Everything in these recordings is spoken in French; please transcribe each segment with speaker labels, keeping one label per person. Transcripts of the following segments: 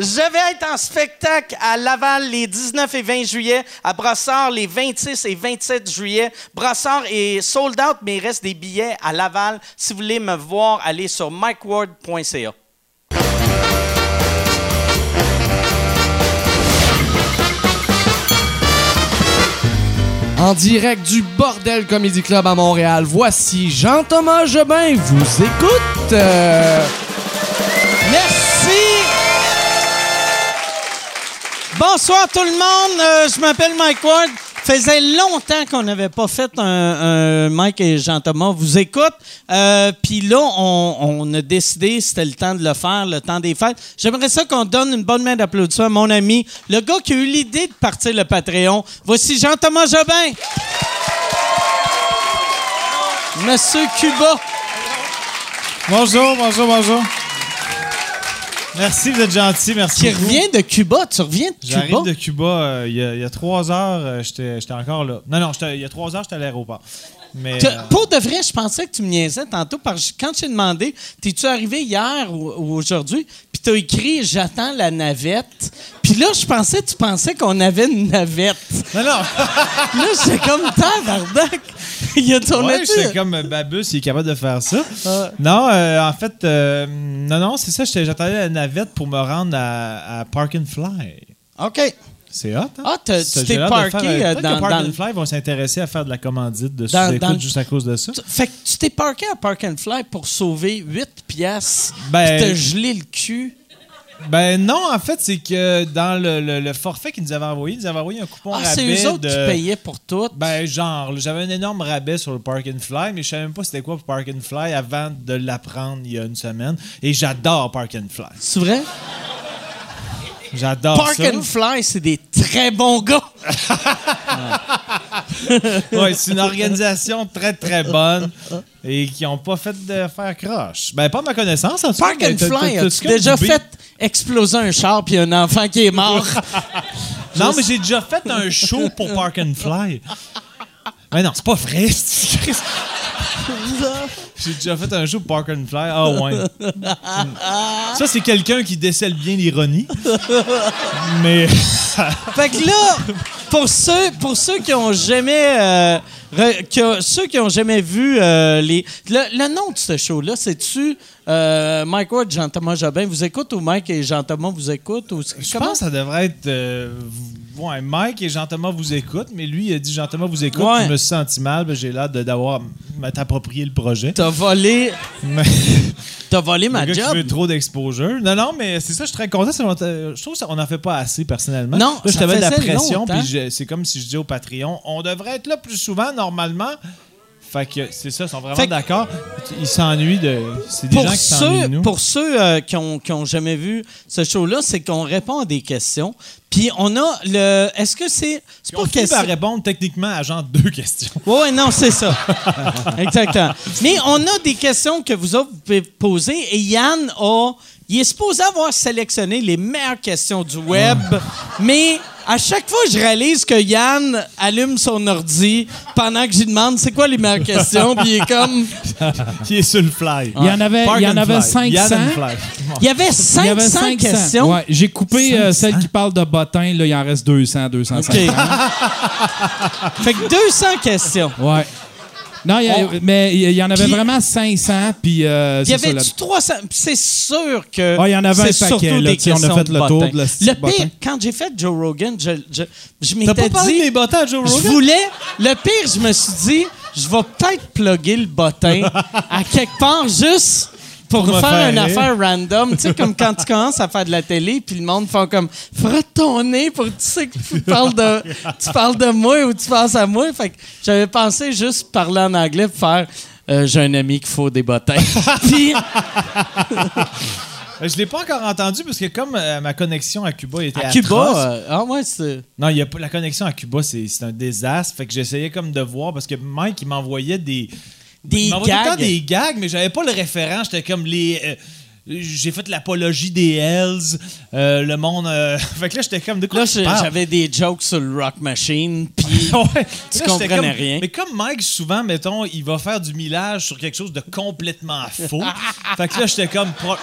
Speaker 1: Je vais être en spectacle à Laval les 19 et 20 juillet, à Brossard les 26 et 27 juillet. Brossard est sold out, mais il reste des billets à Laval. Si vous voulez me voir, allez sur mikeward.ca.
Speaker 2: En direct du Bordel Comedy Club à Montréal, voici Jean-Thomas Jobin vous écoute. Euh,
Speaker 1: Bonsoir tout le monde, Euh, je m'appelle Mike Ward. Faisait longtemps qu'on n'avait pas fait un, Mike et Jean-Thomas vous écoute. Euh, Puis là, on, a décidé, c'était le temps de le faire, le temps des fêtes. J'aimerais ça qu'on donne une bonne main d'applaudissement à mon ami, le gars qui a eu l'idée de partir le Patreon. Voici Jean-Thomas Jobin. Monsieur Cuba.
Speaker 3: Bonjour, bonjour, bonjour. Merci, vous êtes gentil, merci.
Speaker 1: Qui revient de Cuba. Tu reviens de Cuba?
Speaker 3: J'arrive de Cuba euh, il y, a- il y a trois heures, euh, j'étais j'étais encore là. Non, non, il y a trois heures, j'étais à l'aéroport. Mais euh,
Speaker 1: Pour de vrai, je pensais que tu me niaisais tantôt parce que quand je t'ai demandé, t'es-tu arrivé hier ou, ou aujourd'hui, puis t'as écrit j'attends la navette. Puis là, je pensais, tu pensais qu'on avait une navette.
Speaker 3: non, non.
Speaker 1: Là, j'étais comme tabarnak. Il a tourné
Speaker 3: Ouais, j'étais comme euh, Babus, il est capable de faire ça.
Speaker 1: Ah.
Speaker 3: Non, euh, en fait, euh, non, non, c'est ça, j'attendais la navette pour me rendre à, à Park and Fly.
Speaker 1: OK.
Speaker 3: C'est hot, hein?
Speaker 1: Ah, tu t'es parké
Speaker 3: faire, euh,
Speaker 1: dans,
Speaker 3: que Park
Speaker 1: dans
Speaker 3: and Fly vont s'intéresser à faire de la commandite de
Speaker 1: Dans-
Speaker 3: sous-écoute
Speaker 1: dans
Speaker 3: juste à cause de ça.
Speaker 1: Fait que tu t'es parké à Park and Fly pour sauver 8 piastres.
Speaker 3: Ben-
Speaker 1: t'as gelé le cul.
Speaker 3: Ben non, en fait, c'est que dans le, le- le forfait qu'ils nous avaient envoyé, ils nous avaient envoyé un coupon
Speaker 1: Ah,
Speaker 3: rabais
Speaker 1: c'est eux autres
Speaker 3: de...
Speaker 1: qui payaient pour tout.
Speaker 3: Ben genre, j'avais un énorme rabais sur le Park and Fly, mais je savais même pas c'était quoi pour Park and Fly avant de l'apprendre il y a une semaine. Et j'adore Park and Fly.
Speaker 1: C'est vrai?
Speaker 3: J'adore
Speaker 1: Park
Speaker 3: ça.
Speaker 1: and Fly, c'est des très bons gars.
Speaker 3: Ouais, c'est une organisation très très bonne et qui ont pas fait de faire croche. Ben pas à ma connaissance en
Speaker 1: Park and Fly,
Speaker 3: t'as-tu
Speaker 1: déjà fait exploser un char puis un enfant qui est mort?
Speaker 3: Non, mais j'ai déjà fait un show pour Park and Fly. Mais non, c'est pas vrai. J'ai déjà fait un show Park and Fly. Ah ouais. Ça, c'est quelqu'un qui décèle bien l'ironie. Mais.
Speaker 1: fait que là, pour ceux, pour ceux qui ont jamais, euh, re- qui ont- ceux qui ont jamais vu euh, les, le, le nom de ce show-là, c'est-tu euh, Mike Ward, Jean-Thomas Jobin? Vous écoute ou Mike et Jean-Thomas vous écoutent? Ou
Speaker 3: Je
Speaker 1: comment?
Speaker 3: pense que ça devrait être. euh, ouais, Mike et Jean-Thomas vous écoutent, mais lui, il a dit Jean-Thomas vous écoute.
Speaker 1: Ouais.
Speaker 3: Je me suis senti mal. ben, J'ai l'air de- d'avoir approprié le projet.
Speaker 1: T'as volé, t'as volé ma
Speaker 3: Le gars qui
Speaker 1: job?
Speaker 3: veut trop d'exposure. Non, non, mais c'est ça, je suis très content. Je trouve qu'on n'en fait pas assez, personnellement.
Speaker 1: Non,
Speaker 3: Là, je t'avais de la pression, puis c'est comme si je dis au Patreon, on devrait être là plus souvent, normalement. Fait que c'est ça, ils sont vraiment d'accord. Ils s'ennuient de... C'est des gens
Speaker 1: Pour
Speaker 3: qui s'ennuient de
Speaker 1: ceux,
Speaker 3: nous.
Speaker 1: pour ceux euh, qui, ont, qui ont jamais vu ce show-là, c'est qu'on répond à des questions. Puis on a le. Est-ce que c'est. C'est
Speaker 3: on
Speaker 1: pas question.
Speaker 3: par répondre techniquement à genre deux questions.
Speaker 1: Oui, ouais, non, c'est ça. Exactement. Mais on a des questions que vous autres vous pouvez poser et Yann a. Il est supposé avoir sélectionné les meilleures questions du web, mais à chaque fois, je réalise que Yann allume son ordi pendant que j'y demande c'est quoi les meilleures questions, puis il est comme.
Speaker 3: Qui est sur le fly.
Speaker 4: Il y en avait, il y en avait
Speaker 3: fly.
Speaker 4: 500.
Speaker 3: Yann and fly.
Speaker 1: Il y avait
Speaker 4: Il y
Speaker 1: 500,
Speaker 4: avait 500
Speaker 1: questions.
Speaker 4: Ouais, j'ai coupé euh, celle qui parle de bottin. Là, il en reste 200, 250.
Speaker 1: OK. fait que 200 questions.
Speaker 4: Ouais. Non, il y a-
Speaker 1: On-
Speaker 4: mais il y en avait vraiment 500. Puis euh,
Speaker 1: Il y
Speaker 4: c'est ça,
Speaker 1: avait-tu 300? C'est sûr que.
Speaker 4: Ah, il y en avait un paquet, là, on a fait le tour de la
Speaker 1: Le pire,
Speaker 4: bottin.
Speaker 1: quand j'ai fait Joe Rogan, je, je, je
Speaker 3: T'as
Speaker 1: m'étais
Speaker 3: pas parlé
Speaker 1: dit.
Speaker 3: des bottins à Joe
Speaker 1: Je
Speaker 3: Rogan?
Speaker 1: voulais. Le pire, je me suis dit, je vais peut-être plugger le bottin à quelque part juste. Pour, faire,
Speaker 3: faire
Speaker 1: une affaire random, tu sais, comme quand tu commences à faire de la télé, puis le monde fait comme frotte ton nez pour que tu sais que tu parles de, tu parles de moi ou tu penses à moi. Fait que j'avais pensé juste parler en anglais pour faire euh, j'ai un ami qui faut des bottins. puis
Speaker 3: Je l'ai pas encore entendu parce que comme euh, ma connexion à Cuba était
Speaker 1: à
Speaker 3: atroce,
Speaker 1: Cuba, euh, ah ouais, c'est.
Speaker 3: Non, il y a pas, la connexion à Cuba, c'est c'est un désastre. Fait que j'essayais comme de voir parce que Mike, il m'envoyait des.
Speaker 1: Des
Speaker 3: m'envoyait tout le temps
Speaker 1: gags.
Speaker 3: des gags, mais j'avais pas le référent. J'étais comme les. euh, j'ai fait l'apologie des Hells, euh, le monde. euh, fait que là, j'étais comme de quoi
Speaker 1: Là, j'avais des jokes sur le Rock Machine, puis
Speaker 3: Ouais.
Speaker 1: Tu
Speaker 3: Là,
Speaker 1: comprenais
Speaker 3: comme-
Speaker 1: rien.
Speaker 3: Mais comme Mike, souvent, mettons, il va faire du millage sur quelque chose de complètement faux. fait que là, j'étais comme. pro-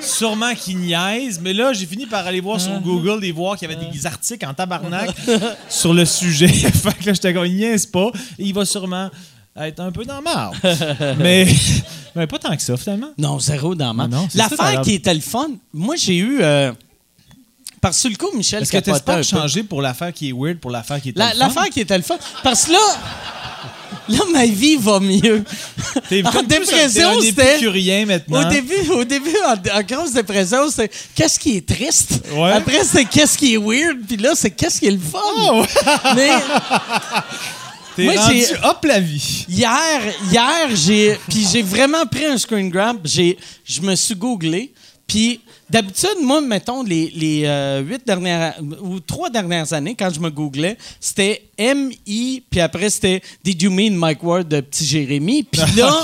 Speaker 3: Sûrement qu'il niaise, mais là, j'ai fini par aller voir sur Google et voir qu'il y avait des articles en tabarnak sur le sujet. fait que là, j'étais comme, il niaise pas. Et il va sûrement être un peu dans la marde. mais, mais pas tant que ça, finalement.
Speaker 1: Non, zéro dans ma.
Speaker 3: Non, c'est ça, t'as
Speaker 1: L'affaire qui était le fun, moi, j'ai eu. euh, parce que sur le coup, Michel
Speaker 3: Est-ce que
Speaker 1: peu.
Speaker 3: changer pour l'affaire qui est weird pour l'affaire qui est
Speaker 1: La-? L'affaire qui était le fun. Parce que là. Là, ma vie va mieux.
Speaker 3: T'es
Speaker 1: en dépression, c'était-
Speaker 3: épicurien maintenant.
Speaker 1: Au début, au début en, en grosse dépression, c'est qu'est-ce qui est triste?
Speaker 3: Ouais.
Speaker 1: Après, c'est qu'est-ce qui est weird. Puis là, c'est qu'est-ce qui est le fun. Mais
Speaker 3: T'es
Speaker 1: Moi,
Speaker 3: rendu
Speaker 1: j'ai-
Speaker 3: hop la vie.
Speaker 1: hier, hier, j'ai, puis j'ai vraiment pris un screen grab. J'ai, je me suis googlé. Puis d'habitude, moi, mettons les, les euh, huit dernières ou trois dernières années, quand je me googlais, c'était M-I, puis après c'était Did you mean Mike Ward de Petit Jérémy? Puis là.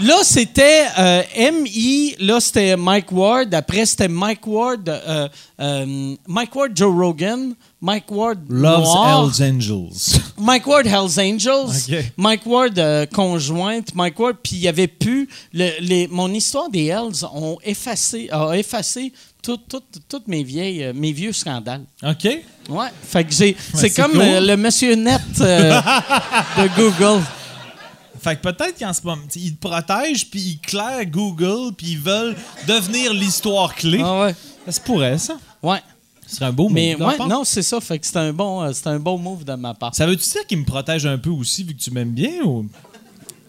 Speaker 1: Là, c'était euh, M.I., là, c'était Mike Ward. Après, c'était Mike Ward, euh, euh, Mike Ward, Joe Rogan, Mike Ward,
Speaker 3: Loves
Speaker 1: Noir,
Speaker 3: Hells Angels.
Speaker 1: Mike Ward, Hells Angels. Mike Ward, conjointe, Mike Ward, puis il y avait plus... le- les, mon histoire des Hells ont effacé, a effacé tout- tout- toutes mes vieilles, euh, mes vieux scandales.
Speaker 3: OK.
Speaker 1: Ouais, fait que j'ai... c'est
Speaker 3: c'est
Speaker 1: comme
Speaker 3: cool.
Speaker 1: euh, le monsieur net euh, de Google.
Speaker 3: Fait que peut-être qu'en ce moment, ils te protègent, puis ils clairent Google, puis ils veulent devenir l'histoire clé.
Speaker 1: Ah ouais.
Speaker 3: Ça se pourrait, ça.
Speaker 1: Ouais.
Speaker 3: Ce serait un beau
Speaker 1: Mais
Speaker 3: move.
Speaker 1: ouais,
Speaker 3: pense.
Speaker 1: non, c'est ça. Fait que c'est un bon, euh, c'est un bon move de ma part.
Speaker 3: Ça veut-tu dire qu'ils me protègent un peu aussi, vu que tu m'aimes bien, ou...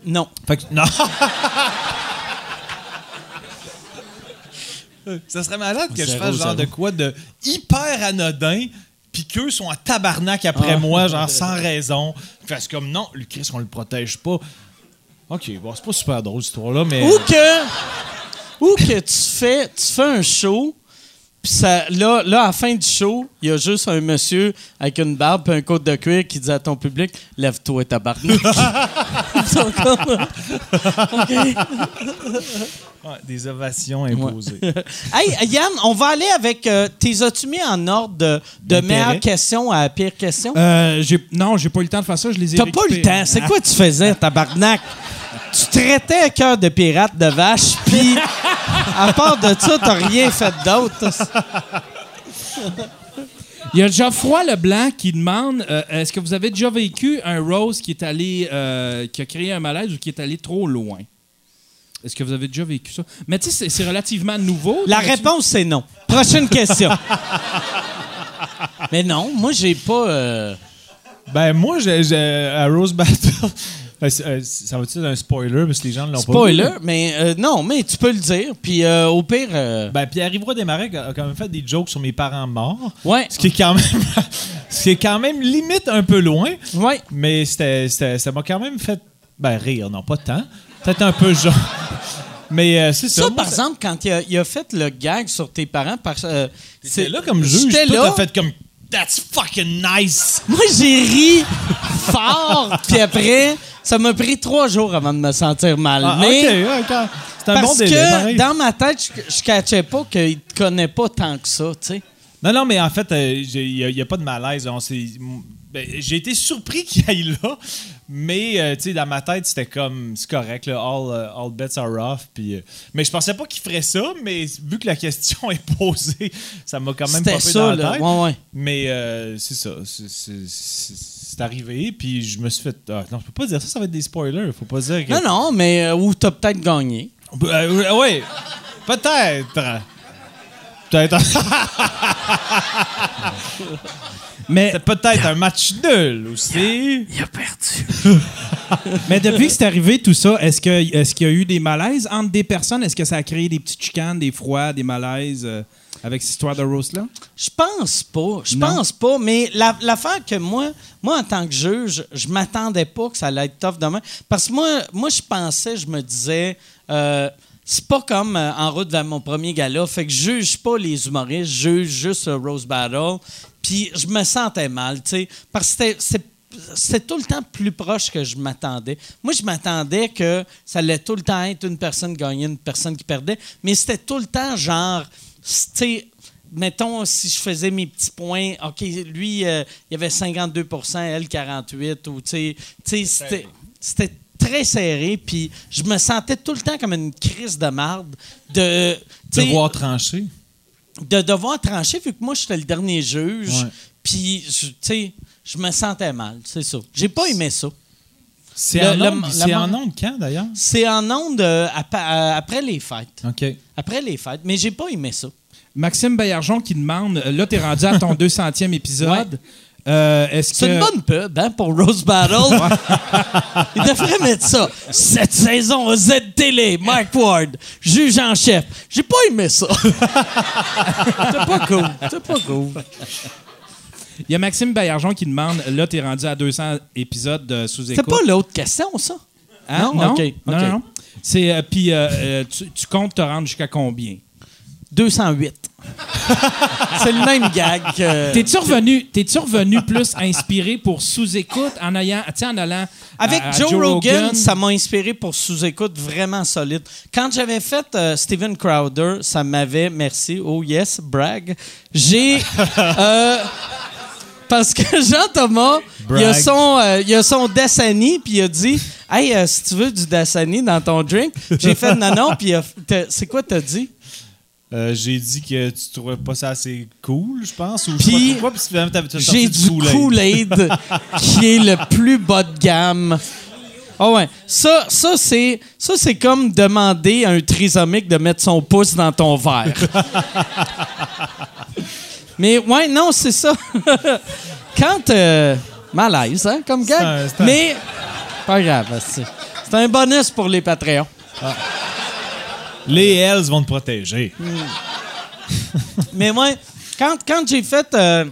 Speaker 1: Non.
Speaker 3: Fait que... Non! ça serait malade que je fasse genre de quoi de hyper anodin, puis qu'eux sont à tabarnak après
Speaker 1: Ah.
Speaker 3: moi, genre sans raison. Fait que comme, non, le Christ, on le protège pas. OK, bon, c'est pas super drôle, cette histoire-là, mais...
Speaker 1: Ou que, ou que tu fais, tu fais un show, ça, là, là, à la fin du show, il y a juste un monsieur avec une barbe et un côte de cuir qui dit à ton public Lève-toi, tabarnak. Ils sont comme, OK.
Speaker 3: Ouais, des ovations imposées.
Speaker 1: Hey, Yann, on va aller avec. Euh, T'es as-tu mis en ordre de, de meilleure question à pire question?
Speaker 4: Euh, non, j'ai pas eu le temps de faire ça. Je les ai
Speaker 1: T'as pas eu le temps. C'est quoi tu faisais, tabarnak? Tu traitais cœur de pirate de vache, puis à part de ça, t'as rien fait d'autre.
Speaker 4: Il y a Geoffroy Leblanc qui demande euh, est-ce que vous avez déjà vécu un Rose qui est allé euh, qui a créé un malaise ou qui est allé trop loin? Est-ce que vous avez déjà vécu ça? Mais tu sais, c'est- relativement nouveau.
Speaker 1: La réponse, c'est non. Prochaine question. Mais non, moi, j'ai pas. euh,
Speaker 3: Ben, moi, j'ai, j'ai- à Rose Battle. Ben, euh, ça va-tu être un spoiler parce que les gens ne l'ont pas
Speaker 1: Spoiler, mais euh, non, mais tu peux le dire. Puis euh, au pire.
Speaker 3: Ben, Pierre-Yves Roy Desmarais a quand même fait des jokes sur mes parents morts.
Speaker 1: ouais.
Speaker 3: Ce qui est quand même. ce qui est quand même limite un peu loin.
Speaker 1: Ouais.
Speaker 3: Mais c'était, c'était- ça m'a quand même fait. Ben, rire, non, pas tant. Peut-être un peu genre. Mais euh, c'est ça.
Speaker 1: Ça,
Speaker 3: moi,
Speaker 1: par exemple, quand il a, il a fait le gag sur tes parents, parce, euh,
Speaker 3: c'est là comme juge.
Speaker 1: J'étais là.
Speaker 3: fait comme. That's fucking nice!
Speaker 1: Moi, j'ai ri fort, puis après, ça m'a pris trois jours avant de me sentir mal.
Speaker 3: Ah,
Speaker 1: mais
Speaker 3: c'est un
Speaker 1: parce
Speaker 3: bon délai,
Speaker 1: que
Speaker 3: pareil.
Speaker 1: dans ma tête, je, je catchais pas qu'il te connaît pas tant que ça, tu sais.
Speaker 3: Non, non, mais en fait, euh, il n'y a, pas de malaise. On s'est- ben, J'ai été surpris qu'il aille là, mais euh, tu sais, dans ma tête, c'était comme, c'est correct, là, all, euh, all bets are off. Puis, euh, mais je pensais pas qu'il ferait ça, mais vu que la question est posée, ça m'a quand même fait
Speaker 1: ça,
Speaker 3: dans la tête.
Speaker 1: Ouais, ouais.
Speaker 3: Mais euh, c'est ça, c'est- arrivé, puis je me suis fait... ah, non, je peux pas dire ça, ça va être des spoilers. Faut pas dire que...
Speaker 1: Non, non, mais ou t'as peut-être gagné.
Speaker 3: Euh, oui, peut-être. Peut-être.
Speaker 4: Mais,
Speaker 3: C'est peut-être un match nul aussi.
Speaker 1: Il a perdu.
Speaker 4: mais depuis que c'est arrivé tout ça, est-ce que est-ce qu'il y a eu des malaises entre des personnes? Est-ce que ça a créé des petites chicanes, des froids, des malaises euh, avec cette histoire de Rose là
Speaker 1: Je pense pas. Je pense pas. Mais la- l'affaire que moi, moi, en tant que juge, je m'attendais pas que ça allait être tough demain. Parce que moi, moi je pensais, je me disais, euh, c'est pas comme euh, en route vers mon premier gala. Fait que je juge pas les humoristes, je juge juste le Rose Battle. Puis je me sentais mal, tu sais. Parce que c'était- tout le temps plus proche que je m'attendais. Moi, je m'attendais que ça allait tout le temps être une personne gagnait, une personne qui perdait, mais c'était tout le temps genre, tu sais, mettons, si je faisais mes petits points, OK, lui, euh, il y avait 52% elle 48 ou tu sais, c'était très serré, puis je me sentais tout le temps comme une crise de marde de...
Speaker 3: Devoir trancher.
Speaker 1: de devoir trancher, vu que moi, j'étais le dernier juge. Puis, je- tu sais, je me sentais mal, c'est ça. J'ai pas aimé ça.
Speaker 3: C'est en, en ondes quand, d'ailleurs?
Speaker 1: C'est en ondes euh, ap- euh, après les fêtes.
Speaker 3: OK.
Speaker 1: Après les fêtes. Mais j'ai pas aimé ça.
Speaker 4: Maxime Baillargeon qui demande là, t'es rendu à ton 200e épisode. Euh, Est-ce que.
Speaker 1: C'est une bonne pub hein, pour Rose Battle. Il devrait mettre ça. Cette saison à Z-Télé, Mike Ward, juge en chef. J'ai pas aimé ça. C'est pas cool. C'est pas cool.
Speaker 4: Il y a Maxime Baillargeon qui demande là, t'es rendu à 200 épisodes de
Speaker 1: C'est
Speaker 4: sous-écoute.
Speaker 1: pas l'autre question, ça?
Speaker 4: Hein?
Speaker 1: Non?
Speaker 4: Non,
Speaker 1: OK,
Speaker 4: non,
Speaker 1: OK.
Speaker 4: non, non. C'est, euh, puis euh, euh, tu, tu comptes te rendre jusqu'à combien?
Speaker 1: 208. C'est le même gag que...
Speaker 4: T'es-tu revenu, t'es-tu revenu plus inspiré pour sous-écoute en, ayant, en allant.
Speaker 1: Avec
Speaker 4: à
Speaker 1: Joe, Rogan, ça m'a inspiré pour sous-écoute vraiment solide. Quand j'avais fait euh, Steven Crowder, ça m'avait, merci, oh yes, brag, j'ai... euh, parce que Jean-Thomas, il a son, euh, il a son Dasani, puis il a dit « Hey, euh, si tu veux du Dasani dans ton drink, j'ai fait non, non, puis il a- t'as- c'est quoi t'as dit?
Speaker 3: Euh, j'ai dit que tu trouvais pas ça assez cool, je pense. Ou
Speaker 1: Puis, J'ai du
Speaker 3: Kool-Aid.
Speaker 1: Kool-Aid qui est le plus bas de gamme. Ah ouais, ça, ça c'est ça c'est comme demander à un trisomique de mettre son pouce dans ton verre. Mais ouais, non, c'est ça. Quand euh, malaise, hein, comme gars.
Speaker 3: un-
Speaker 1: Mais pas grave, c'est c'est un bonus pour les Patreons.
Speaker 3: Les Hells vont te protéger.
Speaker 1: Mais moi, quand, quand j'ai fait euh,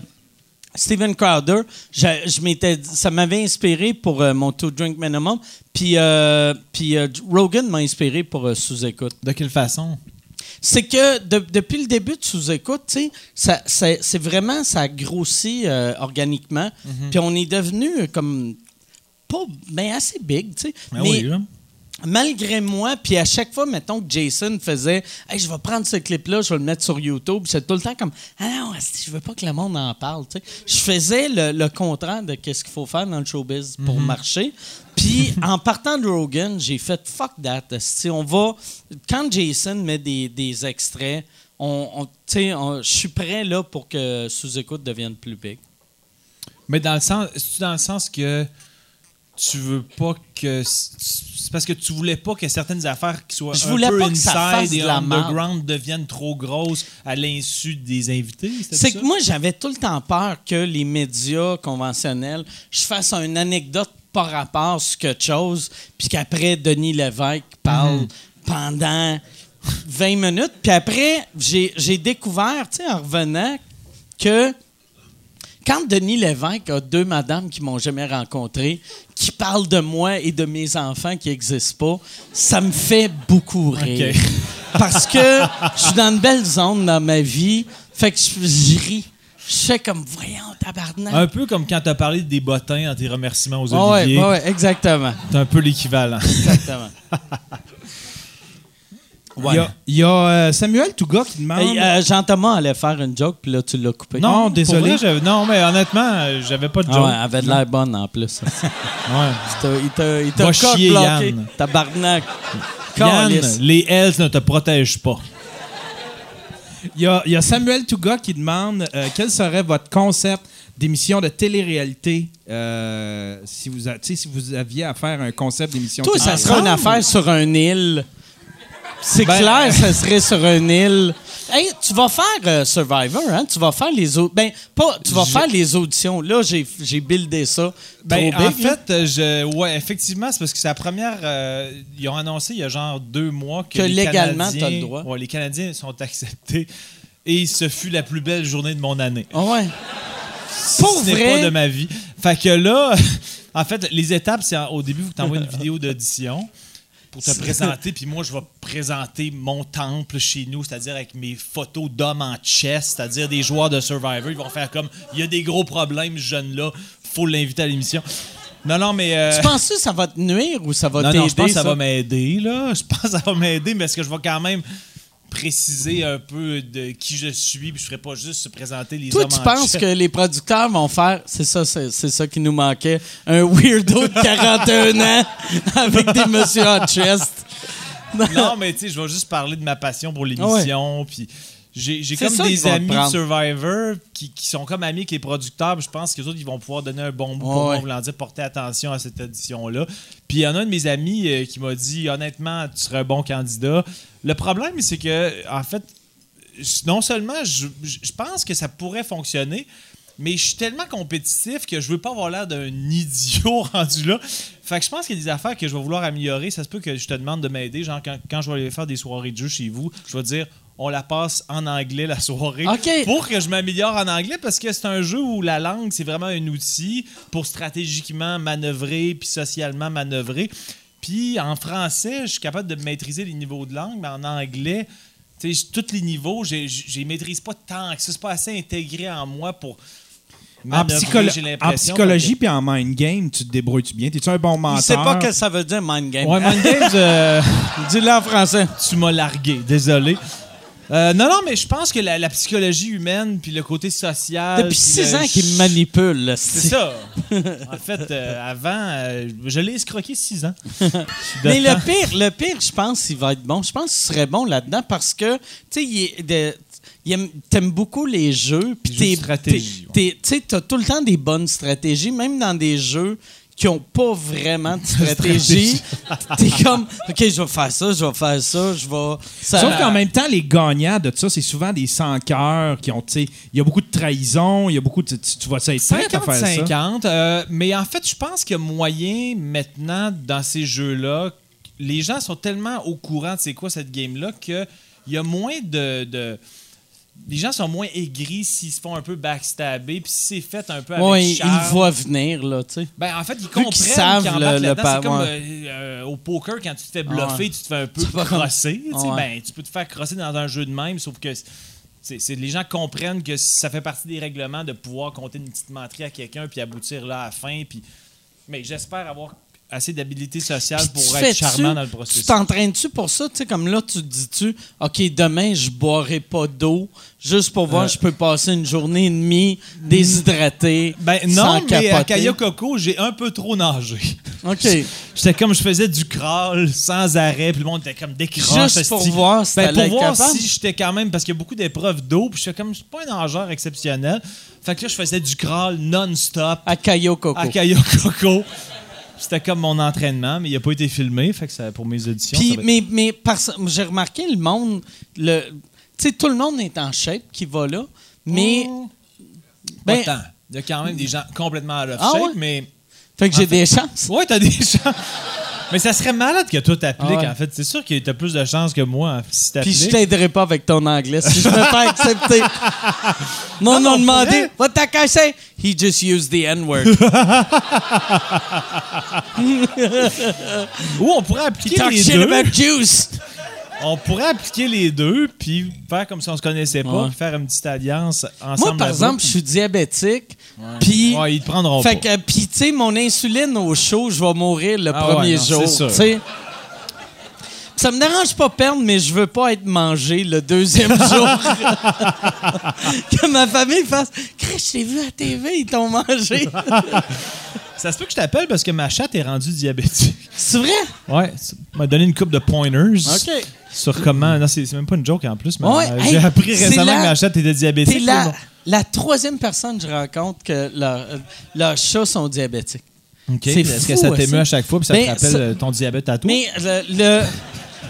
Speaker 1: Steven Crowder, je, je m'étais, ça m'avait inspiré pour euh, mon Two Drink Minimum. Puis, euh, puis Rogan m'a inspiré pour Sous-Écoute.
Speaker 3: De quelle façon?
Speaker 1: C'est que de- depuis le début de Sous-Écoute, sais, ça- c'est, vraiment, ça a grossi euh, organiquement. Puis on est devenu comme, pas, ben assez big, tu sais.
Speaker 3: Ben
Speaker 1: Mais
Speaker 3: oui, là.
Speaker 1: Malgré moi, puis à chaque fois, mettons que Jason faisait Hey, je vais prendre ce clip-là, je vais le mettre sur YouTube, c'est tout le temps comme Ah non, je veux pas que le monde en parle. tu sais. Je faisais le, le contraire de ce qu'il faut faire dans le showbiz pour marcher. Puis en partant de Rogan, j'ai fait fuck that. asti. On va. Quand Jason met des, des extraits, on, je suis prêt là pour que sous-écoute devienne plus big.
Speaker 3: Mais dans le sens, c'est dans le sens que tu veux pas que c'est parce que tu voulais pas que certaines affaires qui soient
Speaker 1: Je
Speaker 3: un
Speaker 1: voulais
Speaker 3: peu
Speaker 1: pas que ça fasse
Speaker 3: inside et
Speaker 1: de la
Speaker 3: underground deviennent trop grosses à l'insu des invités.
Speaker 1: C'est
Speaker 3: ça?
Speaker 1: que moi, j'avais tout le temps peur que les médias conventionnels, je fasse une anecdote par rapport sur quelque chose, puis qu'après, Denis Lévesque parle pendant 20 minutes. Puis après, j'ai j'ai découvert, tu sais, en revenant, que quand Denis Lévesque a deux madames qui m'ont jamais rencontré, qui parlent de moi et de mes enfants qui n'existent pas, ça me fait beaucoup rire. Parce que je suis dans une belle zone dans ma vie, fait que je, ris. Je fais comme, voyons, tabarnak.
Speaker 3: Un peu comme quand tu as parlé des bottins dans tes remerciements aux
Speaker 1: ouais,
Speaker 3: oliviers.
Speaker 1: ouais, ouais, exactement.
Speaker 3: C'est un peu l'équivalent.
Speaker 1: exactement.
Speaker 4: Il y a, il y a, euh, Samuel Touga qui demande.
Speaker 1: Hey, euh, Jean-Thomas allait faire une joke, puis là, tu l'as coupé.
Speaker 4: Non, désolé.
Speaker 3: vrai, non, mais honnêtement, j'avais pas de
Speaker 1: Ah
Speaker 3: joke.
Speaker 1: ouais, elle avait de l'air bonne en plus.
Speaker 3: Ouais.
Speaker 1: Il t'a-
Speaker 3: chier. Yann.
Speaker 1: Tabarnak.
Speaker 3: Yann, les Hells ne te protègent pas.
Speaker 4: Il y, a, il y a Samuel Touga qui demande euh, quel serait votre concept d'émission de télé-réalité euh, si, vous a- si vous aviez à faire un concept d'émission
Speaker 1: Toi,
Speaker 4: de
Speaker 1: ça serait une affaire sur une île. C'est
Speaker 3: Ben,
Speaker 1: clair, ça serait sur une île. Hey, tu vas faire euh, Survivor, hein? Tu vas faire les autres. Ben, pas. Tu vas faire les auditions. Là, j'ai j'ai buildé ça.
Speaker 3: Ben,
Speaker 1: trop
Speaker 3: en
Speaker 1: big,
Speaker 3: fait, euh, je, ouais, effectivement, c'est parce que c'est la première. euh, ils ont annoncé il y a genre deux mois que,
Speaker 1: Que
Speaker 3: les
Speaker 1: légalement,
Speaker 3: Canadiens-
Speaker 1: t'as le droit.
Speaker 3: ouais, les Canadiens sont acceptés. Et ce fut la plus belle journée de mon année.
Speaker 1: Ah ouais. Pour
Speaker 3: ce
Speaker 1: vrai?
Speaker 3: pas de ma vie. Fait que là, en fait, les étapes, c'est au début, vous t'envoies une vidéo d'audition pour te présenter, puis moi, je vais présenter mon temple chez nous, c'est-à-dire avec mes photos d'hommes en chess, c'est-à-dire des joueurs de Survivor. Ils vont faire comme, il y a des gros problèmes, ce jeune-là, faut l'inviter à l'émission. Non, non, mais. euh,
Speaker 1: Tu penses que ça va te nuire ou ça va
Speaker 3: non,
Speaker 1: t'aider?
Speaker 3: non, je pense que ça,
Speaker 1: ça?
Speaker 3: va m'aider, là. Je pense que ça va m'aider, mais est-ce que je vais quand même préciser un peu de qui je suis, puis je ferai pas juste se présenter les
Speaker 1: Toi,
Speaker 3: hommes
Speaker 1: tu
Speaker 3: en
Speaker 1: penses
Speaker 3: chef.
Speaker 1: que les producteurs vont faire, c'est ça, c'est, ça qui nous manquait, un weirdo de 41 ans avec des messieurs en chest?
Speaker 3: Non, mais tu sais, je vais juste parler de ma passion pour l'émission, puis j'ai comme
Speaker 1: ça
Speaker 3: des
Speaker 1: te
Speaker 3: amis. Survivor qui, qui sont comme amis avec les producteurs, je pense que autres, ils vont pouvoir donner un bon bout pour
Speaker 1: Ouais.
Speaker 3: voulant dire porter attention à cette édition-là. Puis il y en a un de mes amis euh, qui m'a dit, honnêtement, tu serais un bon candidat. Le problème, c'est que, en fait, non seulement je, je- pense que ça pourrait fonctionner, mais je suis tellement compétitif que je veux pas avoir l'air d'un idiot rendu là. Fait que je pense qu'il y a des affaires que je vais vouloir améliorer. Ça se peut que je te demande de m'aider. Genre, quand, quand je vais aller faire des soirées de jeu chez vous, je vais dire on la passe en anglais la soirée. Pour que je m'améliore en anglais parce que c'est un jeu où la langue, c'est vraiment un outil pour stratégiquement manœuvrer puis socialement manœuvrer. Puis en français, je suis capable de maîtriser les niveaux de langue, mais en anglais, tu sais, tous les niveaux, je je les maîtrise pas tant que ça. C'est pas assez intégré en moi pour.
Speaker 5: En, psycholo- psychologie puis en mind game, tu te débrouilles-tu bien? T'es-tu un bon menteur?
Speaker 1: Il sait pas que ça veut dire mind game.
Speaker 3: Ouais, Mind Games, euh,
Speaker 1: Dis-le en français.
Speaker 3: tu m'as largué, désolé. Euh, non, non, mais je pense que la, la psychologie humaine puis le côté social.
Speaker 1: Depuis
Speaker 3: puis
Speaker 1: six ans qu'il me manipule. là,
Speaker 3: C'est ça. en fait, euh, avant, euh, je l'ai escroqué six ans.
Speaker 1: Mais le pire, le pire, je pense qu'il va être bon. Je pense qu'il serait bon là-dedans parce que, tu sais, il est de- t'aimes beaucoup les jeux. Puis t'es- Tu sais, t'as tout le temps des bonnes stratégies, même dans des jeux qui ont pas vraiment de stratégie. T'es comme, OK, je vais faire ça, je vais faire ça, je vais... Ça,
Speaker 5: Sauf qu'en même temps, les gagnants de ça, c'est souvent des sans-cœurs qui ont, tu sais, il y a beaucoup de trahison, il y a beaucoup de. Tu, tu vas ça être prêt à faire ça?
Speaker 3: 50-50. euh, mais en fait, je pense qu'il y a moyen maintenant dans ces jeux-là. Les gens sont tellement au courant de c'est quoi cette game-là qu'il y a moins de. de- les gens sont moins aigris s'ils se font un peu backstabber, puis si c'est fait un peu avec
Speaker 1: ouais, ils
Speaker 3: charme.
Speaker 1: le voient venir, là, tu sais.
Speaker 3: Ben, en fait, ils comprennent
Speaker 1: savent
Speaker 3: qu'ils
Speaker 1: le-
Speaker 3: embarquent
Speaker 1: le pa-
Speaker 3: C'est comme
Speaker 1: ouais.
Speaker 3: euh, euh, au poker, quand tu te fais bluffer,
Speaker 1: Ouais.
Speaker 3: tu te fais un peu crosser. tu sais. Ben, tu peux te faire crosser dans un jeu de même, sauf que c'est, c'est- les gens comprennent que ça fait partie des règlements de pouvoir compter une petite menterie à quelqu'un puis aboutir là à la fin. Puis... Mais j'espère avoir assez d'habilité sociale
Speaker 1: Puis
Speaker 3: pour
Speaker 1: tu
Speaker 3: être charmant dans le
Speaker 1: Tu
Speaker 3: processus.
Speaker 1: t'entraînes-tu pour ça? Tu sais, comme là, tu te dis-tu, OK, demain, je boirai pas d'eau juste pour voir,
Speaker 3: Euh.
Speaker 1: je peux passer une journée et demie déshydraté.
Speaker 3: Ben
Speaker 1: sans
Speaker 3: non, mais à
Speaker 1: capoter?
Speaker 3: Kaya Coco, j'ai un peu trop nagé.
Speaker 1: OK.
Speaker 3: J'étais comme je faisais du crawl sans arrêt, puis le monde était comme décroche.
Speaker 1: Juste pour voir si
Speaker 3: Ben, pour voir
Speaker 1: capable.
Speaker 3: si j'étais quand même parce qu'il y a beaucoup d'épreuves d'eau, puis je fais comme je suis pas un nageur exceptionnel. Fait que là je faisais du crawl non-stop
Speaker 1: À Caillou Coco.
Speaker 3: à Kaya Coco. C'était comme mon entraînement, mais il a pas été filmé, fait que ça pour mes auditions.
Speaker 1: Puis,
Speaker 3: être-
Speaker 1: mais, mais j'ai remarqué le monde, le, tu sais, tout le monde est en shape qui va là, mais. Ben,
Speaker 3: tant. Il y a quand même des gens complètement out of
Speaker 1: Ah
Speaker 3: shape,
Speaker 1: ouais?
Speaker 3: mais
Speaker 1: fait que j'ai
Speaker 3: fait-
Speaker 1: des chances.
Speaker 3: ouais, t'as des gens. Mais ça serait malade que toi t'appliques,
Speaker 1: Ah ouais.
Speaker 3: en fait. C'est sûr que t'as plus de chances que moi si
Speaker 1: Puis
Speaker 3: t'appliques.
Speaker 1: je t'aiderai pas avec ton anglais si je me fais accepter. Mon nom demandé. What that guy say? He just used the N-word.
Speaker 3: Ou on pourrait appliquer
Speaker 1: Talk
Speaker 3: les
Speaker 1: shit
Speaker 3: deux.
Speaker 1: about Jews.
Speaker 3: On pourrait appliquer les deux, puis faire comme si on se connaissait pas,
Speaker 1: Ouais.
Speaker 3: puis faire une petite alliance ensemble.
Speaker 1: Moi, par exemple, je suis diabétique. Puis.
Speaker 3: Ouais, ils te prendront
Speaker 1: Fait
Speaker 3: pas.
Speaker 1: que, puis, tu sais, mon insuline au chaud, je vais mourir le
Speaker 3: Ah
Speaker 1: premier
Speaker 3: ouais, non,
Speaker 1: jour.
Speaker 3: c'est sûr.
Speaker 1: tu sais. Ça me dérange pas perdre, mais je veux pas être mangé le deuxième jour. que ma famille fasse Chris, je t'ai vu à TV, ils t'ont mangé.
Speaker 3: Ça se peut que je t'appelle parce que ma chatte est rendue diabétique.
Speaker 1: C'est vrai?
Speaker 3: Ouais, m'a donné une coupe de pointers
Speaker 1: OK.
Speaker 3: sur comment. Non, c'est c'est même pas une joke en plus, mais
Speaker 1: Ouais,
Speaker 3: euh,
Speaker 1: hey,
Speaker 3: j'ai appris
Speaker 1: c'est
Speaker 3: récemment
Speaker 1: la-
Speaker 3: que ma chatte était diabétique. Mais
Speaker 1: la,
Speaker 3: bon.
Speaker 1: la troisième personne que je rencontre que leur- leurs chats sont diabétiques.
Speaker 3: Ok,
Speaker 1: c'est
Speaker 3: Est-ce que ça
Speaker 1: hein,
Speaker 3: t'émeut à chaque fois puis ça
Speaker 1: Ben,
Speaker 3: te rappelle
Speaker 1: ça-
Speaker 3: euh, ton diabète à toi?
Speaker 1: Mais le, le-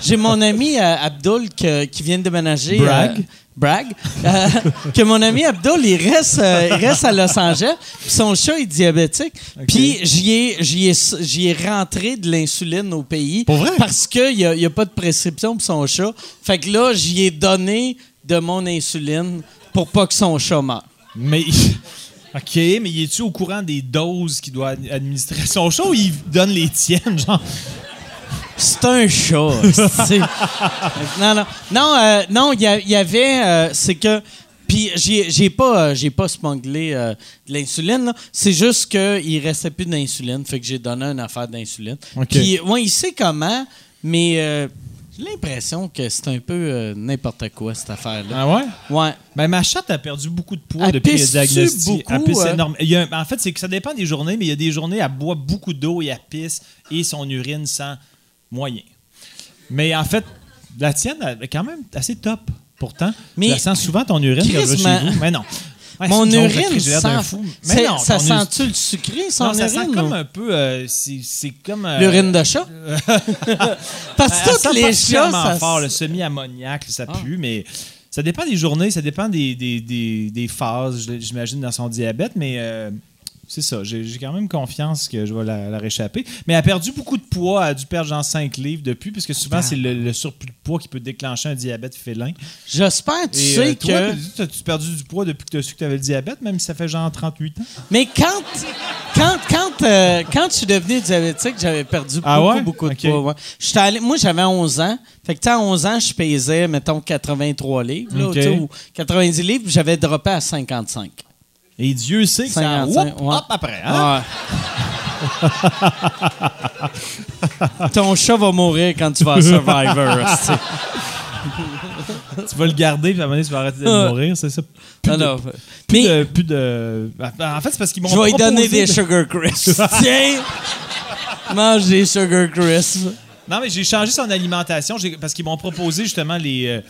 Speaker 1: j'ai mon ami euh, Abdul que- qui vient de déménager.
Speaker 3: Brag.
Speaker 1: euh, brag. euh, que mon ami Abdul, il reste, euh, il reste à Los Angeles. Puis son chat est diabétique. Puis j'y ai, j'y ai, j'y ai rentré de l'insuline au pays.
Speaker 3: Pour vrai?
Speaker 1: Parce qu'il n'y a, y a pas de prescription pour son chat. Fait que là, j'y ai donné de mon insuline pour pas que son chat meure.
Speaker 3: Mais. OK, mais il est-tu au courant des doses qu'il doit ad- administrer? À son chat ou il donne les tiennes, genre?
Speaker 1: C'est un chat. non, non. Non, euh, non, il y, il avait. euh, c'est que Puis j'ai pas, euh, j'ai pas euh, de l'insuline. là. C'est juste qu'il restait plus d'insuline. Fait que j'ai donné une affaire d'insuline.
Speaker 3: OK.
Speaker 1: Puis ouais, il sait comment, mais euh, j'ai l'impression que c'est un peu n'importe quoi, cette affaire-là.
Speaker 3: Ah ouais?
Speaker 1: Ouais.
Speaker 3: Ben, ma chatte a perdu beaucoup de poids
Speaker 1: Elle
Speaker 3: depuis le diagnostic. Elle
Speaker 1: beaucoup,
Speaker 3: pisse
Speaker 1: euh?
Speaker 3: énorme. Il y a un- en fait, c'est que ça dépend des journées, mais il y a des journées, elle boit beaucoup d'eau et elle pisse et son urine sent moyen. Mais en fait, la tienne, elle est quand même assez top. Pourtant,
Speaker 1: Mais-
Speaker 3: tu la sens souvent ton urine quand je chez vous. Mais non. Ouais,
Speaker 1: Mon urine sent.
Speaker 3: fou. Mais non,
Speaker 1: ça sent-tu le sucré, son
Speaker 3: Non, ça
Speaker 1: urine?
Speaker 3: sent comme un peu. euh, c'est comme. euh,
Speaker 1: L'urine de chat? Parce que tous
Speaker 3: sent
Speaker 1: les chats, ça...
Speaker 3: fort, le semi-ammoniaque, ça
Speaker 1: Ah.
Speaker 3: pue, mais ça dépend des journées, ça dépend des, des, des- des phases, je- j'imagine, dans son diabète, mais euh, c'est ça. J'ai quand même confiance que je vais la, la réchapper. Mais elle a perdu beaucoup de poids, elle a dû perdre genre 5 livres depuis, puisque souvent, c'est le, le surplus de poids qui peut déclencher un diabète félin.
Speaker 1: J'espère, tu
Speaker 3: Et
Speaker 1: sais
Speaker 3: euh, toi,
Speaker 1: que...
Speaker 3: as-tu perdu du poids depuis que tu as su que tu avais le diabète, même si ça fait genre 38 ans?
Speaker 1: Mais quand, quand, quand, euh, quand je suis devenu diabétique, j'avais perdu
Speaker 3: Ah
Speaker 1: beaucoup,
Speaker 3: ouais?
Speaker 1: beaucoup de poids. ouais. J'étais allé- moi, j'avais 11 ans. Fait que, à 11 ans, je pesais, mettons, 83 livres, là,
Speaker 3: Ok.
Speaker 1: tu sais, ou 90 livres, j'avais droppé à 55.
Speaker 3: Et Dieu sait que ça
Speaker 1: 55,
Speaker 3: whoop,
Speaker 1: ouais.
Speaker 3: hop après. Hein?
Speaker 1: Ouais. Ton chat va mourir quand tu vas à Survivor.
Speaker 3: Tu vas le garder, puis à un moment donné, tu vas arrêter de mourir, c'est ça? Plus
Speaker 1: Non,
Speaker 3: de-
Speaker 1: non.
Speaker 3: Plus
Speaker 1: Mais
Speaker 3: de, plus de- En fait, c'est parce qu'ils m'ont
Speaker 1: je vais lui donner des
Speaker 3: de-
Speaker 1: Sugar Crisps. Tiens! Mange des Sugar Crisps.
Speaker 3: Non, mais j'ai changé son alimentation parce qu'ils m'ont proposé justement les, euh,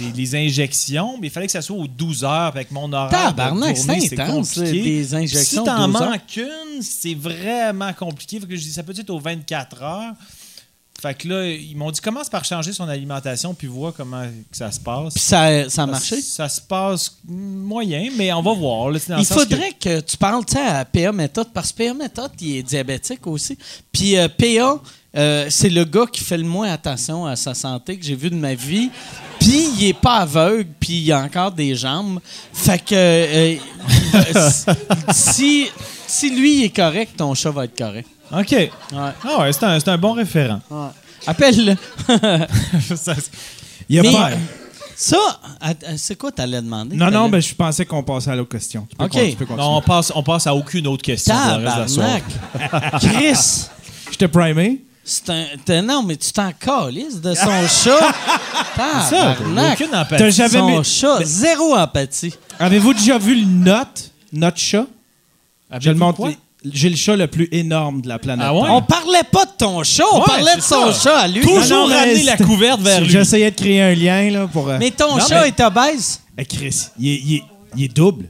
Speaker 3: les, les injections, mais il fallait que ça soit aux 12 heures avec mon horaire.
Speaker 1: Tabarnak, c'est intense, des injections
Speaker 3: Si t'en
Speaker 1: 12 heures.
Speaker 3: manques une, c'est vraiment compliqué. Fait que je dis, ça peut être aux 24 heures. Fait que là, ils m'ont dit commence par changer son alimentation puis vois comment que ça se passe.
Speaker 1: Puis ça, ça a marché?
Speaker 3: Ça, se passe moyen, mais on va voir. là,
Speaker 1: Il
Speaker 3: que-
Speaker 1: faudrait que... tu parles à PA Méthode, parce que PA Méthode, il est diabétique aussi. Puis euh, PA, euh, c'est le gars qui fait le moins attention à sa santé que j'ai vu de ma vie. Puis il est pas aveugle, puis il a encore des jambes. Fait que euh, si, si lui il est correct, ton chat va être correct.
Speaker 3: OK.
Speaker 1: Ouais.
Speaker 3: Ah ouais, c'est un, c'est un bon référent.
Speaker 1: Appelle-le.
Speaker 3: Ça-
Speaker 2: Il y a
Speaker 1: Mais-
Speaker 2: pas-
Speaker 1: Ça, c'est quoi t'allais demander?
Speaker 2: Non, non, ben, je pensais qu'on passait à l'autre question. Tu peux
Speaker 1: OK.
Speaker 2: con- tu peux continuer.
Speaker 3: non, on passe, on passe à aucune autre question. pour le reste de la soirée.
Speaker 1: Tabarnak! Chris!
Speaker 2: Je t'ai primé.
Speaker 1: C'est un. non, mais tu t'en calisses de son chat.
Speaker 3: Ça,
Speaker 1: Tabarnak.
Speaker 3: aucune empathie.
Speaker 2: T'as jamais
Speaker 1: Son
Speaker 2: mis-
Speaker 1: chat, zéro empathie.
Speaker 2: Avez-vous déjà vu le Note, notre chat? Je le montre.
Speaker 3: quoi?
Speaker 2: J'ai le chat le plus énorme de la planète.
Speaker 3: Ah ouais?
Speaker 1: On parlait pas de ton chat, on
Speaker 3: Ouais,
Speaker 1: parlait de
Speaker 3: c'est
Speaker 1: son
Speaker 3: ça.
Speaker 1: chat à lui.
Speaker 3: Toujours
Speaker 2: Non, non, mais
Speaker 3: ramener la
Speaker 2: c'était-
Speaker 3: couverte vers lui.
Speaker 2: J'essayais de créer un lien là, pour. euh,
Speaker 1: Mais ton
Speaker 3: Non,
Speaker 1: chat
Speaker 3: mais-
Speaker 1: est obèse?
Speaker 2: Chris, il est, il est- il est double.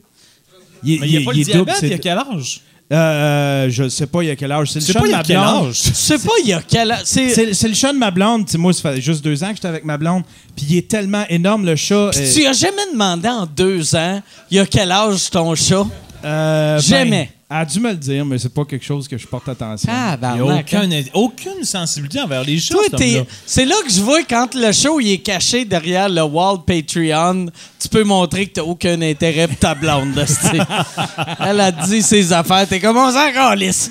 Speaker 2: Il est,
Speaker 3: Mais il n'y a pas
Speaker 2: il
Speaker 3: le diabète,
Speaker 2: c'est-
Speaker 3: il y a quel âge?
Speaker 2: Euh, je sais pas il y a quel âge. C'est le chat de ma blonde.
Speaker 1: Je sais pas, il y a quel âge. C'est.
Speaker 2: C'est c'est le chat de ma blonde. Tu sais, moi, ça fait juste deux ans que j'étais avec ma blonde. Puis il est tellement énorme, le chat. euh,
Speaker 1: Tu as jamais demandé en deux ans, il y a quel âge ton chat?
Speaker 2: Euh, ben,
Speaker 1: Jamais.
Speaker 2: elle a dû me le dire, mais c'est pas quelque chose que je porte attention.
Speaker 1: Ah,
Speaker 3: Il n'y a aucun- aucune sensibilité envers les homme-là.
Speaker 1: c'est là que je vois quand le show il est caché derrière le wall Patreon, tu peux montrer que t'as aucun intérêt pour ta blonde. là, Elle a dit ses affaires, t'es comme on s'en calisse.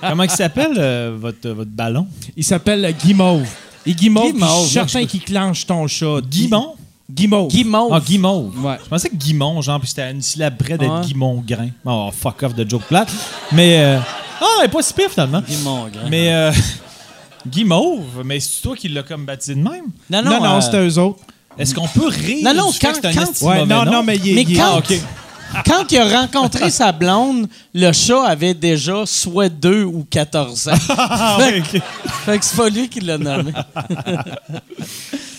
Speaker 3: Comment il s'appelle, euh, votre, votre ballon?
Speaker 2: Il s'appelle Guimauve. Et Guimauve,
Speaker 1: Guimauve,
Speaker 2: je suis certain qu'il clenche ton chat.
Speaker 3: Guimont?
Speaker 2: Guimauve.
Speaker 1: Guimauve.
Speaker 3: Ah, Guimauve.
Speaker 2: Ouais.
Speaker 3: Je pensais que Guimont, genre, puis c'était une syllabe près d'être
Speaker 1: Ouais.
Speaker 3: Grain. Oh, fuck off de joke plate. Mais, euh, ah, elle est pas si pire finalement.
Speaker 1: Guimauve, grand.
Speaker 3: Mais, euh, Guimauve, mais c'est toi qui l'as comme baptisé de même?
Speaker 1: non,
Speaker 2: Non, non,
Speaker 1: euh,
Speaker 2: c'était eux autres.
Speaker 3: Est-ce qu'on peut rire
Speaker 1: Non, non,
Speaker 3: du fait
Speaker 1: quand-
Speaker 3: que c'est un
Speaker 1: quand-
Speaker 2: Ouais,
Speaker 3: mauvais
Speaker 2: non, non, mais il est.
Speaker 1: Mais quand-
Speaker 3: Ah.
Speaker 1: Quand il a rencontré sa blonde, le chat avait déjà soit 2 ou 14 ans.
Speaker 3: Ah,
Speaker 1: fait, fait que c'est pas lui qui l'a nommé.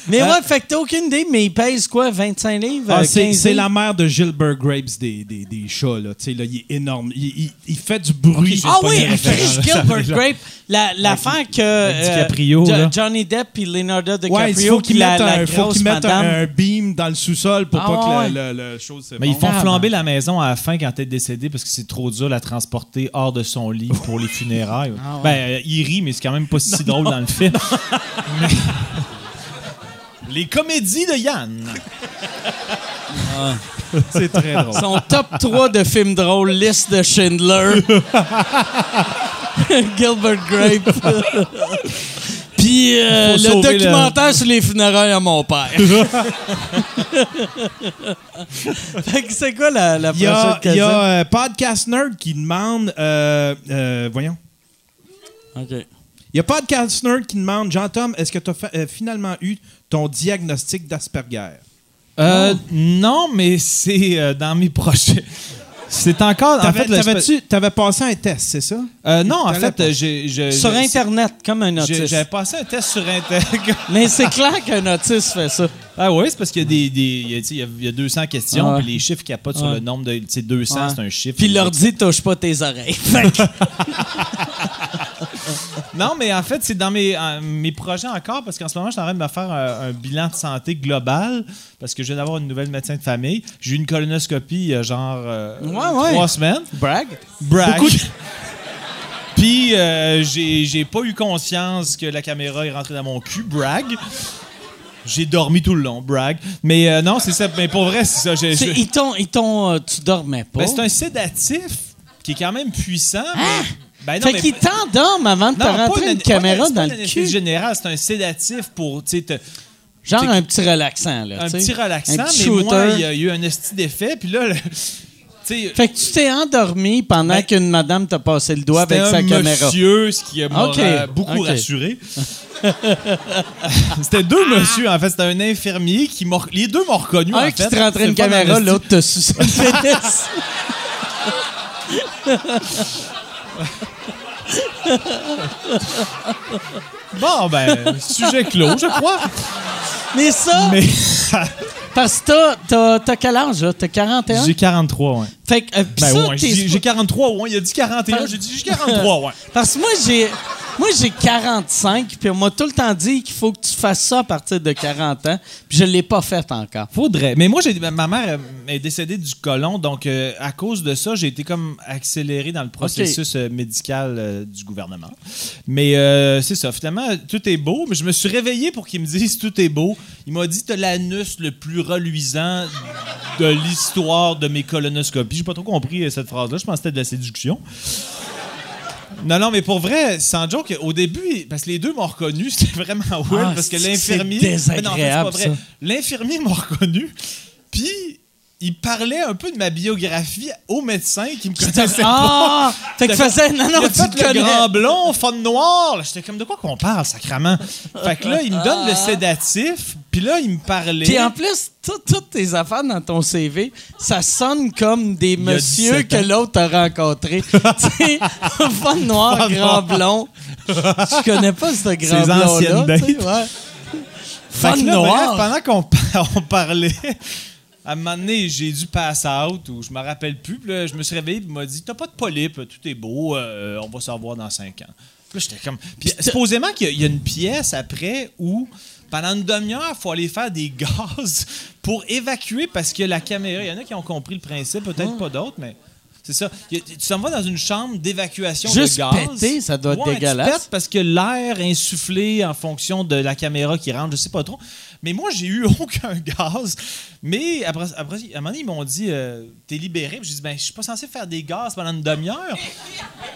Speaker 1: Mais ouais, fait que t'as aucune idée, mais il pèse quoi, 25 livres?
Speaker 2: Ah,
Speaker 1: euh,
Speaker 2: c'est
Speaker 1: 15
Speaker 2: c'est
Speaker 1: livres?
Speaker 2: la mère de Gilbert Grapes des, des, des chats, là. Tu sais, là, il est énorme. Il, il- il fait du bruit.
Speaker 1: Ah oui. Chris Gilbert Grape, la- l'affaire que euh,
Speaker 3: DiCaprio,
Speaker 1: Jo-. Johnny Depp et Leonardo DiCaprio,
Speaker 2: Ouais, il faut
Speaker 1: qui
Speaker 2: qu'ils
Speaker 1: la,
Speaker 2: mettent,
Speaker 1: la
Speaker 2: un, faut mettent
Speaker 1: madame.
Speaker 2: un, un beam dans le sous-sol pour
Speaker 1: Ah
Speaker 2: pas
Speaker 1: ouais.
Speaker 2: que le, le, le chose se
Speaker 3: Mais ils font
Speaker 1: Ah,
Speaker 3: flamber la maison à la fin quand elle est décédée parce que c'est trop dur de la transporter hors de son lit pour les funérailles.
Speaker 1: Ah ouais.
Speaker 3: Ben, euh, il rit, mais c'est quand même pas si drôle dans le film. Les comédies de Yann.
Speaker 2: C'est très drôle.
Speaker 1: Son top 3 de films drôles, liste de Schindler. Gilbert Grape. Puis euh, le documentaire sur les funérailles à mon père. fait que c'est quoi la, la
Speaker 5: Il y
Speaker 1: prochaine
Speaker 5: a, il y
Speaker 1: question?
Speaker 5: a euh, Podcast Nerd qui demande. euh, voyons.
Speaker 1: OK.
Speaker 5: Il y a Podcast Nerd qui demande Jean-Tom, est-ce que tu as finalement eu ton diagnostic d'Asperger?
Speaker 3: Euh, non, mais c'est euh, dans mes projets. C'est encore. En
Speaker 5: T'avais-
Speaker 3: fait,
Speaker 5: T'avais-tu- T'avais passé un test, c'est ça?
Speaker 3: Euh, non, en fait,
Speaker 5: pas.
Speaker 3: j'ai. j'ai-
Speaker 1: Sur
Speaker 3: j'ai-
Speaker 1: Internet, comme un
Speaker 3: j'ai-
Speaker 1: autiste.
Speaker 3: J'avais passé un test sur Internet.
Speaker 1: Mais c'est clair qu'un autiste fait ça.
Speaker 3: ah oui, c'est parce qu'il y a des. des- il, y a, tu sais, il y a- il y a 200 questions,
Speaker 1: Ouais.
Speaker 3: puis les chiffres capotent sur
Speaker 1: Ouais.
Speaker 3: le nombre de. Tu sais, 200,
Speaker 1: Ouais.
Speaker 3: c'est un chiffre.
Speaker 1: Puis l'ordi touche pas tes oreilles.
Speaker 3: Non, mais en fait, c'est dans mes, en- mes projets encore, parce qu'en ce moment, je suis en train de me faire un, un bilan de santé global, parce que je viens d'avoir une nouvelle médecin de famille. J'ai eu une colonoscopie a genre euh,
Speaker 1: Ouais, ouais.
Speaker 3: trois semaines.
Speaker 1: Brag.
Speaker 3: Brag. Puis, euh, j'ai j'ai pas eu conscience que la caméra est rentrée dans mon cul. Brag. J'ai dormi tout le long. Brag. Mais euh, non, c'est ça. Mais pour vrai, c'est ça. je-
Speaker 1: Ils t'ont, euh, tu dormais pas?
Speaker 3: Ben, c'est un sédatif qui est quand même puissant. mais- Ben non,
Speaker 1: fait qu'ils t'endorment avant de te
Speaker 3: non, pas
Speaker 1: rentrer une caméra dans le cul.
Speaker 3: générale, c'est un sédatif pour, tu sais, te-
Speaker 1: Genre un petit relaxant, là.
Speaker 3: un petit relaxant,
Speaker 1: Un petit
Speaker 3: mais moi, il y a eu un esti d'effet, puis là, le-
Speaker 1: Fait que tu t'es endormi pendant
Speaker 3: Ben,
Speaker 1: qu'une madame t'a passé le doigt avec sa
Speaker 3: un
Speaker 1: caméra.
Speaker 3: monsieur, ce qui m'a beaucoup rassuré. c'était deux monsieur, en fait. C'était un infirmier qui m'a... Les deux m'ont reconnu, en
Speaker 1: Un
Speaker 3: fait.
Speaker 1: qui te rentrait une caméra, l'autre te suçait le pénis.
Speaker 3: Bon, ben, sujet clos, je crois.
Speaker 1: Mais ça,
Speaker 3: Mais
Speaker 1: parce que t'as, t'as, t'as quel âge, là? T'as 41?
Speaker 3: j'ai 43, ouais.
Speaker 1: Fait que, euh, pis
Speaker 3: Ben
Speaker 1: ça,
Speaker 3: ouais,
Speaker 1: t'es
Speaker 3: j'ai j'ai 43, ouais. Il a dit 41, j'ai dit j'ai 43, ouais.
Speaker 1: Parce que moi, j'ai. Moi, j'ai 45, puis on m'a tout le temps dit qu'il faut que tu fasses ça à partir de 40 ans, puis je l'ai pas fait encore.
Speaker 3: Faudrait. Mais moi, j'ai, ma mère est décédée du colon, donc euh, à cause de ça, j'ai été comme accéléré dans le processus euh, médical euh, du gouvernement. Mais c'est ça, finalement, tout est beau. Mais je me suis réveillé pour qu'il me dise tout est beau. Il m'a dit t'as l'anus le plus reluisant de l'histoire de mes colonoscopies. J'ai pas trop compris euh, cette phrase-là. Je pensais que c'était de la séduction. Non, non, mais pour vrai, sans joke, au début, parce que les deux m'ont reconnu, c'était vraiment weird,
Speaker 1: Ah,
Speaker 3: parce que l'infirmier.
Speaker 1: c'est
Speaker 3: non, en fait,
Speaker 1: désagréable,
Speaker 3: pas. L'infirmier m'a reconnu, puis il parlait un peu de ma biographie au médecin qui me connaissait pas.
Speaker 1: Ah! Fait que faisait. Non, non,
Speaker 3: il
Speaker 1: tu
Speaker 3: fait le grand blond, fond noir. J'étais comme, de quoi qu'on parle, sacrament? Fait que là, il me donne le sédatif, puis là, il me parlait.
Speaker 1: Puis en plus, tout- toutes tes affaires dans ton CV, ça sonne comme des messieurs
Speaker 3: 17
Speaker 1: que l'autre a rencontrés. tu sais, fun noir,
Speaker 3: Fun
Speaker 1: grand
Speaker 3: noir.
Speaker 1: blond. Je connais pas ce grand blond-là. ouais. Fun noir.
Speaker 3: bref, pendant qu'on par- on parlait, à un moment donné, j'ai dû pass out ou je me rappelle plus. Puis là, je me suis réveillé et il m'a dit T'as pas de polype, tout est beau, euh, on va se revoir dans cinq ans. Puis là, j'étais comme. Puis supposément qu'il y, a une pièce après où. Pendant une demi-heure, il faut aller faire des gaz pour évacuer parce que la caméra, il y en a qui ont compris le principe, peut-être pas d'autres, mais c'est ça. Tu s'en vas dans une chambre d'évacuation de gaz.
Speaker 1: péter, ça doit être
Speaker 3: Ouais,
Speaker 1: dégueulasse.
Speaker 3: parce que l'air insufflé en fonction de la caméra qui rentre, je sais pas trop. Mais moi, j'ai eu aucun gaz. Mais après, après à un moment donné, ils m'ont dit euh, T'es libéré. Puis j'ai dit Ben, je suis pas censé faire des gaz pendant une demi-heure.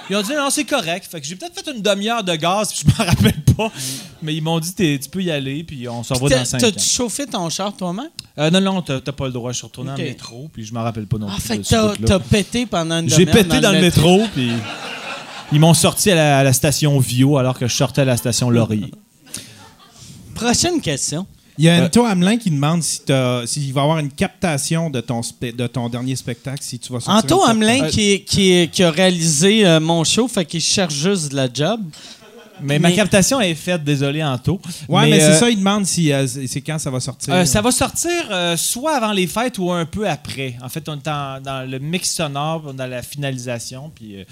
Speaker 3: Ils ont dit Non, c'est correct. Fait que j'ai peut-être fait une demi-heure de gaz, puis je m'en rappelle pas. Mais ils m'ont dit Tu peux y aller, puis on se revoit
Speaker 1: T'as-
Speaker 3: dans 5 ans.
Speaker 1: T'as-tu chauffé ton char toi-même?
Speaker 3: Euh, non, non, t'as t'as pas le droit. Je suis retourné
Speaker 1: Ok.
Speaker 3: en métro, puis je m'en rappelle pas non
Speaker 1: Ah,
Speaker 3: plus.
Speaker 1: fait que t'as t'as pété pendant une
Speaker 3: J'ai
Speaker 1: demi-heure
Speaker 3: pété dans le métro, puis ils m'ont sorti à la, à la station Vio alors que je sortais à la station Laurier.
Speaker 1: Prochaine question.
Speaker 5: Il y a
Speaker 3: Euh,
Speaker 5: Anto Hamelin qui demande si s'il va y avoir une captation de ton, spe- de ton dernier spectacle, si tu vas sortir
Speaker 1: Anto Hamelin
Speaker 5: captation.
Speaker 1: qui, a réalisé euh, mon show, fait qu'il cherche juste de la job.
Speaker 3: Mais, ma captation est faite, désolé, Anto.
Speaker 5: Ouais, mais,
Speaker 3: euh,
Speaker 5: c'est ça, il demande si euh, c'est quand ça va sortir.
Speaker 3: euh, ça va sortir euh, soit avant les fêtes ou un peu après. En fait, on est en- dans le mix sonore, dans la finalisation, puis euh,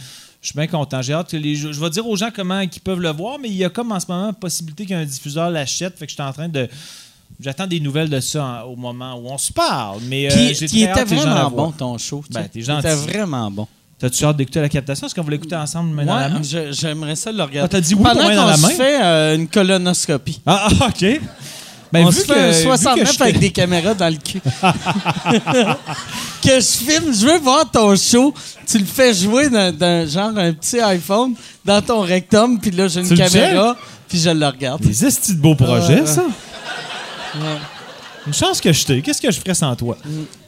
Speaker 3: je suis bien content. J'ai hâte que les, je, je vais dire aux gens comment ils peuvent le voir, mais il y a comme en ce moment possibilité qu'un diffuseur l'achète, fait que je suis en train de... J'attends des nouvelles de ça en- au moment où on se parle, mais euh,
Speaker 1: qui était vraiment bon, ton show. tu
Speaker 3: Ben,
Speaker 1: sais.
Speaker 3: t'es
Speaker 1: Il
Speaker 3: gentil.
Speaker 1: était vraiment bon.
Speaker 3: T'as-tu hâte d'écouter la captation? Est-ce qu'on va l'écouter ensemble main dans la main?
Speaker 1: Ouais, j'aimerais ça le regarder.
Speaker 3: Ah, t'as dit oui
Speaker 1: Pendant
Speaker 3: main dans
Speaker 1: qu'on
Speaker 3: la main?
Speaker 1: fait euh, une colonoscopie.
Speaker 3: Ah, ah, OK. Ben,
Speaker 1: on
Speaker 3: vu
Speaker 1: se
Speaker 3: que-
Speaker 1: fait un
Speaker 3: vu que
Speaker 1: 69
Speaker 3: j'étais-
Speaker 1: avec des caméras dans le cul. que je filme, je veux voir ton show. Tu le fais jouer dans, dans genre un petit iPhone dans ton rectum, puis là j'ai une
Speaker 3: Tu
Speaker 1: caméra. Puis je le regarde.
Speaker 3: Des estis de beaux projets, ça. Une chance que je t'ai. Qu'est-ce que je ferais sans toi?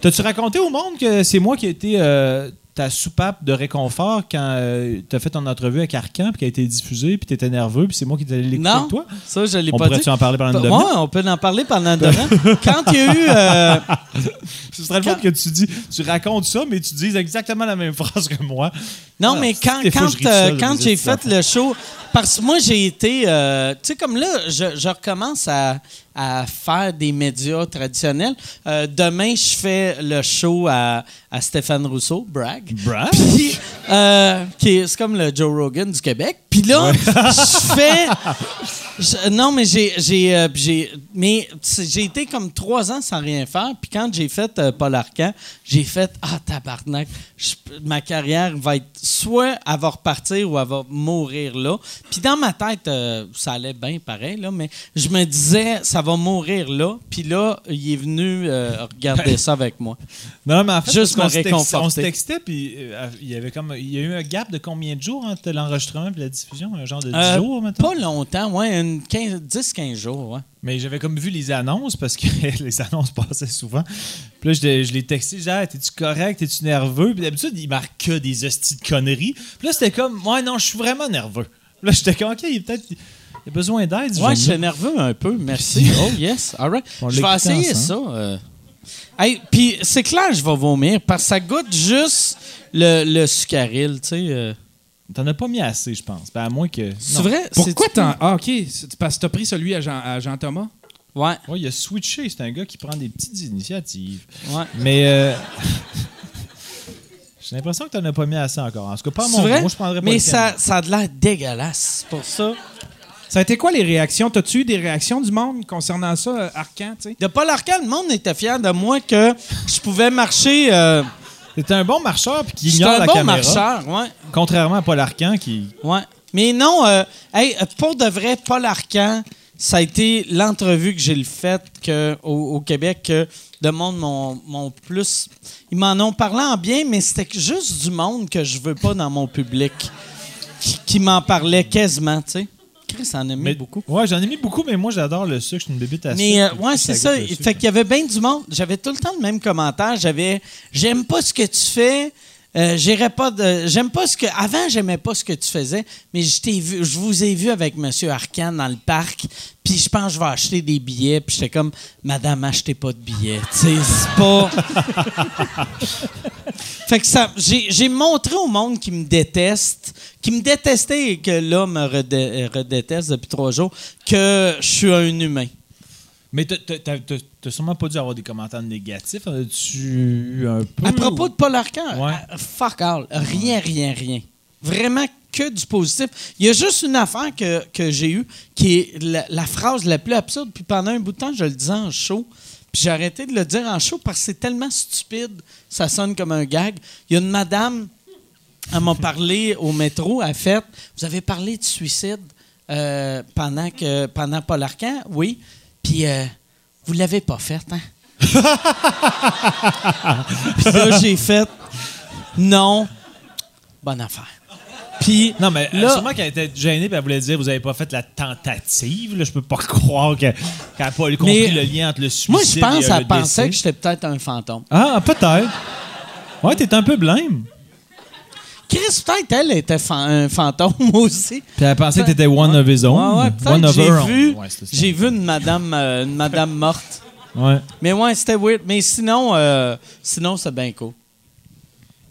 Speaker 3: T'as-tu raconté au monde que c'est moi qui ai été euh, ta soupape de réconfort quand euh, t'as fait ton entrevue avec Arcan puis qui a été diffusée puis t'étais nerveux puis c'est moi qui t'allais l'écouter
Speaker 1: Non,
Speaker 3: avec toi?
Speaker 1: ça, je l'ai
Speaker 3: On
Speaker 1: pas dit.
Speaker 3: pourrait-tu en parler pendant une
Speaker 1: Ouais,
Speaker 3: demi-heure?
Speaker 1: on peut en parler pendant demain. Quand il y a eu... euh,
Speaker 3: Ce serait le fun que tu dis, tu racontes ça, mais tu dises exactement la même phrase que moi.
Speaker 1: Non,
Speaker 3: Ah,
Speaker 1: mais quand,
Speaker 3: des fois,
Speaker 1: quand,
Speaker 3: je ris de
Speaker 1: euh,
Speaker 3: ça,
Speaker 1: quand j'ai fait le show, parce que moi, j'ai été. euh, tu sais, comme là, je, je recommence à, à faire des médias traditionnels. Euh, demain, je fais le show à, à Stéphane Rousseau, brag.
Speaker 3: Brag?
Speaker 1: Puis, euh, c'est comme le Joe Rogan du Québec. Puis là, je fais. je- non, mais j'ai, j'ai, euh, j'ai, mais j'ai été comme trois ans sans rien faire. Puis quand j'ai fait euh, Paul Arcan, j'ai fait ah tabarnak, je- ma carrière va être soit elle va repartir ou elle va mourir là. Puis dans ma tête, euh, ça allait bien pareil là, mais je me disais ça va mourir là. Puis là, il est venu euh, regarder ça avec moi.
Speaker 3: Non, mais en fait,
Speaker 1: Juste
Speaker 3: on se textait, puis il y avait comme il y a eu un gap de combien de jours entre l'enregistrement et la diffusion, un genre de 10
Speaker 1: Euh,
Speaker 3: jours maintenant.
Speaker 1: Pas longtemps, ouais, une 15 10-15 jours, ouais.
Speaker 3: Mais j'avais comme vu les annonces parce que les annonces passaient souvent. Puis là, je, l'ai- je l'ai texté, je disais, Ah, t'es-tu correct, t'es-tu nerveux? Puis d'habitude, il marque que des hosties de conneries. Puis là, c'était comme, ouais, non, je suis vraiment nerveux. Puis là, j'étais comme, ok, il y a peut-être il a besoin d'aide.
Speaker 1: Ouais, je suis nerveux un peu, merci. Oh yes, all right.
Speaker 3: On
Speaker 1: Je vais essayer ça. euh. Hey, puis c'est clair, je vais vomir parce que ça goûte juste le, le sucaril, tu sais. euh.
Speaker 3: T'en as pas mis assez, je pense. Ben, à moins que.
Speaker 1: C'est vrai?
Speaker 4: Pourquoi
Speaker 1: C'est-
Speaker 4: t'en. Ah, ok. Parce que t'as pris celui à Jean- à Jean-Thomas?
Speaker 1: Ouais,
Speaker 3: Ouais, il a switché. C'est un gars qui prend des petites initiatives.
Speaker 1: ouais.
Speaker 3: Mais. euh, J'ai l'impression que t'en as pas mis assez encore. En tout cas, pas mon
Speaker 1: vrai?
Speaker 3: Moi, je prendrais pas
Speaker 1: Mais
Speaker 3: le
Speaker 1: ça, ça a de l'air dégueulasse. Pour ça.
Speaker 4: Ça a été quoi les réactions? T'as-tu eu des réactions du monde concernant ça, euh, Arcan, tu sais?
Speaker 1: De Paul Arcand, le monde était fier de moi que je pouvais marcher. Euh,
Speaker 3: C'était un bon marcheur puis qui ignore
Speaker 1: un
Speaker 3: la
Speaker 1: bon
Speaker 3: caméra.
Speaker 1: marcheur, ouais.
Speaker 3: Contrairement à Paul Arcan qui.
Speaker 1: Ouais. Mais non, euh, hey, euh, pour de vrai, Paul Arcan, ça a été l'entrevue que j'ai le fait que, au, au Québec que le monde m'ont plus. Ils m'en ont parlé en bien, mais c'était juste du monde que je veux pas dans mon public qui, qui m'en parlait quasiment, tu sais. Chris en a mis
Speaker 3: Mais
Speaker 1: beaucoup.
Speaker 3: Ouais, j'en ai mis beaucoup, mais moi, j'adore le sucre. Je suis une bébite à
Speaker 1: Mais
Speaker 3: sucre,
Speaker 1: euh, ouais, c'est ça. Fait qu'il y avait bien du monde. J'avais tout le temps le même commentaire. J'avais j'aime pas ce que tu fais. Euh, j'irais pas j'aime pas ce que avant j'aimais pas ce que tu faisais mais je vu je vous ai vu avec monsieur Arcan dans le parc puis je pense que je vais acheter des billets puis j'étais comme madame achetez pas de billets c'est pas fait que ça j'ai montré au monde qui me déteste qui me détestait et que là me redé- redéteste depuis trois jours que je suis un humain
Speaker 3: Mais t'as- sûrement pas dû avoir des commentaires négatifs. As-tu un peu?
Speaker 1: À propos de Paul Arcand,
Speaker 3: Ouais.
Speaker 1: euh, fuck all. Rien, rien, rien. Vraiment que du positif. Il y a juste une affaire que, que j'ai eue qui est la, la phrase la plus absurde. Puis pendant un bout de temps, je le disais en show. Puis j'ai arrêté de le dire en show parce que c'est tellement stupide. Ça sonne comme un gag. Il y a une madame, elle m'a parlé au métro, elle a fait Vous avez parlé de suicide euh, pendant, que, pendant Paul Arcand Oui. Puis euh, vous l'avez pas fait, hein? Puis là, j'ai fait non. Bonne affaire. Puis
Speaker 3: Non, mais euh,
Speaker 1: Là-
Speaker 3: sûrement qu'elle était gênée et elle voulait dire Vous avez pas fait la tentative. Là, je peux pas croire qu'elle qu'elle a pas compris le lien entre le suicide
Speaker 1: moi, je pense
Speaker 3: et euh,
Speaker 1: qu'elle
Speaker 3: le
Speaker 1: pensait
Speaker 3: décès.
Speaker 1: que j'étais peut-être un fantôme.
Speaker 3: Ah, peut-être. Ouais, t'es un peu blême.
Speaker 1: Chris, peut-être elle était un fantôme aussi.
Speaker 3: Puis elle pensait que t'étais one of his own.
Speaker 1: Ouais,
Speaker 3: one of
Speaker 1: j'ai
Speaker 3: her
Speaker 1: vu,
Speaker 3: own. Ouais,
Speaker 1: j'ai vu une madame, euh, une madame morte.
Speaker 3: Ouais.
Speaker 1: Mais ouais, c'était weird. Mais sinon, euh, sinon c'est bien cool.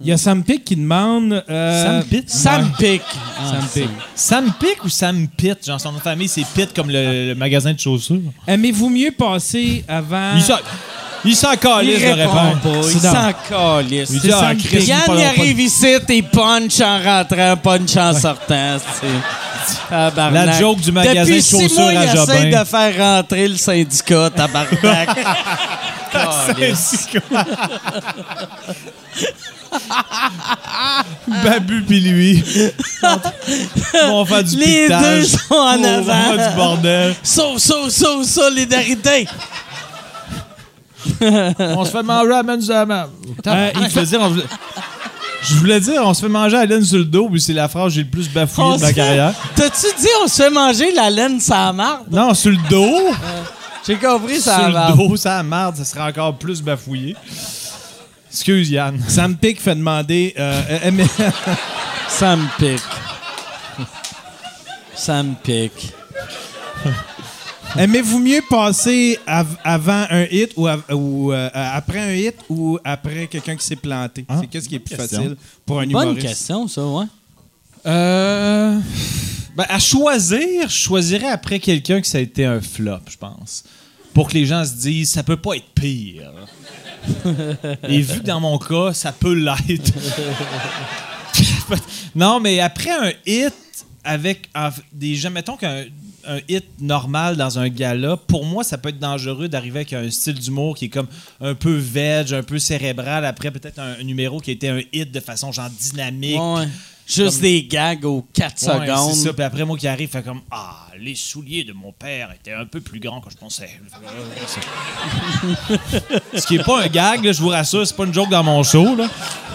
Speaker 4: Il y a Sam Pick qui demande. euh,
Speaker 3: Sam Pitt?
Speaker 1: Sam Pick. Ah,
Speaker 4: Sam Pick.
Speaker 3: Sam Pick ou Sam Pitt? Genre, son nom de famille, c'est Pitt comme le, le magasin de chaussures.
Speaker 4: Aimez-vous mieux passer avant.
Speaker 3: Il. Il s'en
Speaker 1: Il
Speaker 3: calisse de
Speaker 1: répond
Speaker 3: répondre.
Speaker 1: pas. Il s'en calisse.
Speaker 3: Il dit, ah, Chris,
Speaker 1: Yann, il arrive ici, t'es punch en rentrant, punch en sortant. Tabarnak.
Speaker 3: La joke du magasin
Speaker 1: Depuis
Speaker 3: de
Speaker 1: six
Speaker 3: chaussures
Speaker 1: mois,
Speaker 3: à
Speaker 1: il
Speaker 3: Jobin.
Speaker 1: essaie de faire rentrer le syndicat, tabarnak. Calisse.
Speaker 3: Babu pis lui. Ils vont faire du
Speaker 1: Les
Speaker 3: piquetage.
Speaker 1: deux sont en
Speaker 3: On va
Speaker 1: avant.
Speaker 3: du bordel.
Speaker 1: Sauve, sauve, sauve, solidarité.
Speaker 3: On se fait manger à la main.
Speaker 4: Euh,
Speaker 3: il faisait... On... Je voulais dire, on se fait manger la laine sur le dos, puis c'est la phrase que j'ai le plus bafouillé
Speaker 1: On
Speaker 3: de ma carrière.
Speaker 1: T'as-tu dit on se fait manger la laine sans marde?
Speaker 3: Non, sur le dos.
Speaker 1: J'ai compris ça.
Speaker 3: sur
Speaker 1: marde.
Speaker 3: le dos, ça marde, ça serait encore plus bafouillé. Excuse, Yann.
Speaker 5: Sam Pick fait demander. euh, euh, aimez-
Speaker 1: Ça me
Speaker 5: Aimez-vous mieux passer av- avant un hit ou, av- ou, euh, après un hit ou après quelqu'un qui s'est planté?
Speaker 3: Ah,
Speaker 5: c'est qu'est-ce qui est plus
Speaker 3: question.
Speaker 5: facile pour un
Speaker 1: Bonne
Speaker 5: humoriste?
Speaker 1: question, ça, ouais.
Speaker 3: Euh, ben, à choisir, je choisirais après quelqu'un que ça a été un flop, je pense. Pour que les gens se disent, ça peut pas être pire. Et vu que dans mon cas, ça peut l'être. non, mais après un hit avec des gens, mettons qu'un un hit normal dans un gala, pour moi, ça peut être dangereux d'arriver avec un style d'humour qui est comme un peu veg, un peu cérébral. Après, peut-être un, un numéro qui a été un hit de façon genre dynamique.
Speaker 1: Ouais. Juste
Speaker 3: Comme-
Speaker 1: des gags aux 4
Speaker 3: Ouais,
Speaker 1: secondes.
Speaker 3: c'est ça. Puis après, moi qui arrive, fait comme Ah, les souliers de mon père étaient un peu plus grands que je pensais. Ce qui est pas un gag, là, je vous rassure, c'est pas une joke dans mon show. Là.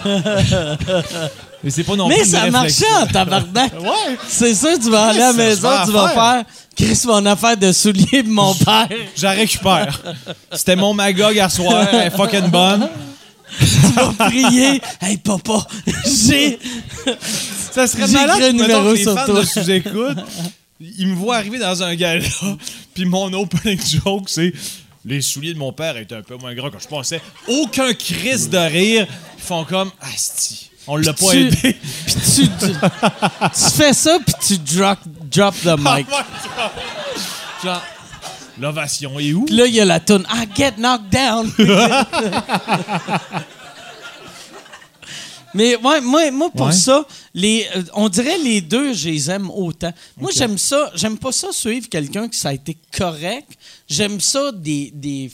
Speaker 3: Mais c'est pas non
Speaker 1: Mais
Speaker 3: plus une
Speaker 1: ça marchait en tabarnak.
Speaker 3: Ouais.
Speaker 1: C'est ça, tu vas aller à la maison, tu vas
Speaker 3: faire?
Speaker 1: Chris, mon affaire de souliers de mon père.
Speaker 3: Je la récupère. C'était mon magog à soir, elle est fucking bonne.
Speaker 1: Tu vas prier. Hey, papa, j'ai.
Speaker 3: Ça serait
Speaker 1: J'ai
Speaker 3: malade, mettons,
Speaker 1: numéro
Speaker 3: que les
Speaker 1: sur
Speaker 3: fans
Speaker 1: toi.
Speaker 3: de sous-écoute, ils me voient arriver dans un gala, puis mon opening joke, c'est les souliers de mon père étaient un peu moins grands que je pensais. Aucun crise de rire. Ils font comme Asti, on l'a pas
Speaker 1: tu-
Speaker 3: aidé.
Speaker 1: Puis tu, tu fais ça, puis tu drop, drop the mic.
Speaker 3: Ouais, genre, l'ovation est où?
Speaker 1: Puis là, il y a la toune I get knocked down. Mais ouais, moi, moi pour
Speaker 3: Ouais.
Speaker 1: ça, les, euh, on dirait les deux, je les aime autant. Moi, j'aime ça. J'aime pas ça suivre quelqu'un qui ça a été correct. J'aime ça des, des,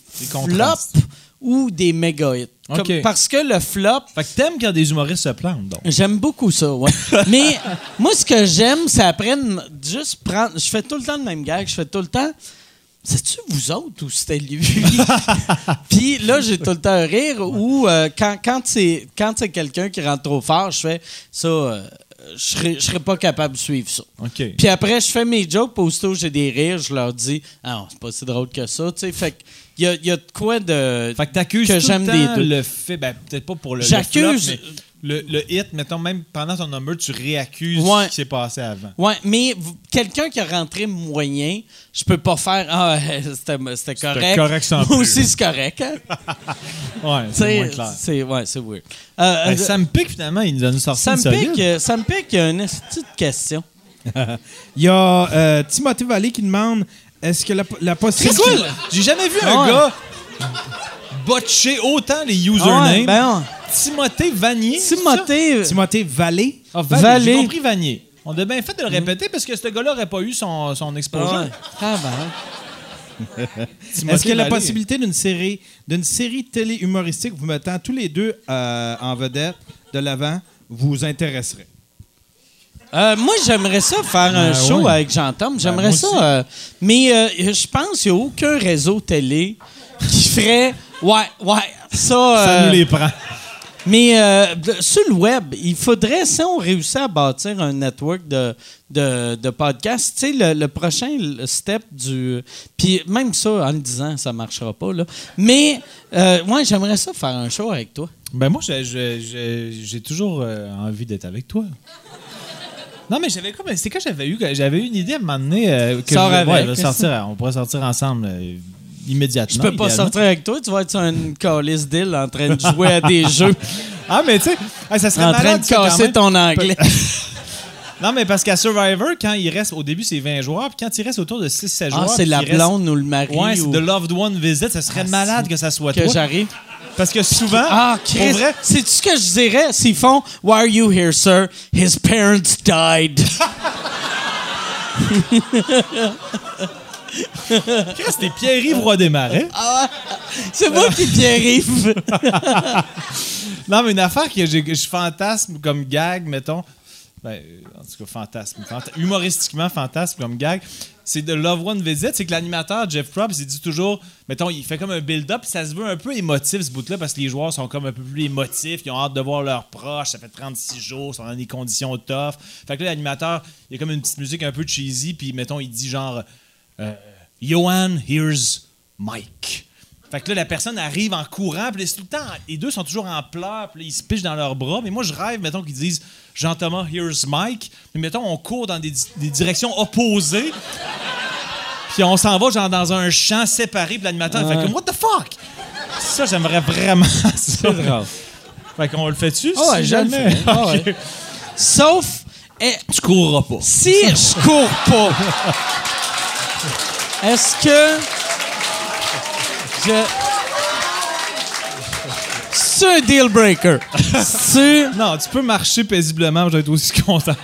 Speaker 1: flops ou des méga hits. Comme- parce que le flop,
Speaker 3: Fait que t'aimes quand des humoristes se plantent, donc.
Speaker 1: J'aime beaucoup ça, ouais. Mais moi, ce que j'aime, c'est après juste prendre. Je fais tout le temps le même gag. Je fais tout le temps. C'est-tu vous autres ou c'était lui? Puis là, j'ai tout le temps un rire ou euh, quand, quand c'est quand c'est quelqu'un qui rentre trop fort, je fais ça. euh, je serais, je serais pas capable de suivre ça.
Speaker 3: OK.
Speaker 1: Puis après, je fais mes jokes, puis aussitôt j'ai des rires, je leur dis Ah, non, c'est pas si drôle que ça. Tu sais, fait qu'il y a, il y a de quoi de.
Speaker 3: Fait que t'accuses
Speaker 1: que j'aime
Speaker 3: le
Speaker 1: des
Speaker 3: temps
Speaker 1: deux.
Speaker 3: le fait, ben peut-être pas pour le, le
Speaker 1: J'accuse-
Speaker 3: flop, mais le, le hit, mettons, même pendant ton number, tu réaccuses
Speaker 1: Ouais.
Speaker 3: ce qui s'est passé avant.
Speaker 1: Ouais, mais quelqu'un qui a rentré moyen, je peux pas faire Ah, c'était correct.
Speaker 3: correct sans
Speaker 1: Moi aussi, c'est correct. hein.
Speaker 3: Ouais, c'est moins clair.
Speaker 1: C'est ouais, c'est weird. Euh,
Speaker 3: Ben,
Speaker 1: euh,
Speaker 3: ça me pique, finalement, il nous a une sortie
Speaker 1: ça me
Speaker 3: solide.
Speaker 1: pique, euh, ça me pique, il y a une petite question.
Speaker 5: Il y a euh, Timothée Vallée qui demande est-ce que la, la
Speaker 3: C'est
Speaker 5: possibilité.
Speaker 3: quoi? J'ai jamais vu un gars autant les
Speaker 1: Ah
Speaker 3: usernames.
Speaker 1: ouais, ben,
Speaker 3: Timothée Vanier.
Speaker 1: Timothée,
Speaker 5: Timothée Vallée
Speaker 3: Ah, Vallée.
Speaker 1: Vallée.
Speaker 3: J'ai compris Vanier. On a bien fait de le répéter parce que ce gars-là n'aurait pas eu son, son exposure.
Speaker 1: Ah, ben.
Speaker 5: Est-ce que la
Speaker 3: Vallée.
Speaker 5: possibilité d'une série, d'une série télé humoristique vous mettant tous les deux euh, en vedette de l'avant vous intéresserait?
Speaker 1: Euh, moi, j'aimerais ça faire un
Speaker 3: Ben
Speaker 1: show
Speaker 3: ouais.
Speaker 1: avec Jean-Tom. J'aimerais
Speaker 3: moi
Speaker 1: ça. euh, mais euh, je pense qu'il n'y a aucun réseau télé qui ferait. Ouais, ouais, ça.
Speaker 3: Ça
Speaker 1: euh,
Speaker 3: nous les prend.
Speaker 1: Mais euh, sur le web, il faudrait, si on réussit à bâtir un network de, de, de podcasts, tu sais, le, le prochain step du. Puis même ça, en le disant, ça marchera pas, là. Mais, euh, moi, j'aimerais ça faire un show avec toi.
Speaker 3: Ben moi, j'ai- toujours euh, envie d'être avec toi. Non, mais j'avais comme. C'est quand j'avais eu. J'avais eu une idée à un moment donné. euh, que
Speaker 1: Sors
Speaker 3: je- ouais,
Speaker 1: avec,
Speaker 3: sortir, on pourrait sortir ensemble euh, immédiatement.
Speaker 1: Je peux pas sortir avec toi, tu vas être sur une calice d'île en train de jouer à des jeux,
Speaker 3: Ah, mais tu sais, ça serait
Speaker 1: en train de
Speaker 3: ça,
Speaker 1: casser ton anglais.
Speaker 3: Non, mais parce qu'à Survivor, quand il reste. Au début, c'est 20 joueurs, puis quand il reste autour de 6-7
Speaker 1: Ah,
Speaker 3: joueurs.
Speaker 1: c'est la
Speaker 3: reste-
Speaker 1: blonde ou le mari
Speaker 3: Ouais, c'est
Speaker 1: ou
Speaker 3: The Loved One Visit. Ça serait
Speaker 1: Ah,
Speaker 3: malade que ça soit
Speaker 1: que
Speaker 3: toi.
Speaker 1: j'arrive.
Speaker 3: Parce que souvent.
Speaker 1: Ah, Chris,
Speaker 3: vrai,
Speaker 1: c'est ce que je dirais? S'ils font Why are you here, sir? His parents died.
Speaker 3: Chris, c'était Pierre-Yves Roy des Marais.
Speaker 1: C'est moi qui arrive.
Speaker 3: Non, mais une affaire que je fantasme comme gag, mettons. ben, euh, en tout cas, fantasme. Fanta- humoristiquement fantasme comme gag. C'est de Love One Visit. C'est que l'animateur, Jeff Probst, il dit toujours, mettons, il fait comme un build-up, ça se veut un peu émotif, ce bout-là, parce que les joueurs sont comme un peu plus émotifs, ils ont hâte de voir leurs proches, ça fait 36 jours, ils sont dans des conditions tough. Fait que là, l'animateur, il y a comme une petite musique un peu cheesy, puis mettons, il dit genre, euh, Johan, here's Mike. Fait que là, la personne arrive en courant, puis tout le temps, les deux sont toujours en pleurs, puis là, ils se pichent dans leurs bras. Mais moi, je rêve, mettons, qu'ils disent Jean-Thomas, here's Mike. Mais mettons, on court dans des, di- des directions opposées. Puis on s'en va, genre, dans un champ séparé, puis l'animateur il fait comme What the fuck? Ça, j'aimerais vraiment ça.
Speaker 5: C'est drôle.
Speaker 3: Fait qu'on le fait-tu?
Speaker 1: Ah ouais,
Speaker 3: si jamais?
Speaker 1: Ah ouais. Sauf, eh,
Speaker 3: Tu courras pas.
Speaker 1: si je cours pas, est-ce que je. C'est un deal breaker. C'est
Speaker 3: Non, tu peux marcher paisiblement, je vais être aussi content.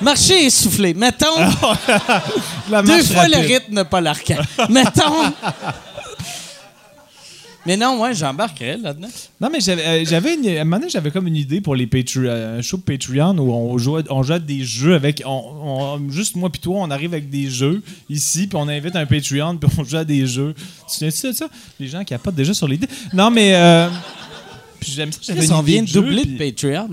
Speaker 1: marcher essoufflé. Mettons,
Speaker 3: La
Speaker 1: deux fois le rythme, pas l'arcade. Mettons. Mais non, ouais, j'embarquerais là-dedans.
Speaker 3: Non, mais j'avais, euh, j'avais une, à un moment donné, j'avais comme une idée pour les Patreon, un show de Patreon où on jouait, on jouait des jeux avec. On, juste moi puis toi, on arrive avec des jeux ici, puis on invite un Patreon, puis on joue à des jeux. Tu te souviens-tu de ça? Les gens qui pas déjà sur l'idée. Non, mais. euh, puis j'aime ça. j'avais
Speaker 1: on vient de doubler
Speaker 3: puis-
Speaker 1: de Patreon.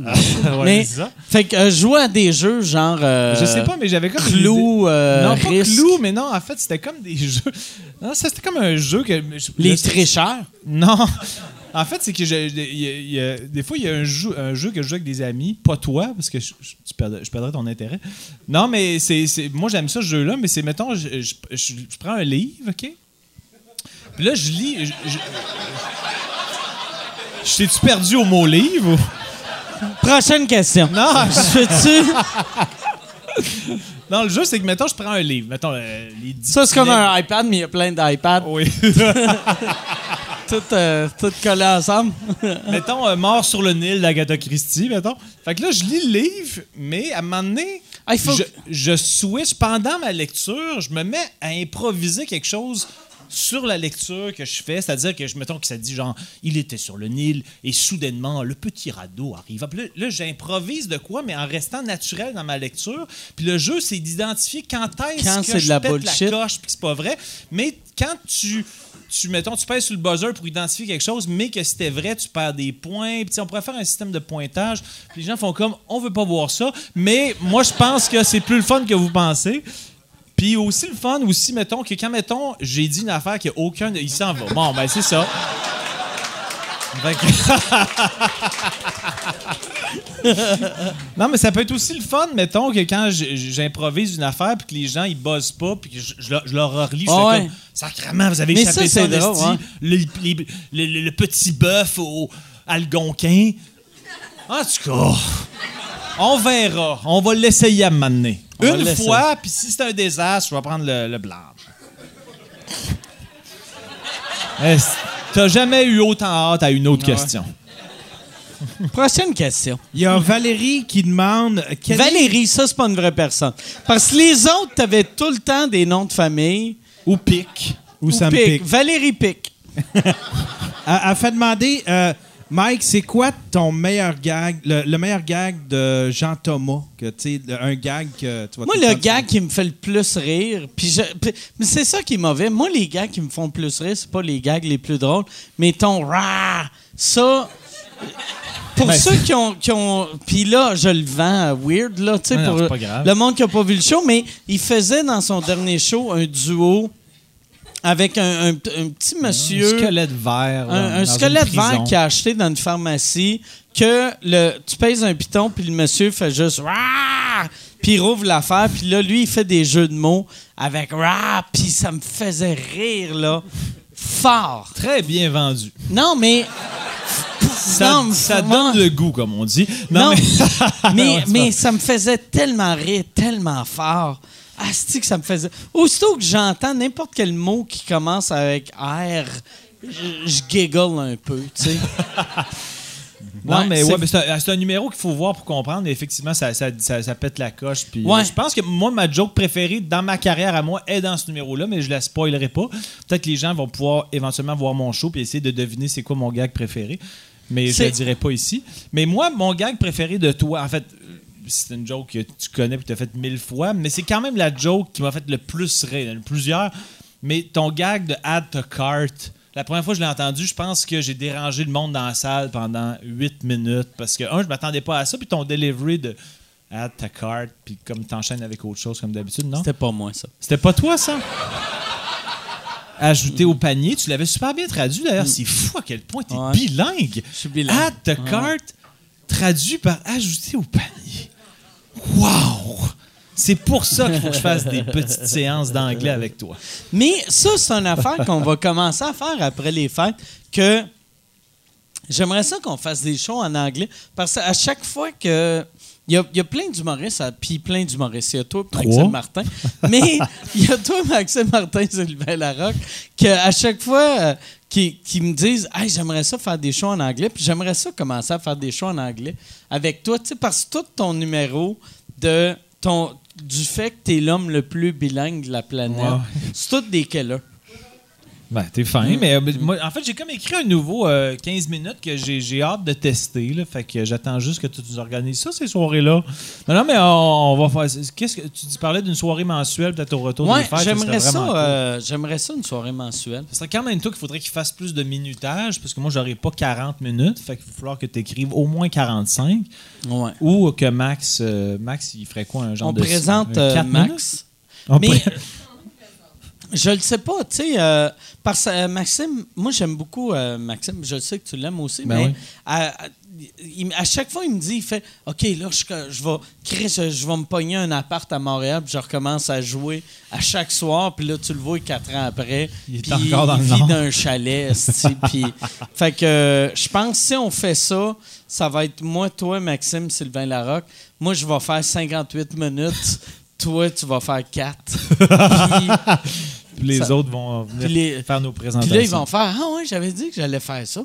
Speaker 3: Ouais,
Speaker 1: mais,
Speaker 3: ça.
Speaker 1: fait que euh, jouer à des jeux genre. euh,
Speaker 3: Je sais pas, mais j'avais comme.
Speaker 1: Clou, euh,
Speaker 3: non, pas
Speaker 1: risque.
Speaker 3: Clou, mais non, en fait, c'était comme des jeux. Non, ça, c'était comme un jeu que. je-
Speaker 1: Les tricheurs?
Speaker 3: Non. En fait, c'est que je- il y a- il y a- des fois, il y a un jeu, un jeu que je joue avec des amis, pas toi, parce que je, perdrais, je perdrais ton intérêt. Non, mais c'est, c'est- moi, j'aime ça, ce jeu-là, mais c'est, mettons, je, je- je- je prends un livre, OK? Puis là, je lis. Je, t'ai-tu perdu au mot livre? ou-
Speaker 1: Prochaine question.
Speaker 3: Non,
Speaker 1: Je fais-tu.
Speaker 3: non, le jeu, c'est que, mettons, je prends un livre. Mettons, euh, les
Speaker 1: Ça, c'est comme un iPad, mais il y a plein d'iPads,
Speaker 3: Oui.
Speaker 1: tout, euh, tout collés ensemble.
Speaker 3: mettons, euh, Mort sur le Nil d'Agatha Christie, mettons. Fait que là, je lis le livre, mais à un moment donné,
Speaker 1: Ah, il faut-
Speaker 3: je, je switch pendant ma lecture, je me mets à improviser quelque chose sur la lecture que je fais, c'est-à-dire que je mettons que ça dit genre il était sur le Nil et soudainement le petit radeau arrive. Puis là, là, j'improvise de quoi mais en restant naturel dans ma lecture. Puis le jeu c'est d'identifier quand est-ce
Speaker 1: Quand
Speaker 3: que
Speaker 1: c'est
Speaker 3: je
Speaker 1: de la
Speaker 3: pète
Speaker 1: bullshit.
Speaker 3: la coche puis c'est pas vrai. Mais quand tu tu mettons tu pèses sur le buzzer pour identifier quelque chose mais que c'était vrai, tu perds des points. Puis on pourrait faire un système de pointage. Puis les gens font comme on veut pas voir ça, mais moi je pense que c'est plus le fun que vous pensez. Puis aussi le fun, aussi, mettons, que quand, mettons, j'ai dit une affaire qu'il n'y a aucun... Il s'en va. Bon, ben c'est ça. Non, mais ça peut être aussi le fun, mettons, que quand j'improvise une affaire puis que les gens, ils buzzent pas puis que je, je leur- je leur relis, je fais
Speaker 1: ouais.
Speaker 3: comme... Sacrement, vous avez
Speaker 1: Mais
Speaker 3: échappé
Speaker 1: ça,
Speaker 3: ça,
Speaker 1: drôle,
Speaker 3: esti.
Speaker 1: hein.
Speaker 3: le, les- le- le- le petit bœuf au algonquin. En tout cas... On verra. On va l'essayer à m'amener. Une fois, puis si c'est un désastre, je vais prendre le, le blanc. Est-ce- T'as jamais eu autant hâte à une autre question?
Speaker 1: Prochaine question.
Speaker 5: Il y a Valérie qui demande.
Speaker 1: Valérie, ça, c'est pas une vraie personne. Parce que les autres, t'avais tout le temps des noms de famille.
Speaker 3: Ou pique?
Speaker 5: Ou ça me
Speaker 1: Pic.
Speaker 5: pique.
Speaker 1: Valérie Pic.
Speaker 5: Elle, elle fait demander, euh, Mike, c'est quoi ton meilleur gag, le, le meilleur gag de Jean Thomas, que tu un gag que tu vas.
Speaker 1: Moi, le gag qui me fait le plus rire, puis je- puis- mais c'est ça qui est mauvais. Moi, les gags qui me font le plus rire, c'est pas les gags les plus drôles, mais ton rah, ça. Pour
Speaker 3: Ben,
Speaker 1: ceux qui ont, qui ont puis là, je le vends euh, weird là, tu sais,
Speaker 3: non,
Speaker 1: pour
Speaker 3: c'est pas grave.
Speaker 1: le monde qui a pas vu le show, mais il faisait dans son dernier show un duo avec un, un- un petit monsieur
Speaker 3: Un squelette vert.
Speaker 1: un, un squelette vert qu'il a acheté dans une pharmacie que le, tu pèses un piton puis le monsieur fait juste puis il rouvre l'affaire puis là lui il fait des jeux de mots avec puis ça me faisait rire là fort.
Speaker 3: Très bien vendu.
Speaker 1: Non mais
Speaker 3: Ça,
Speaker 1: Non,
Speaker 3: ça donne le goût, comme on dit.
Speaker 1: non,
Speaker 3: Non,
Speaker 1: mais,
Speaker 3: mais...
Speaker 1: Ça me faisait tellement rire, tellement fort. Ah, c'est que ça me faisait. Aussitôt que j'entends n'importe quel mot qui commence avec R, je, je giggle un peu, tu sais.
Speaker 3: Non,
Speaker 1: Ouais,
Speaker 3: mais,
Speaker 1: c'est-
Speaker 3: ouais, mais c'est un, c'est un numéro qu'il faut voir pour comprendre. mais effectivement, ça, ça, ça- ça pète la coche. Puis,
Speaker 1: Ouais.
Speaker 3: Je pense que moi, ma joke préférée dans ma carrière à moi est dans ce numéro-là, mais je la spoilerai pas. Peut-être que les gens vont pouvoir éventuellement voir mon show et essayer de deviner c'est quoi mon gag préféré. Mais je
Speaker 1: C'est-
Speaker 3: ne le dirai pas ici. Mais moi, mon gag préféré de toi, en fait, c'est une joke que tu connais et que tu as faite mille fois, mais c'est quand même la joke qui m'a fait le plus rire. Il y en a plusieurs. Mais ton gag de add to cart, la première fois que je l'ai entendu, je pense que j'ai dérangé le monde dans la salle pendant 8 minutes parce que, un, je m'attendais pas à ça, puis ton delivery de add to cart, puis comme t'enchaînes avec autre chose comme d'habitude, non?
Speaker 1: C'était pas moi, ça.
Speaker 3: C'était pas toi, ça? Ajouter au panier, tu l'avais super bien traduit d'ailleurs. C'est fou à quel point t'es
Speaker 1: Ouais.
Speaker 3: bilingue.
Speaker 1: Je suis bilingue.
Speaker 3: Add to cart, traduit par ajouter au panier. Wow! C'est pour ça qu'il faut que je fasse des petites séances d'anglais avec toi.
Speaker 1: Mais ça, c'est une affaire qu'on va commencer à faire après les fêtes, que j'aimerais ça qu'on fasse des shows en anglais, parce qu'à chaque fois que... Il y a, il y a plein d'humoristes, puis plein d'humoristes. Il y a toi. Maxime Martin. Mais il y a toi, Maxime Martin, Sylvain Larocque, qu'à chaque fois euh, qui, qui me disent hey, j'aimerais ça faire des shows en anglais, puis j'aimerais ça commencer à faire des shows en anglais avec toi, tu sais, parce que tout ton numéro de ton du fait que tu es l'homme le plus bilingue de la planète, c'est tout des killers.
Speaker 3: Ben, t'es fin, mais euh, moi, en fait, j'ai comme écrit un nouveau euh, 15 minutes que j'ai j'ai hâte de tester. Là, fait que j'attends juste que tu nous organises ça, ces soirées-là. Non, non, mais on, on va faire. Qu'est-ce que tu parlais d'une soirée mensuelle, peut-être au retour
Speaker 1: Ouais,
Speaker 3: des
Speaker 1: j'aimerais ça, euh, j'aimerais ça une soirée mensuelle.
Speaker 3: Ce serait quand même toi qu'il faudrait qu'il fasse plus de minutage, parce que moi, j'aurais pas 40 minutes. Fait qu'il va falloir que tu écrives au moins 45.
Speaker 1: Ouais.
Speaker 3: Ou que Max, euh, Max, il ferait quoi, un genre
Speaker 1: On
Speaker 3: de.
Speaker 1: présente
Speaker 3: un
Speaker 1: euh,
Speaker 3: quatre
Speaker 1: Max.
Speaker 3: minutes? On
Speaker 1: Mais
Speaker 3: pré-
Speaker 1: je le sais pas, tu sais, euh, parce que euh, Maxime, moi j'aime beaucoup euh, Maxime, je le sais que tu l'aimes aussi,
Speaker 3: Ben
Speaker 1: mais
Speaker 3: oui.
Speaker 1: à, à- il- à chaque fois il me dit, il fait, OK, là je, je vais, Chris, je, je vais me pogner un appart à Montréal, puis je recommence à jouer à chaque soir, puis là tu le vois quatre ans après,
Speaker 3: Il est encore dans
Speaker 1: il vit d'un chalet, puis fait que je pense que si on fait ça, ça va être moi, toi, Maxime, Sylvain Larocque. Moi, je vais faire 58 minutes. Toi, tu vas faire 4. Puis,
Speaker 3: Puis les
Speaker 1: ça-
Speaker 3: autres vont venir
Speaker 1: puis les-
Speaker 3: faire nos
Speaker 1: puis
Speaker 3: présentations.
Speaker 1: là, ils vont faire Ah ouais, j'avais dit que j'allais faire ça.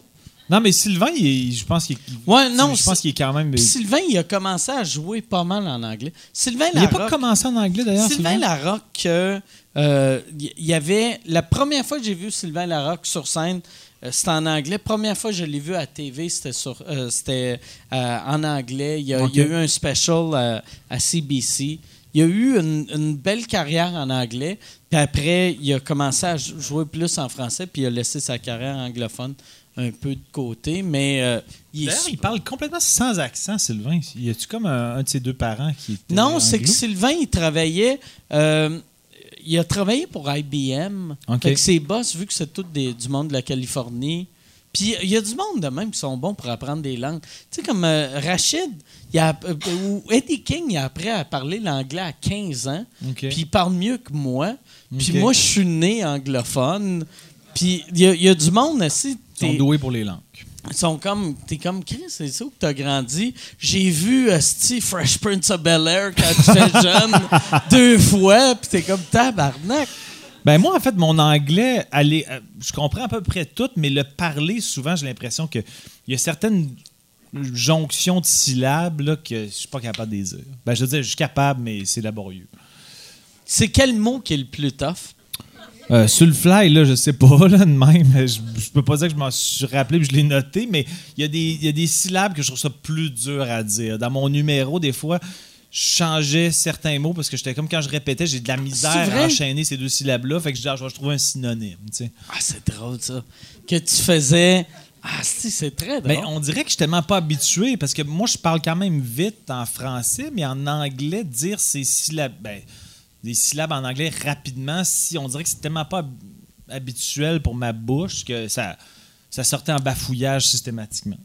Speaker 3: Non, mais Sylvain, il est- je pense qu'il
Speaker 1: Ouais, non,
Speaker 3: je pense qu'il est quand même.
Speaker 1: Puis Sylvain, il a commencé à jouer pas mal en anglais. Sylvain
Speaker 3: Il n'a pas commencé en anglais d'ailleurs.
Speaker 1: Sylvain Larocque, euh, euh, il y avait. La première fois que j'ai vu Sylvain Larocque sur scène, euh, c'était en anglais. Première fois que je l'ai vu à TV, c'était sur, euh, c'était euh, en anglais. Il y, a,
Speaker 3: Ok.
Speaker 1: il y a eu un special euh, à CBC. Il a eu une, une belle carrière en anglais. Puis après, il a commencé à jou- jouer plus en français. Puis il a laissé sa carrière anglophone un peu de côté. Mais euh,
Speaker 3: D'ailleurs, il parle complètement sans accent, Sylvain. Y a-tu comme un, un de ses deux parents qui était
Speaker 1: Non, c'est que? Sylvain, il travaillait. euh, il a travaillé pour IBM.
Speaker 3: OK.
Speaker 1: Fait que ses boss, vu que c'est tout des- du monde de la Californie. Puis il y a du monde de même qui sont bons pour apprendre des langues. Tu sais, comme euh, Rachid, il a, euh, ou Eddie King, il a appris à parler l'anglais à 15 ans.
Speaker 3: OK.
Speaker 1: Puis il parle mieux que moi. Puis moi, je suis né anglophone. Puis il y, y a du monde aussi.
Speaker 3: Ils sont doués pour les langues.
Speaker 1: ils sont comme, t'es comme Chris, c'est ça où t'as grandi? J'ai vu euh, c'ti, Fresh Prince of Bel Air quand j'étais jeune deux fois, puis t'es comme tabarnak.
Speaker 3: Ben moi, en fait, mon anglais, euh, je comprends à peu près tout, mais le parler, souvent, j'ai l'impression que il y a certaines jonctions de syllabes là, que je suis pas capable de les dire. Ben, je veux dire, je suis capable, mais c'est laborieux.
Speaker 1: C'est quel mot qui est le plus tough?
Speaker 3: Euh, sur le fly, là, je sais pas, là, de même. Je, je peux pas dire que je m'en suis rappelé et je l'ai noté, mais il y, a des- il y a des syllabes que je trouve ça plus dur à dire. Dans mon numéro, des fois, changeais certains mots parce que j'étais comme quand je répétais, j'ai de la misère à enchaîner ces deux syllabes-là. Fait que je dis, ah, je vais trouver un synonyme, tu sais.
Speaker 1: Ah, c'est drôle ça. Que tu faisais. Ah, si, c'est très drôle.
Speaker 3: On dirait que je suis tellement pas habitué parce que moi, je parle quand même vite en français, mais en anglais, dire ces syllabes, ben, des syllabes en anglais rapidement, si on dirait que c'est tellement pas hab- habituel pour ma bouche que ça, ça sortait en bafouillage systématiquement.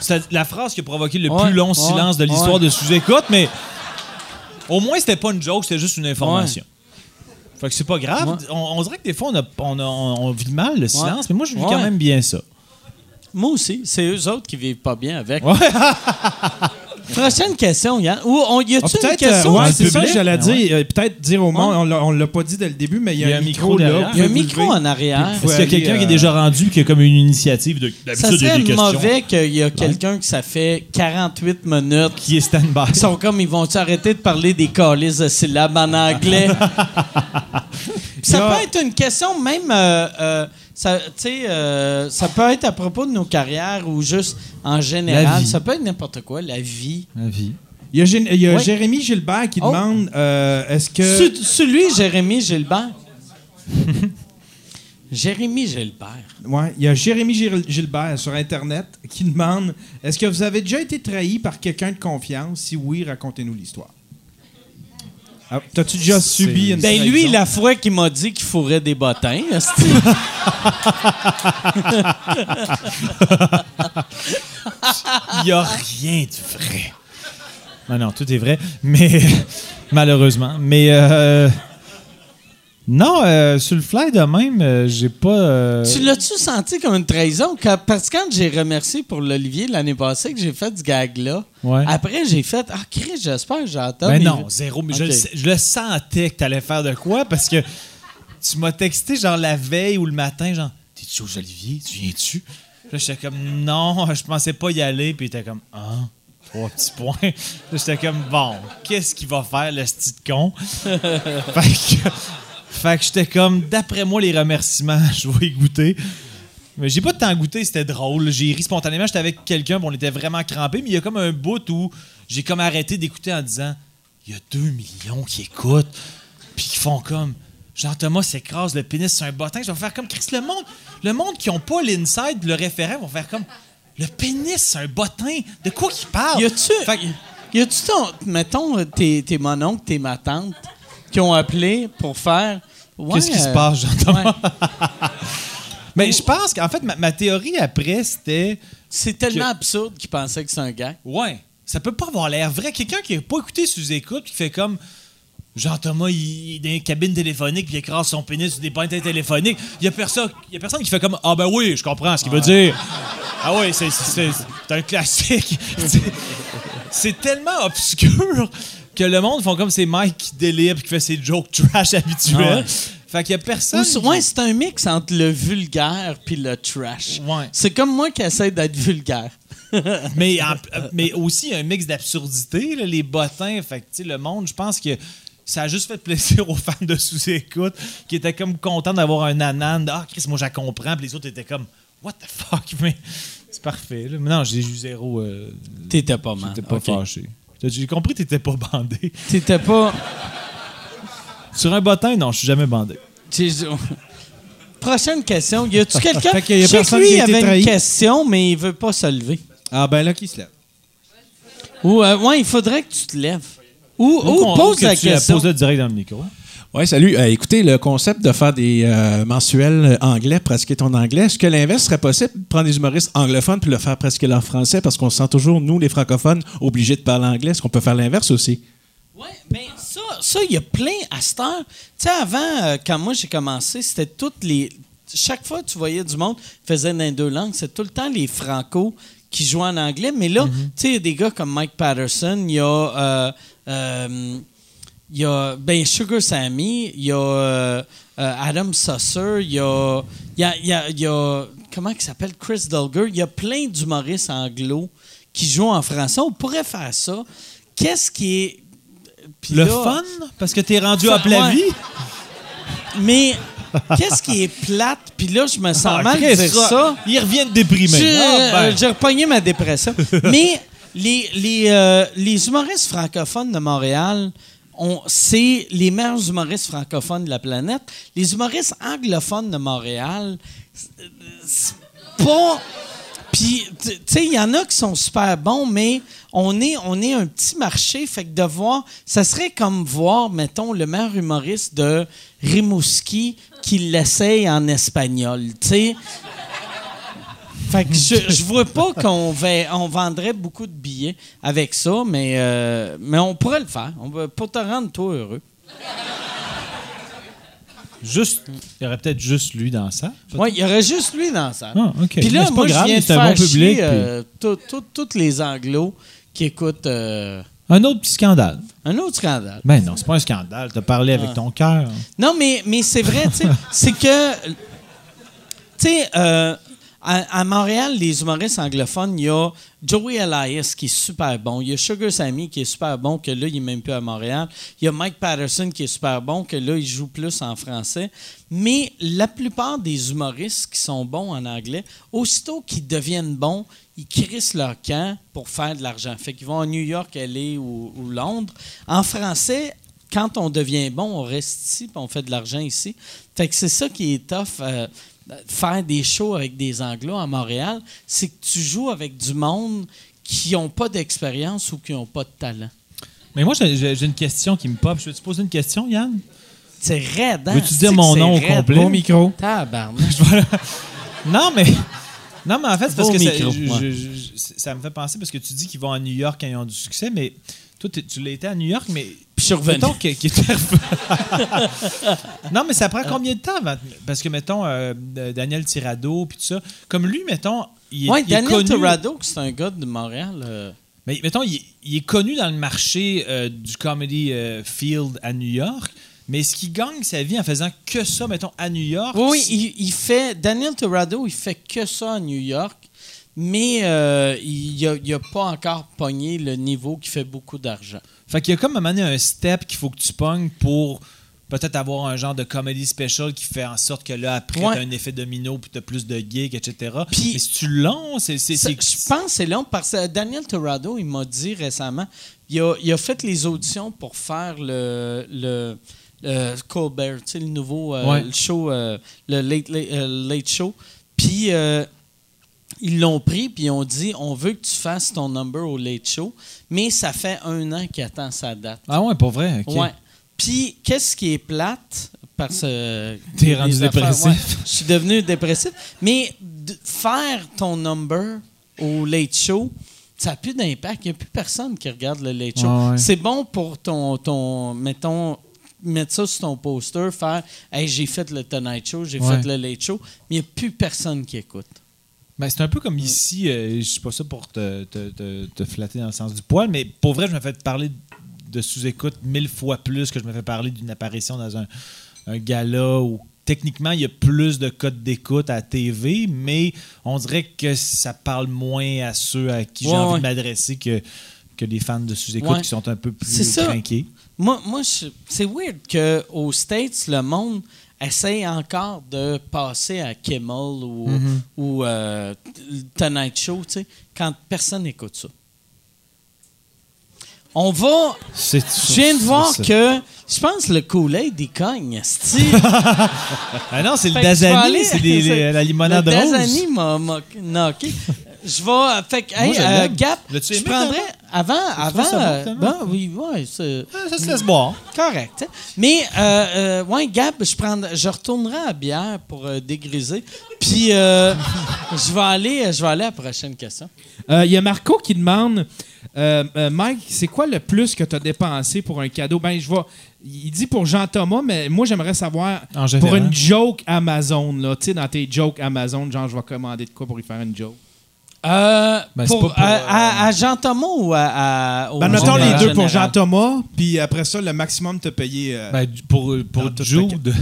Speaker 3: C'est la phrase qui a provoqué le
Speaker 1: Ouais,
Speaker 3: plus long
Speaker 1: ouais,
Speaker 3: silence de l'histoire
Speaker 1: ouais.
Speaker 3: de sous-écoute, mais au moins, c'était pas une joke, c'était juste une information. Fait que c'est pas grave. On, on dirait que des fois, on, a, on, a- on vit mal le silence, mais moi, je vis quand même bien ça.
Speaker 1: Moi aussi, c'est eux autres qui vivent pas bien avec. Prochaine question, Yann. Ou on, y
Speaker 5: Ah,
Speaker 1: a-tu une
Speaker 5: peut-être,
Speaker 1: question?
Speaker 5: euh, ouais, c'est ça que
Speaker 3: public?
Speaker 5: j'allais
Speaker 3: Ah,
Speaker 5: dire. Euh, peut-être dire au monde,
Speaker 1: Ouais.
Speaker 5: on l'a- pas dit dès le début, mais il y a, un micro, là.
Speaker 1: Il y a un
Speaker 5: Vous
Speaker 1: micro
Speaker 5: levez.
Speaker 1: en arrière.
Speaker 3: Est-ce qu'il y a quelqu'un qui est
Speaker 5: euh,
Speaker 3: déjà rendu qui a comme une initiative de
Speaker 1: Ça serait
Speaker 3: des
Speaker 1: mauvais qu'il y a quelqu'un qui ça fait 48 minutes
Speaker 3: qui est stand-by?
Speaker 1: Ils sont comme, ils vont arrêter de parler des calices de syllabes en anglais? ça peut être une question, même, euh, euh, Ça, tu sais, euh, ça peut être à propos de nos carrières ou juste en général. Ça peut être n'importe quoi, la vie.
Speaker 3: La vie.
Speaker 5: Il y a, Gé- il y a
Speaker 1: Ouais.
Speaker 5: Jérémy Gilbert qui
Speaker 1: Oh.
Speaker 5: demande euh, est-ce que.
Speaker 1: Celui- Celui, Jérémy Gilbert. Jérémy Gilbert.
Speaker 5: Ouais, il y a Jérémy Gil- Gilbert sur Internet qui demande est-ce que vous avez déjà été trahi par quelqu'un de confiance? Si oui, racontez-nous l'histoire. Ah, T'as-tu déjà subi une
Speaker 1: Ben lui, la fois qu'il m'a dit qu'il fourrait des bottins.
Speaker 3: Il n'y a rien de vrai. Non, non, tout est vrai, mais malheureusement. Mais euh, non, euh, sur le fly de même, euh, j'ai pas. euh,
Speaker 1: Tu l'as-tu senti comme une trahison? Quand- parce que quand j'ai remercié pour l'Olivier l'année passée que j'ai fait ce gag-là,
Speaker 3: Ouais.
Speaker 1: après j'ai fait Ah, Chris, j'espère que j'entends.
Speaker 3: Mais
Speaker 1: mes-
Speaker 3: non, zéro. Mais je,
Speaker 1: Ok.
Speaker 3: le, sais- je le sentais que t'allais faire de quoi parce que tu m'as texté genre la veille ou le matin, genre T'es-tu aux Olivier? Tu viens-tu? Puis Là, j'étais comme non, je pensais pas y aller. Puis t'es comme ah, trois petits points. Là, j'étais comme bon, qu'est-ce qu'il va faire le petit con? fait que, fait que j'étais comme d'après moi, les remerciements, je vais y goûter. Mais j'ai pas de temps goûté, c'était drôle. J'ai ri spontanément, j'étais avec quelqu'un, on était vraiment crampés, mais il y a comme un bout où j'ai comme arrêté d'écouter en disant il y a 2 millions qui écoutent, puis qui font comme Jean-Thomas s'écrase le pénis sur un bottin. Je vais faire comme Chris, le monde, le monde qui ont pas l'inside, le référent, vont faire comme le pénis sur un bottin. De quoi qu'il parle?
Speaker 1: Y a-tu.
Speaker 3: Fait que-
Speaker 1: Y a-tu, ton- mettons, tes, tes mononcles, tes ma tante, qui ont appelé pour faire. Ouais,
Speaker 3: Qu'est-ce qui se passe, Jean-Thomas?
Speaker 1: ouais.
Speaker 3: Mais je pense qu'en fait, ma, ma théorie après, c'était.
Speaker 1: C'est tellement
Speaker 3: Que-
Speaker 1: absurde qu'ils pensaient que c'est un gag.
Speaker 3: Ouais. Ça peut pas avoir l'air vrai. Quelqu'un qui n'a pas écouté sous écoute, qui fait comme. Jean-Thomas, il il est dans une cabine téléphonique, puis il écrase son pénis sur des pointes téléphoniques. Il y a personne, il y a personne qui fait comme Ah ben oui, je comprends ce qu'il veut dire. Ah oui, c'est, un classique. c'est tellement obscur que le monde font comme c'est Mike qui délire qui fait ses jokes trash habituels. Fait qu'il y a personne.
Speaker 1: Ou
Speaker 3: qui-
Speaker 1: c'est- ouais, c'est un mix entre le vulgaire puis le trash.
Speaker 3: Ouais.
Speaker 1: C'est comme moi qui essaie d'être vulgaire.
Speaker 3: mais, en- mais aussi un mix d'absurdité, les bottins. Fait que, tu sais, le monde, je pense que ça a juste fait plaisir aux fans de sous-écoute qui étaient comme contents d'avoir un anan. Ah, Chris, moi, je comprends. Puis les autres étaient comme, What the fuck? Mais c'est parfait. là. Mais non, j'ai eu zéro. euh,
Speaker 1: T'étais pas mal.
Speaker 3: J'étais pas
Speaker 1: Ok.
Speaker 3: fâché. J'ai compris que t'étais pas bandé.
Speaker 1: T'étais pas.
Speaker 3: Sur un bottin, non, je suis jamais bandé.
Speaker 1: Prochaine question. Y a-tu quelqu'un?
Speaker 5: Fait qu'il y a
Speaker 1: Je sais que lui,
Speaker 5: qui a
Speaker 1: avait
Speaker 5: trahi.
Speaker 1: une question, mais il veut pas se lever.
Speaker 5: Ah, ben là, qui se lève
Speaker 1: Ou, euh, ouais, il faudrait que tu te lèves. Ou, pose
Speaker 3: que
Speaker 1: la
Speaker 3: tu la
Speaker 1: question.
Speaker 3: poses direct dans le micro.
Speaker 6: Oui, salut. Euh, écoutez, le concept de faire des euh, mensuels anglais, pratiquer ton anglais, est-ce que l'inverse serait possible? Prendre des humoristes anglophones puis le faire pratiquer leur français parce qu'on se sent toujours, nous, les francophones, obligés de parler anglais. Est-ce qu'on peut faire l'inverse aussi?
Speaker 1: Oui, mais ça, ça, il y a plein à cette heure. Tu sais, avant, euh, quand moi j'ai commencé, c'était toutes les. Chaque fois que tu voyais du monde faisait dans les deux langues, c'était tout le temps les franco qui jouaient en anglais. Mais là, tu sais, il y a des gars comme Mike Patterson, il y a. euh, euh, il y a ben, Sugar Sammy, il y a euh, Adam Susser, il y a, il y a, il y a- il y a- comment il s'appelle? Chris Dulger, il y a plein d'humoristes anglo qui jouent en français. On pourrait faire ça. Qu'est-ce qui est
Speaker 3: Le
Speaker 1: là-
Speaker 3: fun? Parce que t'es rendu à la
Speaker 1: ouais.
Speaker 3: vie?
Speaker 1: Mais qu'est-ce qui est plate? Puis là, je me sens
Speaker 3: Ah,
Speaker 1: mal de dire ça.
Speaker 3: Ils reviennent déprimés.
Speaker 1: J'ai
Speaker 3: Ah, ben.
Speaker 1: euh, j'ai repogné ma dépression. Mais les, les, euh, les humoristes francophones de Montréal, on- c'est les meilleurs humoristes francophones de la planète. Les humoristes anglophones de Montréal, pas. Puis, tu sais, il y en a qui sont super bons, mais on est, on est un petit marché. Fait que de voir, ça serait comme voir, mettons, le meilleur humoriste de Rimouski qui l'essaye en espagnol. Tu sais. Fait que je, je vois pas qu'on on vendrait beaucoup de billets avec ça, mais, euh, mais on pourrait le faire. On va, pour te rendre toi heureux.
Speaker 3: Juste, il y aurait peut-être juste lui dans ça.
Speaker 1: Oui, il y aurait juste lui dans ça.
Speaker 3: Ah.
Speaker 1: Puis là,
Speaker 3: pas
Speaker 1: moi,
Speaker 3: grave,
Speaker 1: je viens de
Speaker 3: c'est un
Speaker 1: faire
Speaker 3: bon public,
Speaker 1: chier euh, tous les anglos qui écoutent euh,
Speaker 3: Un autre petit scandale.
Speaker 1: un autre scandale.
Speaker 3: Ben non, c'est pas un scandale. T'as parlé avec
Speaker 1: Ah.
Speaker 3: ton cœur.
Speaker 1: Non, mais, mais c'est vrai, tu sais, c'est que, tu sais, euh, À, Montréal, les humoristes anglophones, il y a Joey Elias qui est super bon. Il y a Sugar Sammy qui est super bon, que là, il n'est même plus à Montréal. Il y a Mike Patterson qui est super bon, que là, il joue plus en français. Mais la plupart des humoristes qui sont bons en anglais, aussitôt qu'ils deviennent bons, ils crissent leur camp pour faire de l'argent. Fait qu'ils vont à New York, LA ou Londres. En français, quand on devient bon, on reste ici puis on fait de l'argent ici. Fait que c'est ça qui est tough. euh, faire des shows avec des Anglos à Montréal, c'est que tu joues avec du monde qui n'ont pas d'expérience ou qui n'ont pas de talent.
Speaker 3: Mais moi, j'ai une question qui me pop. Je vais te poser une question, Yann?
Speaker 1: C'est raide, hein?
Speaker 3: Veux-tu
Speaker 1: C'est
Speaker 3: dire mon nom au complet?
Speaker 5: Bon micro.
Speaker 1: Tabarnak.
Speaker 3: Non, mais. Non, mais en fait, c'est parce que ça, je- ça me fait penser parce que tu dis qu'ils vont à New York quand ils ont du succès, mais toi, tu l'as été à New York, mais.
Speaker 1: Puis je suis revenu.
Speaker 3: Mettons non, mais ça prend combien de temps? avant- Parce que, mettons, euh, Daniel Tirado, puis tout ça. Comme lui, mettons, il il est
Speaker 1: Daniel
Speaker 3: connu.
Speaker 1: Torado, c'est un gars de Montréal. euh,
Speaker 3: Mais mettons, il, est- il est connu dans le marché euh, du comedy euh, field à New York, mais est-ce qu'il gagne sa vie en faisant que ça, mettons, à New York?
Speaker 1: Oui, oui, il, il fait. Daniel Torado, il fait que ça à New York, mais euh, il n'a pas encore pogné le niveau qui fait beaucoup d'argent.
Speaker 3: Fait qu'il y a comme à un moment donné un step qu'il faut que tu pognes pour peut-être avoir un genre de comedy special qui fait en sorte que là, après,
Speaker 1: Ouais.
Speaker 3: t'as un effet domino, puis t'as plus de gigs, etc.
Speaker 1: Puis-
Speaker 3: mais si tu long, c'est... c'est-
Speaker 1: Ça,
Speaker 3: c'est-
Speaker 1: Je pense que c'est long parce que Daniel Torado, il m'a dit récemment, il a, il a fait les auditions pour faire le, le, le Colbert, tu sais, le nouveau euh,
Speaker 3: Ouais.
Speaker 1: le show, euh, le late, late, euh, Late Show. Puis ils l'ont pris, puis ils ont dit on veut que tu fasses ton number au Late Show, mais ça fait un an qu'il attend sa date.
Speaker 3: Ah ouais, pas vrai?
Speaker 1: Ouais. Puis, qu'est-ce qui est plate? Parce que.
Speaker 3: T'es rendu
Speaker 1: affaires-
Speaker 3: dépressif.
Speaker 1: ouais, je suis devenu dépressif. Mais de faire ton number au Late Show, ça n'a plus d'impact. Il n'y a plus personne qui regarde le Late Show.
Speaker 3: Ouais, ouais.
Speaker 1: C'est bon pour ton, ton. Mettons. Mettre ça sur ton poster, faire Hey, j'ai fait le Tonight Show, j'ai
Speaker 3: Ouais.
Speaker 1: fait le Late Show, mais il n'y a plus personne qui écoute.
Speaker 3: Ben, c'est un peu comme ici, euh, je suis pas ça pour te, te- te- te flatter dans le sens du poil, mais pour vrai, je me fais parler de sous-écoute mille fois plus que je me fais parler d'une apparition dans un, un gala où techniquement il y a plus de codes d'écoute à TV, mais on dirait que ça parle moins à ceux à qui j'ai envie
Speaker 1: ouais.
Speaker 3: de m'adresser que, que les fans de sous-écoute
Speaker 1: Ouais.
Speaker 3: qui sont un peu plus
Speaker 1: ça.
Speaker 3: trinqués.
Speaker 1: Moi, moi c'est weird qu'aux States, le monde essaye encore de passer à Kimmel ou, ou euh, Tonight Show, tu sais, quand personne n'écoute ça. On va. Je viens de voir que. Je pense que le Kool-Aid, il cogne.
Speaker 3: Ah non, c'est le Dasani, c'est la limonade
Speaker 1: le
Speaker 3: rose.
Speaker 1: Dasani m'a m'a knocké. Je vais. Fait que, hey, euh. Gap, je prendrais. Avant, avant.
Speaker 3: bon,
Speaker 1: euh, ben oui, ouais, c'est.
Speaker 3: Ah, Ça se laisse boire.
Speaker 1: Correct. hein. Mais, euh, euh, ouais, Gab, je, prendrai- je retournerai à bière pour euh, dégriser. Puis, euh, je vais aller je vais aller à la prochaine question.
Speaker 5: Euh, Il y a Marco qui demande euh, euh, Mike, c'est quoi le plus que tu as dépensé pour un cadeau? Ben, je vais. Il dit pour Jean-Thomas, mais moi, j'aimerais savoir pour une joke Amazon, là. Tu sais, dans tes jokes Amazon, genre, je vais commander de quoi pour y faire une joke?
Speaker 1: Euh,
Speaker 3: Ben, c'est
Speaker 1: pour-
Speaker 3: pas pour,
Speaker 1: à,
Speaker 3: euh,
Speaker 1: à- à Jean-Thomas ou à. à au
Speaker 5: Ben, mettons les deux pour
Speaker 1: Général?
Speaker 5: Jean-Thomas, puis après ça, le maximum te payer. euh,
Speaker 3: Ben, pour pour Jude,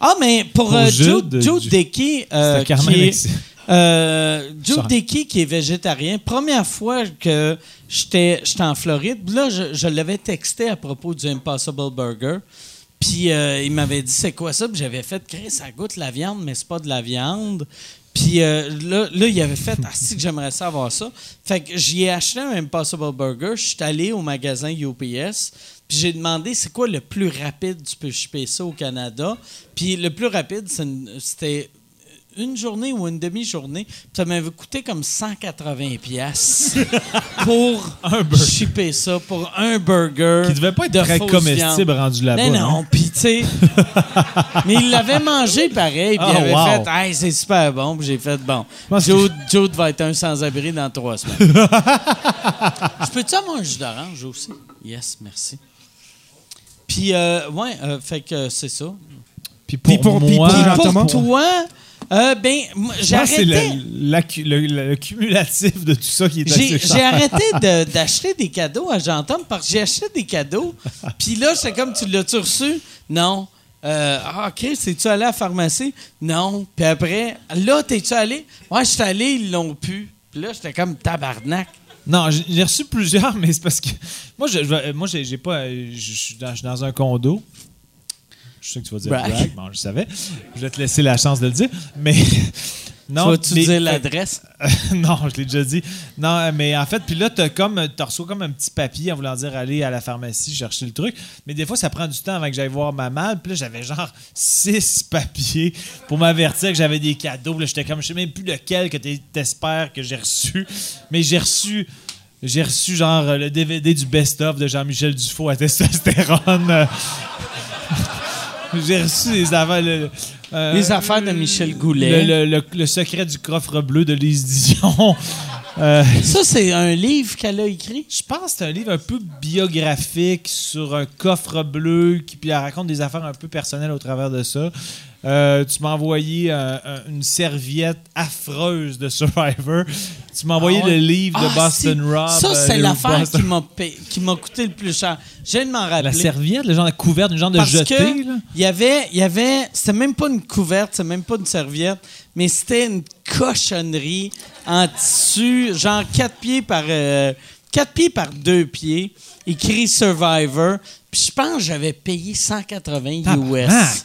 Speaker 1: Ah, mais pour,
Speaker 3: Pour
Speaker 1: euh,
Speaker 3: Jude,
Speaker 1: Jude, Jude
Speaker 3: Jude.
Speaker 1: Dickey, euh, qui est-. Euh. Dickey, qui est végétarien, première fois que j'étais j'étais en Floride, là, je, je l'avais texté à propos du Impossible Burger. Puis euh, il m'avait dit c'est quoi ça? Puis j'avais fait Chris, ça goûte la viande, mais c'est pas de la viande. Puis euh, là, là, il avait fait Ah, si que j'aimerais ça avoir ça. Fait que j'y ai acheté un Impossible Burger. Je suis allé au magasin UPS. Puis j'ai demandé c'est quoi le plus rapide tu peux ça au Canada? Puis le plus rapide, c'était une journée ou une demi-journée. Ça m'avait coûté comme 180 pièces pour shipper ça, pour un burger.
Speaker 3: Qui devait pas être
Speaker 1: de
Speaker 3: très comestible
Speaker 1: viande.
Speaker 3: rendu là-bas.
Speaker 1: Mais non,
Speaker 3: hein?
Speaker 1: puis tu sais. mais il l'avait mangé pareil, puis
Speaker 3: Ah,
Speaker 1: il avait
Speaker 3: wow.
Speaker 1: fait Hey, c'est super bon, puis j'ai fait bon. Jude va être un sans-abri dans trois semaines. Je peux-tu avoir un jus d'orange aussi? Yes, merci. Puis, euh, ouais, euh, fait que c'est ça.
Speaker 3: Puis pour, moi,
Speaker 5: pour
Speaker 1: toi, euh, ben, j'ai
Speaker 3: que c'est
Speaker 1: arrêté.
Speaker 3: le, l'accu- le- le- le cumulatif de tout ça qui est assez
Speaker 1: j'ai arrêté de- d'acheter des cadeaux à Jean-Tom parce que j'ai acheté des cadeaux. Puis là, c'est comme, tu l'as-tu reçu? Non. Euh, ah, Chris, es-tu allé à la pharmacie? Non. Puis après, là, t'es-tu allé? Ouais, je suis allé, ils l'ont pu. Puis là, j'étais comme tabarnak.
Speaker 3: Non, j'ai reçu plusieurs, mais c'est parce que. Moi, je, moi j'ai pas. Je je suis dans, je suis dans un condo. Je sais que tu vas dire
Speaker 1: Brag.
Speaker 3: brag. Bon, je savais. Je vais te laisser la chance de le dire. Mais. Non,
Speaker 1: tu vas-tu
Speaker 3: mais-
Speaker 1: dire l'adresse?
Speaker 3: non, je l'ai déjà dit. Non, mais en fait, puis là, t'as comme, t'as reçu comme un petit papier en voulant dire aller à la pharmacie chercher le truc. Mais des fois, ça prend du temps avant que j'aille voir ma malle. Puis là, j'avais genre six papiers pour m'avertir que j'avais des cadeaux. Puis j'étais comme, je sais même plus lequel que t'es- t'espères que j'ai reçu. Mais j'ai reçu. J'ai reçu genre le DVD du best-of de Jean-Michel Dufault à testostérone. J'ai reçu les affaires. le- euh,
Speaker 1: Les affaires de Michel Goulet.
Speaker 3: Le, le- le- le secret du coffre bleu de Lise Dion. Euh,
Speaker 1: Ça, c'est un livre qu'elle a écrit?
Speaker 3: je pense que c'est un livre un peu biographique sur un coffre bleu qui puis elle raconte des affaires un peu personnelles au travers de ça. Euh, tu m'as envoyé euh, un- une serviette affreuse de Survivor. Tu m'as envoyé
Speaker 1: Ah ouais?
Speaker 3: le livre de
Speaker 1: Ah,
Speaker 3: Boston Rob.
Speaker 1: Ça,
Speaker 3: euh,
Speaker 1: c'est l'affaire
Speaker 3: Boston-
Speaker 1: qui m'a coûté le plus cher. Je viens de m'en rappeler.
Speaker 3: La serviette, le genre de couverte, une genre de
Speaker 1: Parce
Speaker 3: jeté.
Speaker 1: il y avait, il y avait, c'était même pas une couverte, c'était même pas une serviette, mais c'était une cochonnerie en tissu, genre 4 pieds par euh, quatre pieds par 2 pieds, écrit Survivor. Puis je pense que j'avais payé 180 US.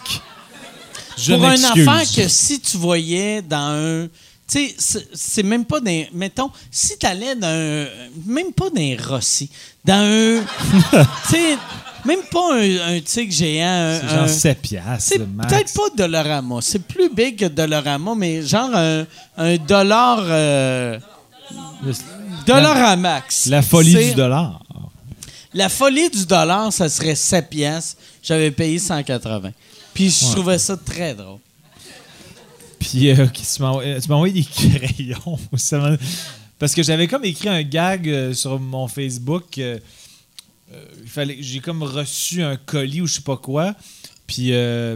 Speaker 3: Je
Speaker 1: Pour une affaire que si tu voyais dans un. Tu sais, c'est- même pas d'un. Mettons, si t'allais dans un. Même pas d'un Rossi. Dans un. tu sais, même pas un, un tigre géant. un-
Speaker 3: C'est
Speaker 1: un-
Speaker 3: genre 7 piastres,
Speaker 1: peut-être pas Dollarama. C'est plus big que Dollarama, mais genre un, un dollar. euh, dollar à max.
Speaker 3: La folie du dollar.
Speaker 1: La folie du dollar, ça serait 7 piastres. J'avais payé 180. Puis je trouvais ça très drôle.
Speaker 3: Puis euh, tu m'as envoyé- des crayons. Ça Parce que j'avais comme écrit un gag euh, sur mon Facebook. euh, euh, il fallait, j'ai comme reçu un colis ou je sais pas quoi. Puis euh,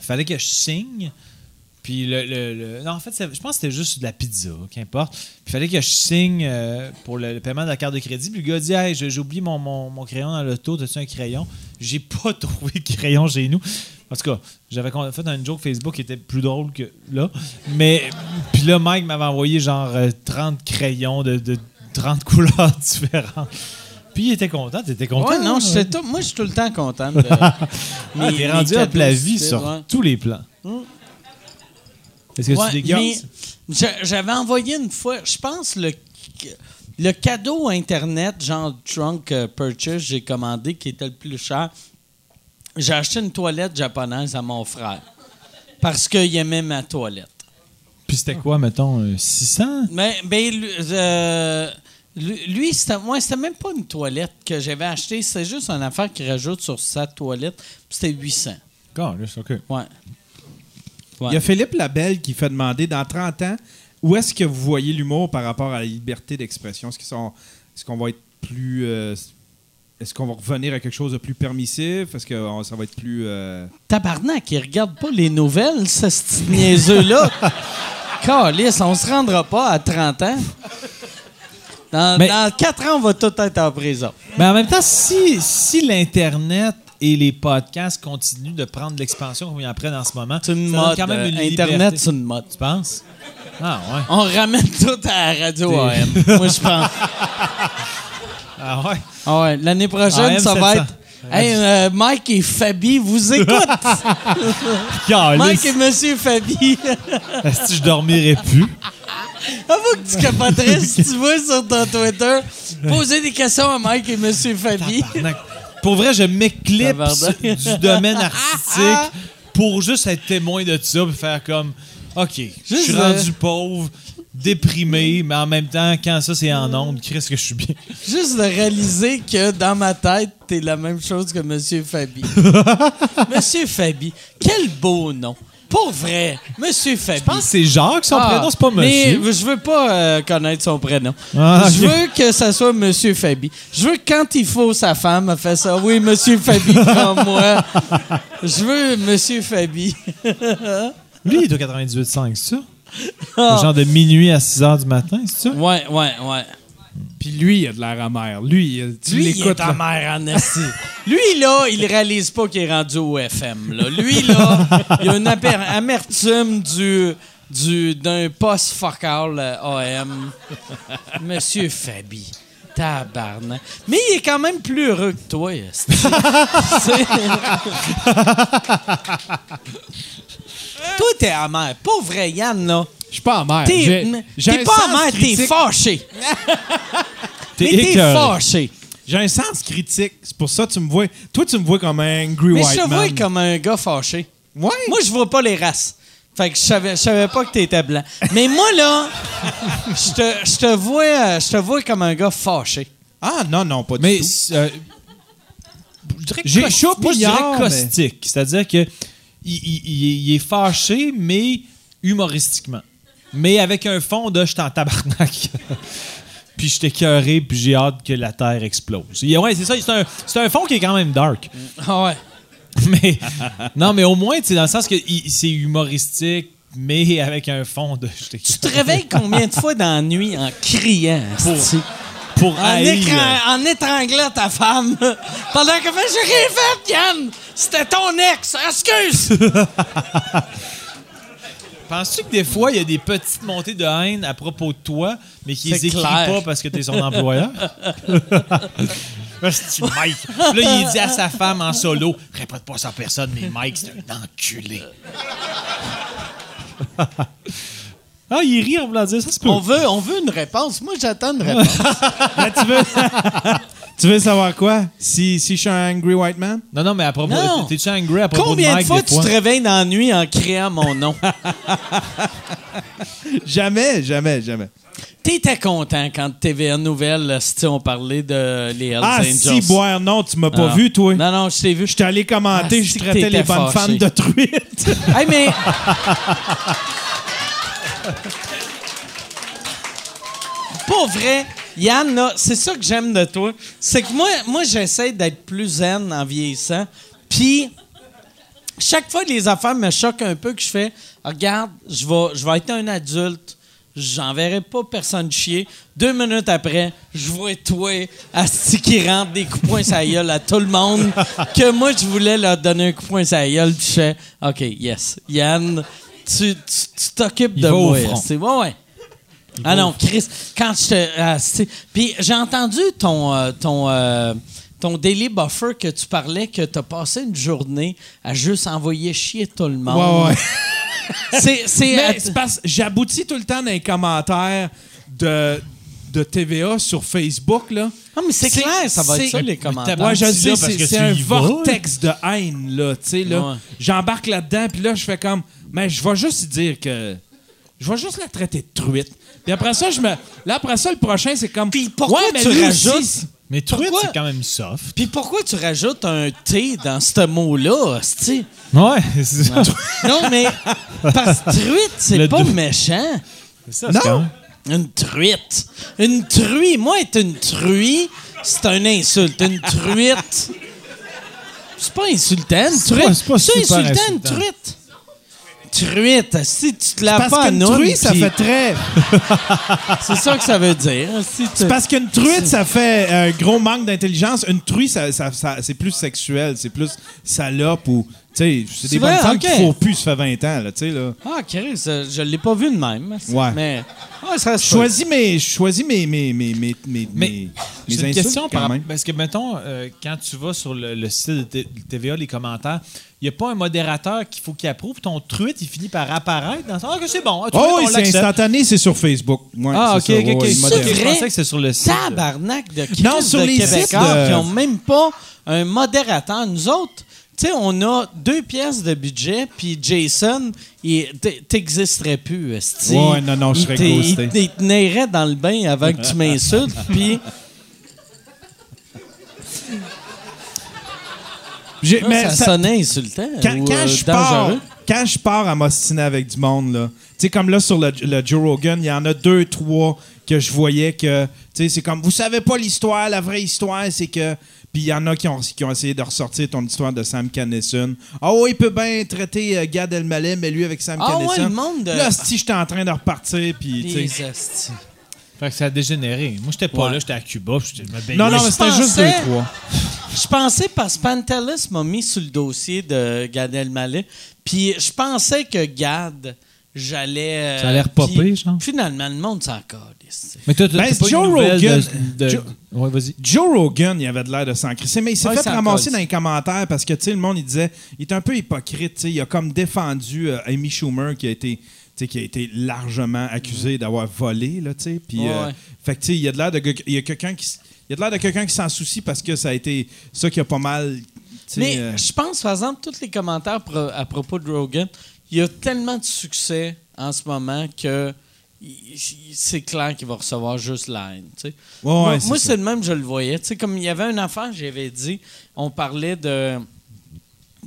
Speaker 3: il fallait que je signe. Puis le, le- le- non, en fait, je pense que c'était juste de la pizza, qu'importe. Puis il fallait que je signe euh, pour le, le paiement de la carte de crédit. Puis le gars dit Hey, j'ai oublié mon, mon, mon crayon dans l'auto, t'as-tu un crayon? J'ai pas trouvé de crayon chez nous. En tout cas, j'avais fait un joke Facebook qui était plus drôle que là. Mais, puis là, Mike m'avait envoyé genre euh, 30 crayons de, de 30 couleurs différentes. Puis il était content, t'étais content?
Speaker 1: Ouais, non,
Speaker 3: hein?
Speaker 1: tout- moi, je suis tout le temps content. De,
Speaker 3: Ah, t'es rendu
Speaker 1: cadeaux
Speaker 3: la vie sur
Speaker 1: ouais.
Speaker 3: tous les plans.
Speaker 1: Mm.
Speaker 3: Est-ce que
Speaker 1: Ouais,
Speaker 3: tu
Speaker 1: J'avais envoyé une fois, je pense, le, le cadeau Internet, genre Trunk euh, Purchase, j'ai commandé, qui était le plus cher. J'ai acheté une toilette japonaise à mon frère. Parce qu'il aimait ma toilette.
Speaker 3: Puis c'était quoi, mettons, euh, 600?
Speaker 1: Mais ben, lui, euh, lui- c'était moi, c'était même pas une toilette que j'avais acheté, c'est juste une affaire qu'il rajoute sur sa toilette. puis C'était 800.
Speaker 3: Calisse, OK.
Speaker 1: Ouais. Ouais.
Speaker 5: Il y a Philippe Labelle qui fait demander dans 30 ans où est-ce que vous voyez l'humour par rapport à la liberté d'expression? Est-ce qu'on va être plus euh, est-ce qu'on va revenir à quelque chose de plus permissif? Est-ce que euh, ça va être plus euh,
Speaker 1: Tabarnak, il regarde pas les nouvelles, ce petit niaiseux-là. Calice, on se rendra pas à 30 ans. Dans,
Speaker 3: Mais-
Speaker 1: dans 4 ans, on va tout être en prison.
Speaker 3: Mais en même temps, si, si l'Internet et les podcasts continuent de prendre l'expansion comme ils en prennent en ce moment,
Speaker 1: C'est une
Speaker 3: ça
Speaker 1: mode.
Speaker 3: quand même une
Speaker 1: euh, Internet, c'est une mode.
Speaker 3: Tu penses? Ah ouais.
Speaker 1: On ramène tout à la radio AM. Moi, je pense.
Speaker 3: Ah ouais.
Speaker 1: Ah ouais, L'année prochaine,
Speaker 3: AM
Speaker 1: ça va
Speaker 3: 700.
Speaker 1: être. Hey, euh, Mike et Fabi vous écoutent. Mike et Monsieur Fabi.
Speaker 3: Est-ce que je dormirais plus?
Speaker 1: Avoue que tu capoterais si tu vois sur ton Twitter poser des questions à Mike et Monsieur Fabi.
Speaker 3: Pour vrai, je m'éclipse du domaine artistique pour juste être témoin de ça et faire comme OK, je suis
Speaker 1: euh,
Speaker 3: rendu pauvre, déprimé, mais en même temps, quand ça c'est en ondes, Chris que je suis bien.
Speaker 1: Juste de réaliser que dans ma tête, t'es la même chose que Monsieur Fabi. Monsieur Fabi, quel beau nom. Pour vrai, Monsieur Fabi.
Speaker 3: Je pense que c'est Jacques, son
Speaker 1: Ah,
Speaker 3: prénom, c'est pas monsieur.
Speaker 1: Mais je veux pas euh, connaître son prénom.
Speaker 3: Ah,
Speaker 1: Je veux que ça soit Monsieur Fabi. Je veux que quand il faut sa femme, elle fait ça. Oui, Monsieur Fabi, prends-moi. Je veux Monsieur Fabi.
Speaker 3: Lui, il est au 98.5, c'est ça?
Speaker 1: Ah.
Speaker 3: Genre de minuit à 6 h du matin, c'est ça?
Speaker 1: Ouais, ouais, ouais.
Speaker 2: Puis lui, il a de l'air amer. Lui, il- tu
Speaker 1: Lui, il est mère en esti. Lui, là, il réalise pas qu'il est rendu au FM. Là. Lui, là, il a une amer- amertume du du d'un post fuck all euh, AM. Monsieur Fabi. Tabarnak. Mais il est quand même plus heureux que toi. toi, t'es amer. Pas vrai, Yann, là.
Speaker 2: Je suis pas amer.
Speaker 1: T'es pas amer, t'es fâché.
Speaker 5: T'es
Speaker 1: Mais fâché.
Speaker 5: J'ai un sens critique. C'est pour ça que tu me vois. Toi, tu me vois comme un angry
Speaker 1: Mais
Speaker 5: white
Speaker 1: je te vois
Speaker 5: man.
Speaker 1: comme un gars fâché.
Speaker 5: Ouais.
Speaker 1: Moi, je vois pas les races. Fait que je savais, je savais pas que t'étais blanc. Mais moi, là, je te, je te vois, euh, je te vois comme un gars fâché.
Speaker 5: Ah, non, non, pas du
Speaker 3: Mais
Speaker 5: tout.
Speaker 3: euh, je dirais
Speaker 5: J'ai chaud
Speaker 3: moi, je dirais
Speaker 5: mais-
Speaker 3: caustique. C'est-à-dire que il- il est fâché, mais humoristiquement. Mais avec un fond de je suis en tabarnak. puis je t'ai écœuré, puis j'ai hâte que la Terre explose. Ouais, c'est ça. C'est un, c'est un fond qui est quand même dark.
Speaker 1: Ah ouais.
Speaker 3: Mais non, mais au moins, c'est dans le sens que il- c'est humoristique, mais avec un fond de je
Speaker 1: Tu te réveilles combien de fois dans la nuit en criant? esti?
Speaker 3: pour
Speaker 1: En,
Speaker 3: haïr.
Speaker 1: écran- en étranglant ta femme. Pendant qu'elle fait J'ai rien fait, Yann! C'était ton ex! Excuse!
Speaker 3: Penses-tu que des fois, il y a des petites montées de haine à propos de toi, mais qu'ils
Speaker 1: C'est
Speaker 3: écrivent pas parce que t'es son employeur? C'est Mike. Là, il dit à sa femme en solo Répète pas ça à personne, mais Mike, c'est un enculé. ah, il rit en voulant dire ça, peut.
Speaker 1: on, veut, on veut une réponse. Moi, j'attends une réponse.
Speaker 5: Là, tu, veux... tu veux savoir quoi? Si, si je suis un angry white man?
Speaker 3: Non, non, mais à propos.
Speaker 1: Non.
Speaker 3: T'es-tu angry à propos
Speaker 1: Combien
Speaker 3: de
Speaker 1: fois tu te réveilles dans la nuit en criant mon nom?
Speaker 5: Jamais, jamais, jamais.
Speaker 1: T'étais content quand TVA Nouvelle, si on parlait de les Hells
Speaker 5: Ah,
Speaker 1: Angels.
Speaker 5: si, boire, non, tu m'as pas
Speaker 1: Ah.
Speaker 5: vu, toi.
Speaker 1: Non, non, je t'ai vu.
Speaker 5: Je suis allé commenter,
Speaker 1: Ah,
Speaker 5: je traitais les bonnes
Speaker 1: fâché.
Speaker 5: femmes de truites.
Speaker 1: Hey, mais. Pas vrai. Yann, c'est ça que j'aime de toi. C'est que moi, moi j'essaie d'être plus zen en vieillissant. Puis, chaque fois que les affaires me choquent un peu, que je fais, regarde, je vais, je vais être un adulte, j'enverrai pas personne chier. Deux minutes après, je vois toi, Asti, qui rentre des coups de poing la gueule à tout le monde, que moi, je voulais leur donner un coup de poing la gueule, puis je fais, OK, yes, Yann, tu t'occupes de moi. C'est ouais, ouais. Ah non, Chris, quand je te. ah, Puis j'ai entendu ton, euh, ton, euh, ton daily buffer que tu parlais que tu as passé une journée à juste envoyer chier tout le monde.
Speaker 5: Ouais, ouais.
Speaker 1: C'est. c'est-
Speaker 2: Mais c'est parce que j'aboutis tout le temps dans les commentaires de, de TVA sur Facebook, là.
Speaker 1: Ah, mais c'est
Speaker 2: c'est-
Speaker 1: clair, ça va être ça, les commentaires.
Speaker 2: Ouais, je
Speaker 3: dis
Speaker 2: sais,
Speaker 3: parce
Speaker 2: c'est
Speaker 3: que
Speaker 2: c'est
Speaker 3: tu
Speaker 2: un vortex de haine, là, tu sais, là.
Speaker 1: Ouais.
Speaker 2: J'embarque là-dedans, puis là, je fais comme, mais je vais juste dire que... Je vais juste la traiter de truite. Puis après ça, je me... Là, après ça, le prochain, c'est comme...
Speaker 1: Puis pourquoi
Speaker 2: ouais, mais
Speaker 1: tu rajoutes-
Speaker 2: aussi,
Speaker 3: Mais truite,
Speaker 1: Pourquoi?
Speaker 3: c'est quand même soft.
Speaker 1: Puis pourquoi tu rajoutes un T dans ce mot-là, hostie?
Speaker 3: Ouais, c'est ça.
Speaker 1: Non, mais. Parce que truite, c'est
Speaker 3: Le
Speaker 1: pas méchant.
Speaker 3: C'est ça, quand même-
Speaker 1: Une truite. Une truie. Moi, être une truie, c'est une insulte. Une truite. C'est pas insultant, une truite.
Speaker 3: pas- c'est pas super
Speaker 1: insultant, une truite. Truite, si tu te laves
Speaker 5: Parce
Speaker 1: pas à
Speaker 5: qu'une
Speaker 1: noune,
Speaker 5: truite, ça fait très.
Speaker 1: C'est ça que ça veut dire. Si tu-
Speaker 5: C'est parce qu'une truite, ça fait un gros manque d'intelligence. Une truie, ça, ça- ça- c'est plus sexuel, c'est plus salope ou. Tu sais, c'est des
Speaker 1: C'est vrai,
Speaker 5: bonnes femmes
Speaker 1: ok.
Speaker 5: qui ne plus, ça fait 20 ans, là, tu sais, là.
Speaker 1: Ah, Chris, euh, je l'ai pas vu de même.
Speaker 5: Ouais.
Speaker 1: Mais. Ouais, ça
Speaker 5: Je choisis mes, je choisis mes, mes, mes, mes, mes, mes-
Speaker 3: une
Speaker 5: insultes,
Speaker 3: question
Speaker 5: quand
Speaker 3: par
Speaker 5: même.
Speaker 3: Parce que, mettons, euh, quand tu vas sur le, le site de TVA, les commentaires, il n'y a pas un modérateur qu'il faut qu'il approuve? Ton truite, il finit par apparaître dans Ah, que c'est bon. truite,
Speaker 5: Oh oui, c'est instantané, c'est sur Facebook. Ouais,
Speaker 3: Ah, ok,
Speaker 5: c'est
Speaker 3: ok,
Speaker 1: C'est?
Speaker 3: Je pensais que c'était sur le site.
Speaker 1: Tabarnak de
Speaker 5: Non, sur
Speaker 1: de
Speaker 5: les
Speaker 1: Québécois
Speaker 5: sites de-
Speaker 1: qui n'ont même pas un modérateur. Nous autres, tu sais, on a deux pièces de budget, puis Jason, t'existerais plus. esti.
Speaker 5: Ouais, non, non, je serais ghosté.
Speaker 1: Il te dans le bain avant que tu m'insultes, puis...
Speaker 5: Mais
Speaker 1: ça,
Speaker 5: ça-
Speaker 1: sonnait insultant
Speaker 5: quand,
Speaker 1: ou,
Speaker 5: quand
Speaker 1: euh,
Speaker 5: je pars, quand je pars à m'ostiner avec du monde, là, tu sais, comme là sur le, le Joe Rogan, il y en a deux, trois que je voyais que, tu sais, c'est comme, vous savez pas l'histoire, la vraie histoire, c'est que. Puis il y en a qui ont, qui ont essayé de ressortir ton histoire de Sam Kinison. Ah oui, il peut bien traiter euh, Gad Elmaleh, mais lui avec Sam
Speaker 1: Ah ouais, le monde de-
Speaker 5: Là, si j'étais en train de repartir, puis, tu sais.
Speaker 1: Les hosties.
Speaker 3: Fait que ça a dégénéré. Moi, j'étais pas
Speaker 1: Ouais.
Speaker 3: là, j'étais à Cuba. puis Je me baignais.
Speaker 5: Non, non, mais c'était juste
Speaker 1: pensais-
Speaker 5: deux, trois.
Speaker 1: je pensais parce que Pantelis m'a mis sur le dossier de Gad Elmaleh, puis je pensais que Gad, j'allais. euh,
Speaker 3: Ça a l'air popé, genre.
Speaker 1: Finalement, le monde s'en calisse.
Speaker 3: Mais toi,
Speaker 5: Ben,
Speaker 3: pas
Speaker 5: Joe
Speaker 3: une nouvelle de-
Speaker 5: Rogan-
Speaker 3: de-
Speaker 5: Joe-
Speaker 3: Ouais, vas-y.
Speaker 5: Joe Rogan, il avait de l'air de s'en crisser, mais il s'est
Speaker 1: Ouais,
Speaker 5: fait ramasser dans les commentaires parce que, tu sais, le monde, il disait, il est un peu hypocrite, tu sais, il a comme défendu euh, Amy Schumer qui a été, tu sais, qui a été largement accusé d'avoir volé, là, tu sais, puis,
Speaker 1: Ouais,
Speaker 5: euh, fait que, tu sais, il y a de l'air de, il y a quelqu'un qui, il y a de l'air de quelqu'un qui s'en soucie parce que ça a été ça qui a pas mal,
Speaker 1: Mais
Speaker 5: euh,
Speaker 1: je pense, par exemple, tous les commentaires pro- à propos de Rogan, il y a tellement de succès en ce moment que c'est clair qu'il va recevoir juste la haine.
Speaker 5: ouais,
Speaker 1: moi, c'est le même, je le voyais. Comme il y avait une affaire, j'avais dit, on parlait de,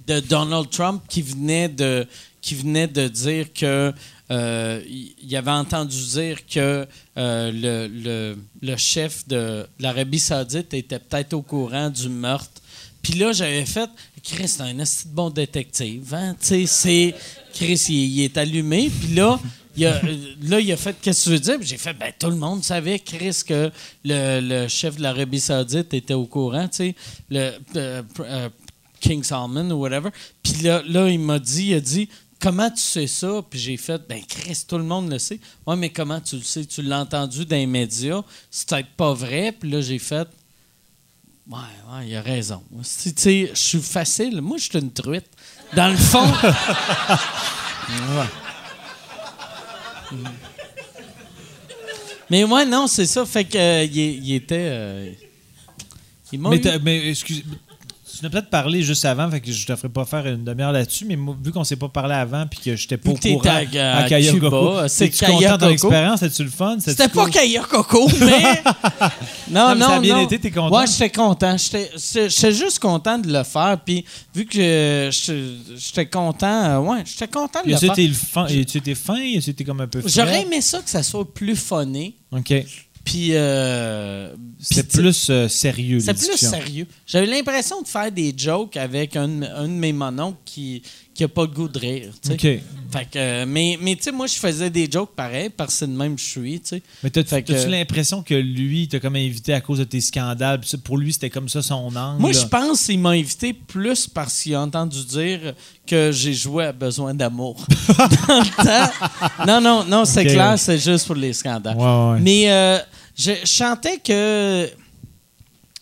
Speaker 1: de Donald Trump qui venait de, qui venait de dire que euh, il avait entendu dire que euh, le, le- le chef de l'Arabie Saoudite était peut-être au courant du meurtre. Puis là, j'avais fait, Chris, c'est un assez bon détective. Hein? C'est. Chris, il, est allumé. Puis là, il a, fait Qu'est-ce que tu veux dire? J'ai fait Ben, tout le monde savait, Chris, que le, chef de l'Arabie Saoudite était au courant, tu sais, le euh, euh, King Salman ou whatever. Puis là, là, il m'a dit, il a dit Comment tu sais ça? Puis j'ai fait Ben, Chris, tout le monde le sait. Ouais, mais comment tu le sais? Tu l'as entendu dans les médias? C'est peut-être pas vrai. Puis là, j'ai fait Ouais, il a raison. Tu je suis facile. Moi, je suis une truite. Dans le fond. Mais ouais, non, c'est ça. Fait que euh, il, il était. euh,
Speaker 3: Mais,
Speaker 1: eu-
Speaker 3: mais excuse, tu n'as peut-être parlé juste avant, fait que je te ferai pas faire une demi-heure là-dessus, mais moi, vu qu'on s'est pas parlé avant puis que j'étais pas au courant
Speaker 1: à- à Cuba,
Speaker 3: Coco,
Speaker 1: c'est Kaya
Speaker 3: content de ton
Speaker 1: Coco.
Speaker 3: expérience? C'était-tu le fun?
Speaker 1: C'était pas Kaya Coco, mais. non,
Speaker 3: Non, mais
Speaker 1: non,
Speaker 3: ça a bien
Speaker 1: non.
Speaker 3: été, t'es content?
Speaker 1: Ouais, j'étais content. J'étais juste content de le faire. Puis, vu que j'étais content, euh, ouais, j'étais content de le
Speaker 3: tu
Speaker 1: faire.
Speaker 3: tu étais fin, tu étais comme un peu?
Speaker 1: J'aurais aimé ça que ça soit plus funné.
Speaker 3: OK.
Speaker 1: Puis. euh,
Speaker 3: C'était plus euh, sérieux,
Speaker 1: C'est
Speaker 3: les
Speaker 1: plus sérieux. J'avais l'impression de faire des jokes avec un, un de mes mononcles qui qui a pas le goût de rire.
Speaker 3: OK.
Speaker 1: Fait que, euh, mais mais tu sais, moi, je faisais des jokes pareils parce que c'est de même que je suis.
Speaker 3: Mais t'as-tu l'impression que lui t'a comme invité à cause de tes scandales? Pour lui, c'était comme ça son angle?
Speaker 1: Moi, je pense qu'il m'a invité plus parce qu'il a entendu dire que j'ai joué à Besoin d'amour. Non, non, non, c'est clair, c'est juste pour les scandales.
Speaker 3: Ouais, ouais.
Speaker 1: Mais euh, je, chantais que.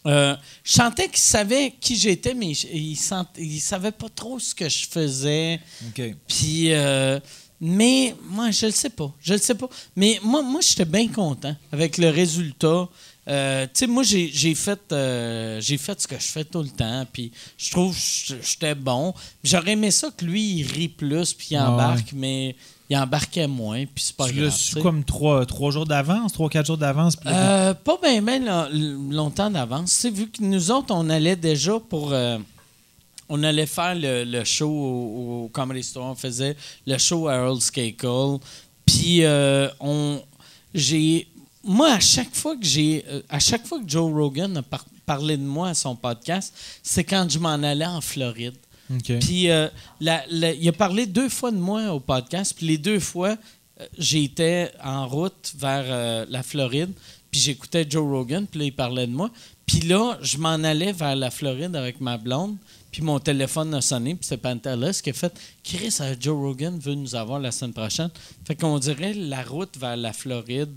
Speaker 1: euh, je chantais qu'il savait qui j'étais, mais il, il savait pas trop ce que je faisais. Puis, euh, mais moi, je le sais pas. Je le sais pas. Mais moi, moi j'étais bien content avec le résultat. Euh, tu sais, moi, j'ai fait, euh, j'ai fait ce que je fais tout le temps. Puis, je trouve que j'étais bon. J'aurais aimé ça que lui, il rit plus, puis il
Speaker 3: Ah ouais.
Speaker 1: embarque, mais il embarquait moins, puis c'est pas
Speaker 3: Tu
Speaker 1: grave.
Speaker 3: l'as
Speaker 1: tu
Speaker 3: comme trois, trois jours d'avance, trois, quatre jours d'avance?
Speaker 1: Euh, pas bien ben longtemps d'avance. Tu sais, vu que nous autres, on allait déjà pour... euh, on allait faire le, le show au, au Comedy Store. On faisait le show à Earl Skakel. Puis, euh, on... J'ai... Moi, à chaque fois que j'ai... euh, à chaque fois que Joe Rogan a par- parlé de moi à son podcast, c'est quand je m'en allais en Floride.
Speaker 3: OK.
Speaker 1: Puis euh, la- la- il a parlé deux fois de moi au podcast, puis les deux fois, euh, j'étais en route vers euh, la Floride, puis j'écoutais Joe Rogan, puis là, il parlait de moi. Puis là, je m'en allais vers la Floride avec ma blonde, puis mon téléphone a sonné, puis c'est Pantelis qui a fait « Chris, Joe Rogan veut nous avoir la semaine prochaine. » Fait qu'on dirait la route vers la Floride,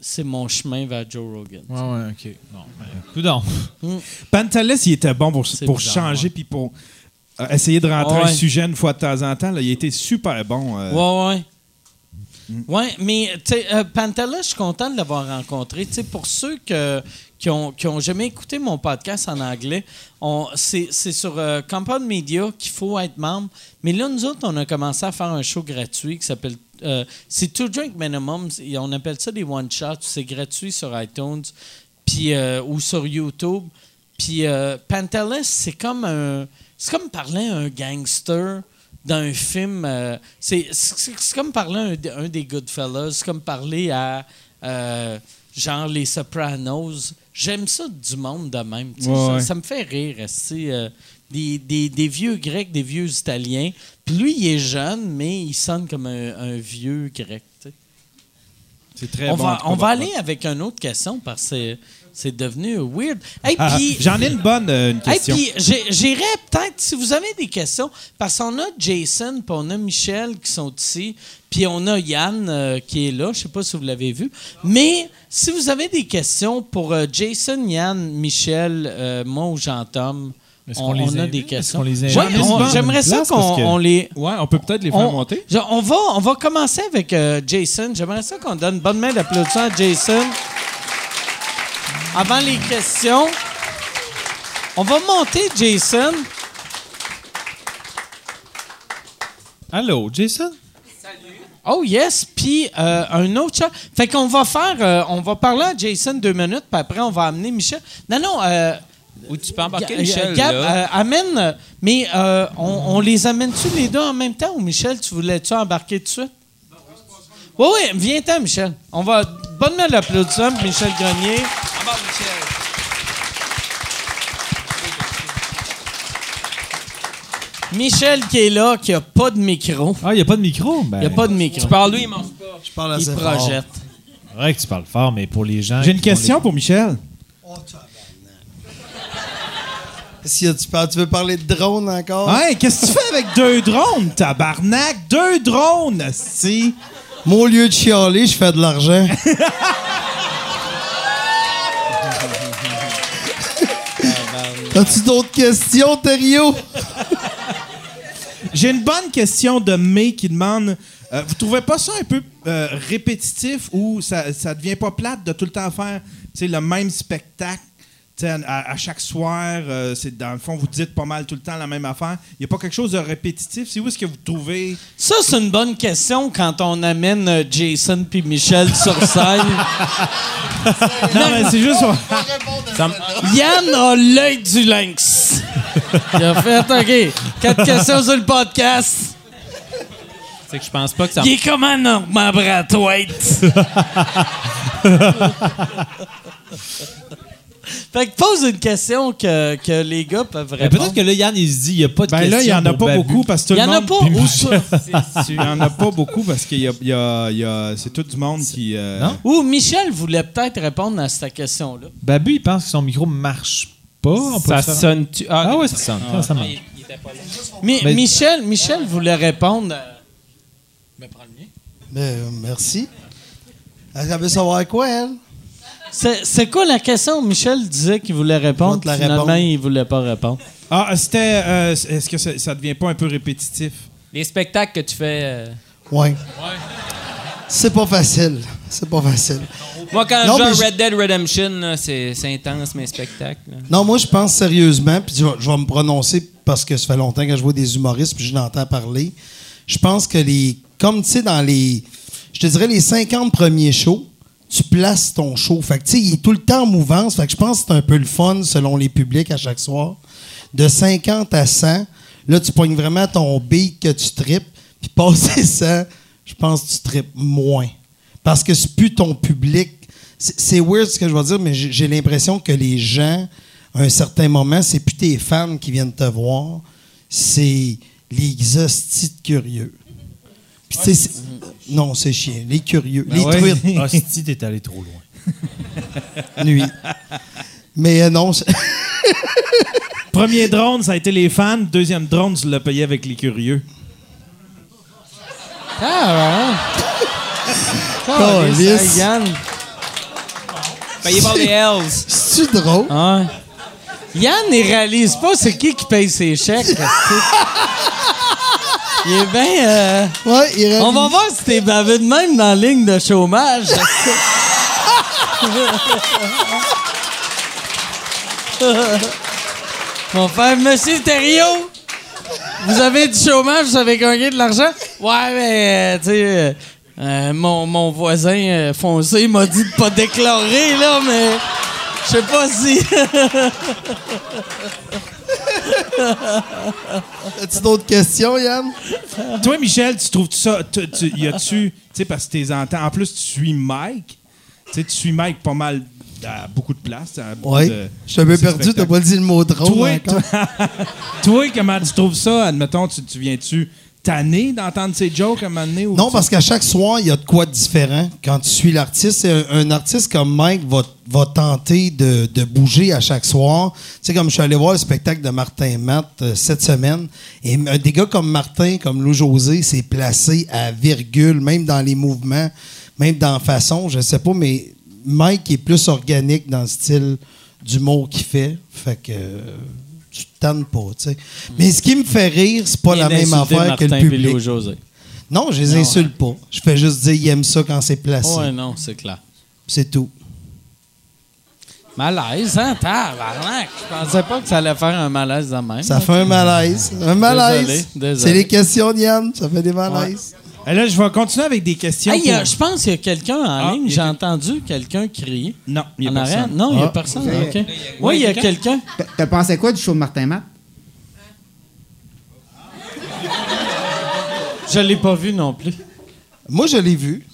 Speaker 1: c'est mon chemin vers Joe Rogan.
Speaker 3: Ouais, ouais, OK. Bon, ben, coudonc.
Speaker 5: Pantelis, il était bon pour, pour
Speaker 1: bizarre,
Speaker 5: changer puis pour essayer de rentrer
Speaker 1: Ouais.
Speaker 5: un sujet une fois de temps en temps. là. il a été super bon. euh.
Speaker 1: Ouais, ouais. Ouais, mais euh, je suis content de l'avoir rencontré. Tu sais, pour ceux que, qui ont, qui ont jamais écouté mon podcast en anglais, c'est sur euh, Compound Media qu'il faut être membre. Mais là, nous autres, on a commencé à faire un show gratuit qui s'appelle. euh, c'est Two Drink Minimum. On appelle ça des one-shots. C'est gratuit sur iTunes puis, euh, ou sur YouTube. Puis euh, Pantelis, c'est comme un. C'est comme parler à un gangster d'un film. euh, c'est, comme parler à un, un des Goodfellas. C'est comme parler à. euh, genre les Sopranos. J'aime ça du monde de même.
Speaker 5: Ouais,
Speaker 1: ça,
Speaker 5: ouais.
Speaker 1: ça me fait rire. euh, des, des- des vieux Grecs, des vieux Italiens. Puis lui, il est jeune, mais il sonne comme un, un vieux Grec.
Speaker 5: C'est très
Speaker 1: on
Speaker 5: bon.
Speaker 1: va, on va aller avec une autre question parce que C'est devenu weird. Hey,
Speaker 5: Ah,
Speaker 1: puis-
Speaker 5: J'en ai une bonne euh, une
Speaker 1: Hey,
Speaker 5: question.
Speaker 1: puis j'ai- j'irais peut-être, si vous avez des questions, parce qu'on a Jason, puis on a Michel qui sont ici, puis on a Yann euh, qui est là. Je sais pas si vous l'avez vu. Mais si vous avez des questions pour euh, Jason, Yann, Michel, euh, moi ou Jean-Tom, on,
Speaker 3: les
Speaker 1: on a des
Speaker 3: Est-ce
Speaker 1: questions. Ouais, on- J'aimerais ça qu'on
Speaker 5: que-
Speaker 1: on les...
Speaker 2: Ouais, on peut peut-être les faire
Speaker 1: On,
Speaker 2: monter.
Speaker 1: je- on va, on va commencer avec euh, Jason. J'aimerais ça qu'on donne une bonne main d'applaudissement à Jason. Avant les questions, on va monter Jason.
Speaker 3: Allô, Jason?
Speaker 1: Oh yes, puis euh, un autre chat. Fait qu'on va faire, euh, on va parler à Jason deux minutes, puis après on va amener Michel. Non, non. Euh,
Speaker 7: Ou tu peux embarquer Michel,
Speaker 1: Gab,
Speaker 7: là?
Speaker 1: euh, amène. Mais on, on les amène-tu les deux en même temps ou Michel, tu voulais-tu embarquer tout de suite? Oui, oui, viens-t'en, Michel. On va. Bonne main d'applaudissement pour Michel Grenier.
Speaker 7: Embarque, Michel.
Speaker 1: Michel qui est là, qui a pas de micro.
Speaker 3: Ah, il n'y a pas de micro? Ben,
Speaker 1: Il n'y a pas de micro.
Speaker 7: Tu parles lui, il mange pas?
Speaker 8: Je parle
Speaker 1: Il
Speaker 8: assez
Speaker 1: projette.
Speaker 3: C'est vrai que tu parles fort, mais pour les gens.
Speaker 5: J'ai une question pour Michel.
Speaker 8: Si tu, parles- tu veux parler de drone encore?
Speaker 5: Hey, qu'est-ce que tu fais avec deux drones, tabarnak? Deux drones, si.
Speaker 8: Moi, au lieu de chialer, je fais de l'argent. As-tu d'autres questions, Thériault?
Speaker 5: J'ai une bonne question de May qui demande euh, Vous trouvez pas ça un peu euh, répétitif ou ça, ça devient pas plate de tout le temps faire le même spectacle? À, à chaque soir euh, c'est Dans le fond, vous dites pas mal tout le temps la même affaire. Il n'y a pas quelque chose de répétitif? C'est où est-ce que vous trouvez.
Speaker 1: Ça, c'est une bonne question quand on amène euh, Jason puis Michel sur scène.
Speaker 5: Non, mais c'est juste.
Speaker 1: Yann a l'œil du lynx. Il a fait, OK, quatre questions sur le podcast.
Speaker 7: C'est que je pense pas que ça.
Speaker 1: Il est comment Norman Brathwaite? fait que pose une question que, que les gars peuvent répondre.
Speaker 3: Peut-être que là, Yann, il se dit, il n'y a pas de
Speaker 5: Ben
Speaker 3: question
Speaker 5: là, il n'y en a pas
Speaker 3: Babu.
Speaker 5: beaucoup parce que tout
Speaker 1: Il y
Speaker 5: le
Speaker 1: en a
Speaker 5: monde.
Speaker 1: pas
Speaker 5: puis
Speaker 1: ou
Speaker 5: Michel,
Speaker 1: ça?
Speaker 5: Il n'y en a pas beaucoup parce qu'il y a. il y a- il y a- c'est tout du monde qui. euh,
Speaker 3: Non?
Speaker 1: Ou Michel voulait peut-être répondre à cette question-là.
Speaker 3: Babu, il pense que son micro marche pas. On peut
Speaker 7: Ça
Speaker 3: le faire-
Speaker 7: sonne-tu?
Speaker 3: Ah ouais, ça sonne. Ça, ça marche.
Speaker 1: Mi- Michel, Michel voulait répondre. à-
Speaker 8: Ben, euh, merci. Elle veut savoir quoi, elle?
Speaker 1: C'est quoi la question? Michel disait qu'il voulait répondre,
Speaker 8: Je vais te la
Speaker 1: finalement,
Speaker 8: répondre.
Speaker 1: il voulait pas répondre.
Speaker 5: Ah, c'était. euh, Est-ce que ça, ça devient pas un peu répétitif?
Speaker 7: Les spectacles que tu fais. euh,
Speaker 8: Ouais. C'est pas facile. C'est pas facile.
Speaker 7: Moi, quand
Speaker 8: Non,
Speaker 7: je
Speaker 8: mais
Speaker 7: joue
Speaker 8: je-
Speaker 7: à Red Dead Redemption, là, c'est c'est intense, mes spectacles. là.
Speaker 8: Non, moi, je pense sérieusement, puis je, vais- je vais me prononcer parce que ça fait longtemps que je vois des humoristes, puis je l'entends parler. Je pense que les. Comme, tu sais, dans les. Je te dirais, les 50 premiers shows, tu places ton show. Fait que, tu il est tout le temps en mouvance. Fait que je pense que c'est un peu le fun selon les publics à chaque soir. De 50 à 100, là, tu pognes vraiment ton beat que tu tripes, puis passer 100, je pense que tu tripes moins. Parce que c'est plus ton public. C'est weird ce que je vais dire, mais j'ai l'impression que les gens, à un certain moment, c'est plus tes fans qui viennent te voir, c'est les curieux. Puis, tu sais, c'est- non, c'est chiant. Les curieux. les truites.
Speaker 3: Hostie, t'es allé trop loin.
Speaker 8: Nuit. Mais euh, non, c'est-
Speaker 5: Premier drone, ça a été les fans. Deuxième drone, tu l'as payé avec les curieux.
Speaker 1: Ah, ouais. Calisse, Yann.
Speaker 7: Payez par les Hells.
Speaker 8: c'est-tu drôle?
Speaker 1: Ouais. Yann, il réalise pas c'est qui qui paye ses chèques. il est bien. euh,
Speaker 8: Ouais, il
Speaker 1: On va voir si t'es bavé de même dans la ligne de chômage. Mon frère, Monsieur Thériault, vous avez du chômage, vous avez gagné de l'argent? Ouais, mais, euh, tu sais, euh, euh, mon, mon voisin foncé m'a dit de pas déclarer, là, mais je sais pas si...
Speaker 8: As-tu d'autres questions, Yann?
Speaker 5: Toi, Michel, tu trouves ça. tu- tu- Y a-tu. Tu sais, parce que tes entends. En plus, tu suis Mike. Tu sais, tu suis Mike pas mal à beaucoup de beaucoup
Speaker 8: Oui. Je suis un peu perdu, t'as pas dit le mot drôle
Speaker 5: Toi, toi, toi, comment tu trouves ça? Admettons, tu, tu viens-tu.
Speaker 4: Tanné d'entendre ces jokes à un moment donné? ou
Speaker 8: Non, parce qu'à chaque soir, il y a de quoi de différent. Quand tu suis l'artiste, un, un artiste comme Mike va, va tenter de, de bouger à chaque soir. Tu sais, comme je suis allé voir le spectacle de Martin Matt euh, cette semaine, et des gars comme Martin, comme Lou José, s'est placé à virgule, même dans les mouvements, même dans la façon, je sais pas, mais Mike est plus organique dans le style d'humour qu'il fait. Fait que... euh, tu te tannes pas, tu sais. Mais ce qui me fait rire, c'est pas la même affaire que le public.
Speaker 1: José.
Speaker 8: Non, je les insulte pas. Je fais juste dire, ils aiment ça quand c'est placé.
Speaker 1: Ouais, non, c'est clair.
Speaker 8: C'est tout.
Speaker 1: Malaise, hein? Tabarnak! Je pensais pas que ça allait faire un malaise de même.
Speaker 8: Ça fait un malaise. Un malaise. C'est les questions d'Yann. Ça fait des malaises.
Speaker 5: Là, je vais continuer avec des questions.
Speaker 1: Hey, il y a-
Speaker 5: pour-
Speaker 1: je pense qu'il y a quelqu'un en
Speaker 5: Ah,
Speaker 1: ligne. J'ai entendu quelqu'un crier.
Speaker 5: Non, il y a personne.
Speaker 1: Non, il n'y a
Speaker 8: Ah.
Speaker 1: personne. Oui, il y a quelqu'un.
Speaker 9: T'as- pensé quoi du show de Martin Matt?
Speaker 1: Je l'ai pas vu non plus.
Speaker 8: Moi, je l'ai vu.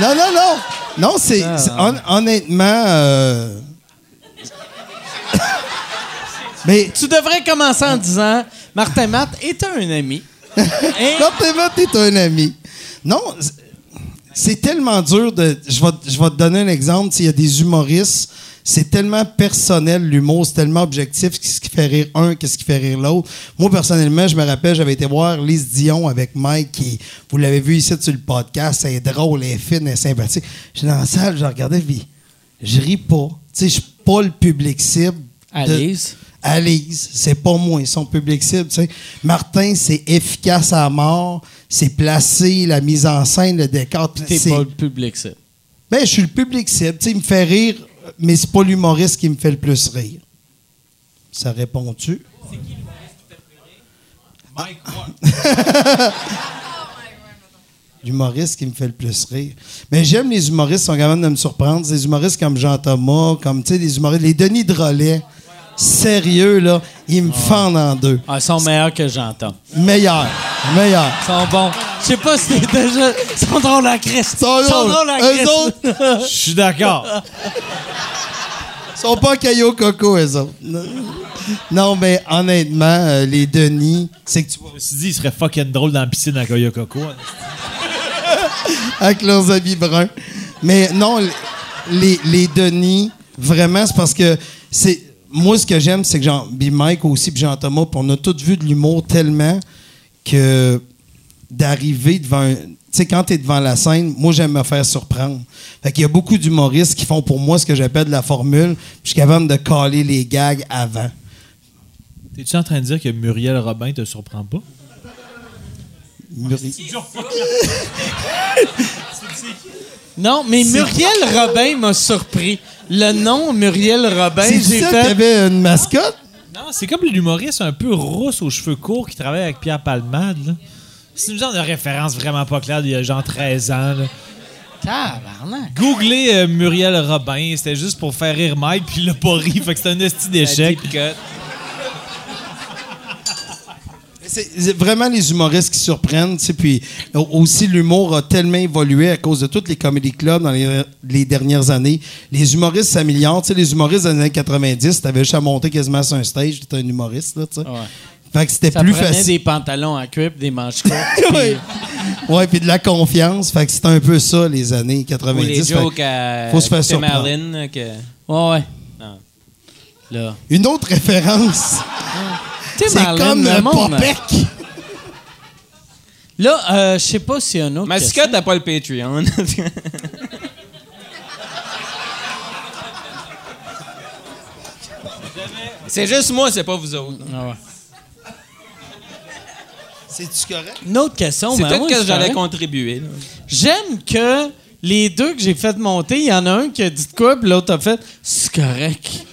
Speaker 8: non, non, non. Non, c'est
Speaker 1: Ah.
Speaker 8: c'est- hon- honnêtement. euh, Mais
Speaker 1: Tu devrais commencer en disant Martin Matt est un ami. Et-
Speaker 8: Martin Matt est un ami. Non, c'est- c'est tellement dur de. Je vais, je vais te donner un exemple. S'il y a des humoristes, c'est tellement personnel, l'humour, c'est tellement objectif. Qu'est-ce qui fait rire un, qu'est-ce qui fait rire l'autre. Moi, personnellement, je me rappelle, j'avais été voir Lise Dion avec Mike, qui, vous l'avez vu ici sur le podcast, elle est drôle, elle est fine, elle est sympathique. J'étais dans la salle, je regardais, puis je ris pas. Tu sais, je suis pas le public cible. de-
Speaker 1: Alice.
Speaker 8: Alice, c'est pas moi, son public cible. tu sais. Martin, c'est efficace à mort, c'est placé, la mise en scène, le décor. puis
Speaker 1: T'es
Speaker 8: c'est-
Speaker 1: pas le public, ça.
Speaker 8: Ben, je suis le public cible. Tu sais, il me fait rire, mais c'est pas l'humoriste qui me fait le plus rire. Ça répond-tu? L'humoriste qui me fait le plus rire. Mais j'aime les humoristes qui sont capables de me surprendre. Des humoristes comme Jean-Thomas, comme, tu sais, des humoristes. Les Denis Drolet. Sérieux, là, ils me fendent en deux.
Speaker 1: Ah, ils sont meilleurs que j'entends.
Speaker 8: Meilleur. Meilleur.
Speaker 1: Ils sont bons. Je sais pas si t'es déjà. Ils sont drôles à Christ.
Speaker 8: Ils sont drôles.
Speaker 1: à
Speaker 8: Eux
Speaker 1: Christ.
Speaker 8: autres,
Speaker 3: Je suis d'accord.
Speaker 8: Ils sont pas caillou coco, eux autres. Non, mais honnêtement, euh, les Denis, c'est que tu vois
Speaker 3: Je me suis dit, il serait fucking drôle dans la piscine à Koya Coco.
Speaker 8: avec leurs habits bruns. Mais non, les, les Denis, vraiment, c'est parce que c'est. Moi, ce que j'aime, c'est que Jean, puis Mike aussi, puis Jean-Thomas, puis on a tous vu de l'humour tellement que d'arriver devant un- Tu sais, quand tu es devant la scène, moi, j'aime me faire surprendre. Fait qu'il y a beaucoup d'humoristes qui font pour moi ce que j'appelle de la formule, puis je suis capable de caler les gags avant.
Speaker 3: T'es-tu en train de dire que Muriel Robin te surprend pas?
Speaker 8: Muri-
Speaker 1: Non, mais Muriel Robin m'a surpris. Le nom Muriel Robin,
Speaker 8: C'est
Speaker 1: j'ai
Speaker 8: ça qu'il y
Speaker 1: fait.
Speaker 8: avait une mascotte?
Speaker 3: Non, c'est comme l'humoriste un peu rousse aux cheveux courts qui travaille avec Pierre Palmade. là. C'est une genre de référence vraiment pas claire d'il y a genre 13 ans. là.
Speaker 1: Tabarnak.
Speaker 3: Googlez euh, Muriel Robin, c'était juste pour faire rire Mike, puis il l'a pas ri, fait que c'était un esti d'échec.
Speaker 8: C'est vraiment les humoristes qui surprennent, puis au- aussi l'humour a tellement évolué à cause de tous les comédie clubs dans les, les dernières années. Les humoristes s'améliorent, les humoristes des années 90, t'avais juste à monter quasiment sur un stage, t'étais un humoriste, là.
Speaker 1: Ouais.
Speaker 8: Fait que c'était plus facile.
Speaker 1: des pantalons à cuir des manches courtes.
Speaker 8: ouais. ouais, puis de la confiance, fait que c'était un peu ça les années
Speaker 7: Ou
Speaker 8: 90.
Speaker 7: les
Speaker 8: Fait
Speaker 7: jokes
Speaker 8: que
Speaker 7: à
Speaker 8: faut se faire surprendre.
Speaker 7: Allen, là, que...
Speaker 1: Ouais, ouais.
Speaker 7: Non.
Speaker 1: Là.
Speaker 8: Une autre référence,
Speaker 1: Tim
Speaker 8: c'est comme
Speaker 1: le
Speaker 8: Popek.
Speaker 1: Là, euh, je sais pas s'il y a un autre.
Speaker 7: Mascotte n'a pas le Patreon. c'est juste moi, c'est pas vous autres.
Speaker 1: Ah ouais.
Speaker 8: C'est-tu correct?
Speaker 1: Une autre question.
Speaker 7: C'est
Speaker 1: ben
Speaker 7: peut-être
Speaker 1: moi,
Speaker 7: que
Speaker 1: c'est
Speaker 7: j'allais
Speaker 1: correct.
Speaker 7: contribuer. là.
Speaker 1: J'aime que les deux que j'ai fait monter, il y en a un qui a dit de quoi, puis l'autre a fait c'est correct.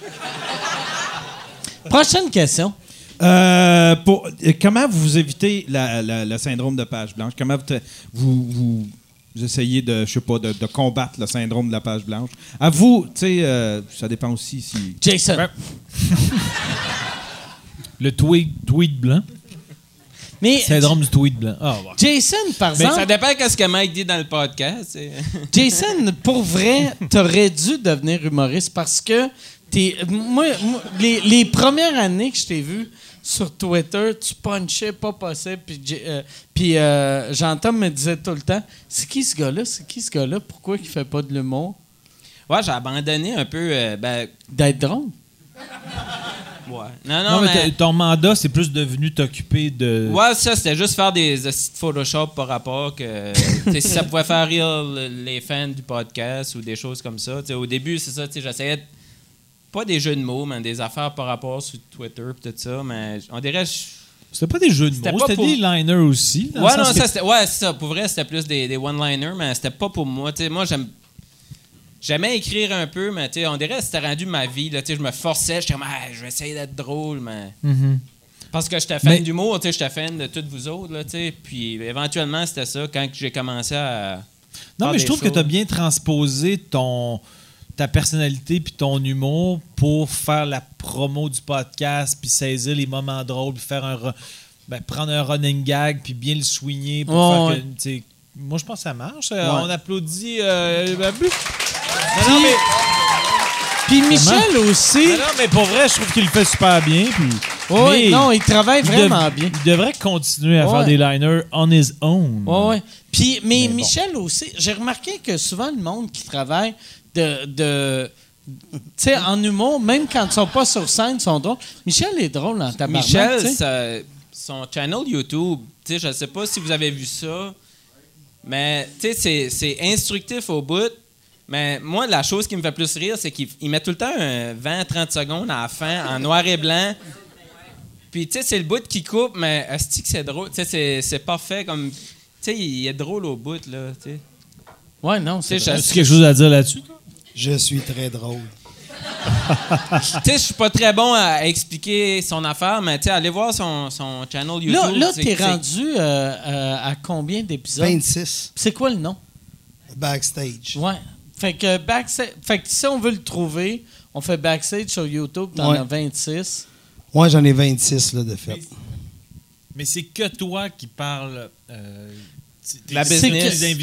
Speaker 1: Prochaine question.
Speaker 5: Euh, pour- euh, comment vous évitez la- la- le syndrome de page blanche? Comment vous, te- vous, vous- vous essayez de, je sais pas, de, de combattre le syndrome de la page blanche? À vous, tu sais, euh, ça dépend aussi si...
Speaker 1: Jason.
Speaker 3: Ouais. Le tweet, tweet blanc.
Speaker 1: Mais
Speaker 3: Syndrome du tweet blanc. Ah.
Speaker 1: Jason, par
Speaker 7: Mais
Speaker 1: exemple,
Speaker 7: ça dépend de ce que Mike dit dans le podcast.
Speaker 1: Jason, pour vrai, t'aurais dû devenir humoriste parce que t'es- moi, moi, les, les premières années que je t'ai vu sur Twitter, tu punchais pas possible. Puis, euh, puis euh, Jean-Tom me disait tout le temps C'est qui ce gars-là C'est qui ce gars-là Pourquoi il fait pas de l'humour?
Speaker 7: Ouais, j'ai abandonné un peu. euh, ben,
Speaker 1: D'être drôle.
Speaker 7: ouais. Non, non,
Speaker 3: Non, mais
Speaker 7: mais.
Speaker 3: ton mandat, c'est plus devenu t'occuper de.
Speaker 7: Ouais, ça, c'était juste faire des de Photoshop par rapport que. sais, si ça pouvait faire rire le- les fans du podcast ou des choses comme ça. Tu sais, au début, c'est ça, tu sais, j'essayais de- Pas des jeux de mots, mais des affaires par rapport sur Twitter et tout ça. Mais on dirait. je-
Speaker 3: C'était pas des jeux de mots, c'était
Speaker 7: pour-
Speaker 3: des liners aussi.
Speaker 7: Ouais, non,
Speaker 3: que-
Speaker 7: ça. Ouais, c'est ça. Pour vrai, c'était plus des, des one-liners, mais c'était pas pour moi. Moi, j'aime. J'aimais écrire un peu, mais on dirait que c'était rendu ma vie. Là, je me forçais, j'étais comme, ah, je vais essayer d'être drôle, mais.
Speaker 3: Mhm.
Speaker 7: Parce que j'étais fan
Speaker 3: Mais-
Speaker 7: d'humour, j'étais fan de toutes vous autres, là, tu sais. Puis éventuellement, c'était ça quand j'ai commencé à.
Speaker 3: Non, mais je trouve que tu as bien transposé ton ta personnalité puis ton humour pour faire la promo du podcast puis saisir les moments drôles puis faire un ben, prendre un running gag puis bien le soigner pour faire que moi je pense que ça marche Euh,
Speaker 1: Ouais.
Speaker 3: on applaudit euh, ben, non, non, mais,
Speaker 1: Puis Michel aussi.
Speaker 3: non, non, mais pour vrai je trouve qu'il le fait super bien puis mais
Speaker 1: non, il travaille
Speaker 3: il
Speaker 1: vraiment bien.
Speaker 3: il devrait continuer à
Speaker 1: Ouais.
Speaker 3: faire des liners on his own
Speaker 1: Ouais, ouais. Puis, mais,
Speaker 3: Mais bon.
Speaker 1: Michel aussi, j'ai remarqué que souvent le monde qui travaille de. de tu sais, en humour, même quand ils sont pas sur scène, ils sont drôles. Michel est drôle en tabarnak.
Speaker 7: Michel, ça- son channel YouTube, tu sais, je sais pas si vous avez vu ça, mais tu sais, c'est- instructif au bout. Mais moi, la chose qui me fait plus rire, c'est qu'il il met tout le temps un 20-30 secondes à la fin en noir et blanc. Puis, tu sais, c'est le bout qui coupe, mais est-ce que c'est drôle? Tu sais, c'est- c'est parfait comme. Tu sais, il est drôle au bout, là, tu sais.
Speaker 1: Ouais, non, c'est
Speaker 7: Tu sais,
Speaker 1: vrai.
Speaker 3: as-tu quelque chose à dire là-dessus toi?
Speaker 8: Je suis très drôle.
Speaker 7: Tu sais, je suis pas très bon à expliquer son affaire, mais tu sais, allez voir son, son channel YouTube.
Speaker 1: Là, là t'es rendu euh, euh, à combien d'épisodes?
Speaker 8: 26.
Speaker 1: C'est quoi le nom?
Speaker 8: Backstage.
Speaker 1: Ouais. Fait que, backstage, fait que si on veut le trouver, on fait backstage sur YouTube, t'en
Speaker 8: Ouais.
Speaker 1: as 26.
Speaker 8: Moi, j'en ai 26 là, de fait.
Speaker 3: mais c'est que toi qui parles euh,
Speaker 7: La
Speaker 1: C'est
Speaker 7: business.
Speaker 3: les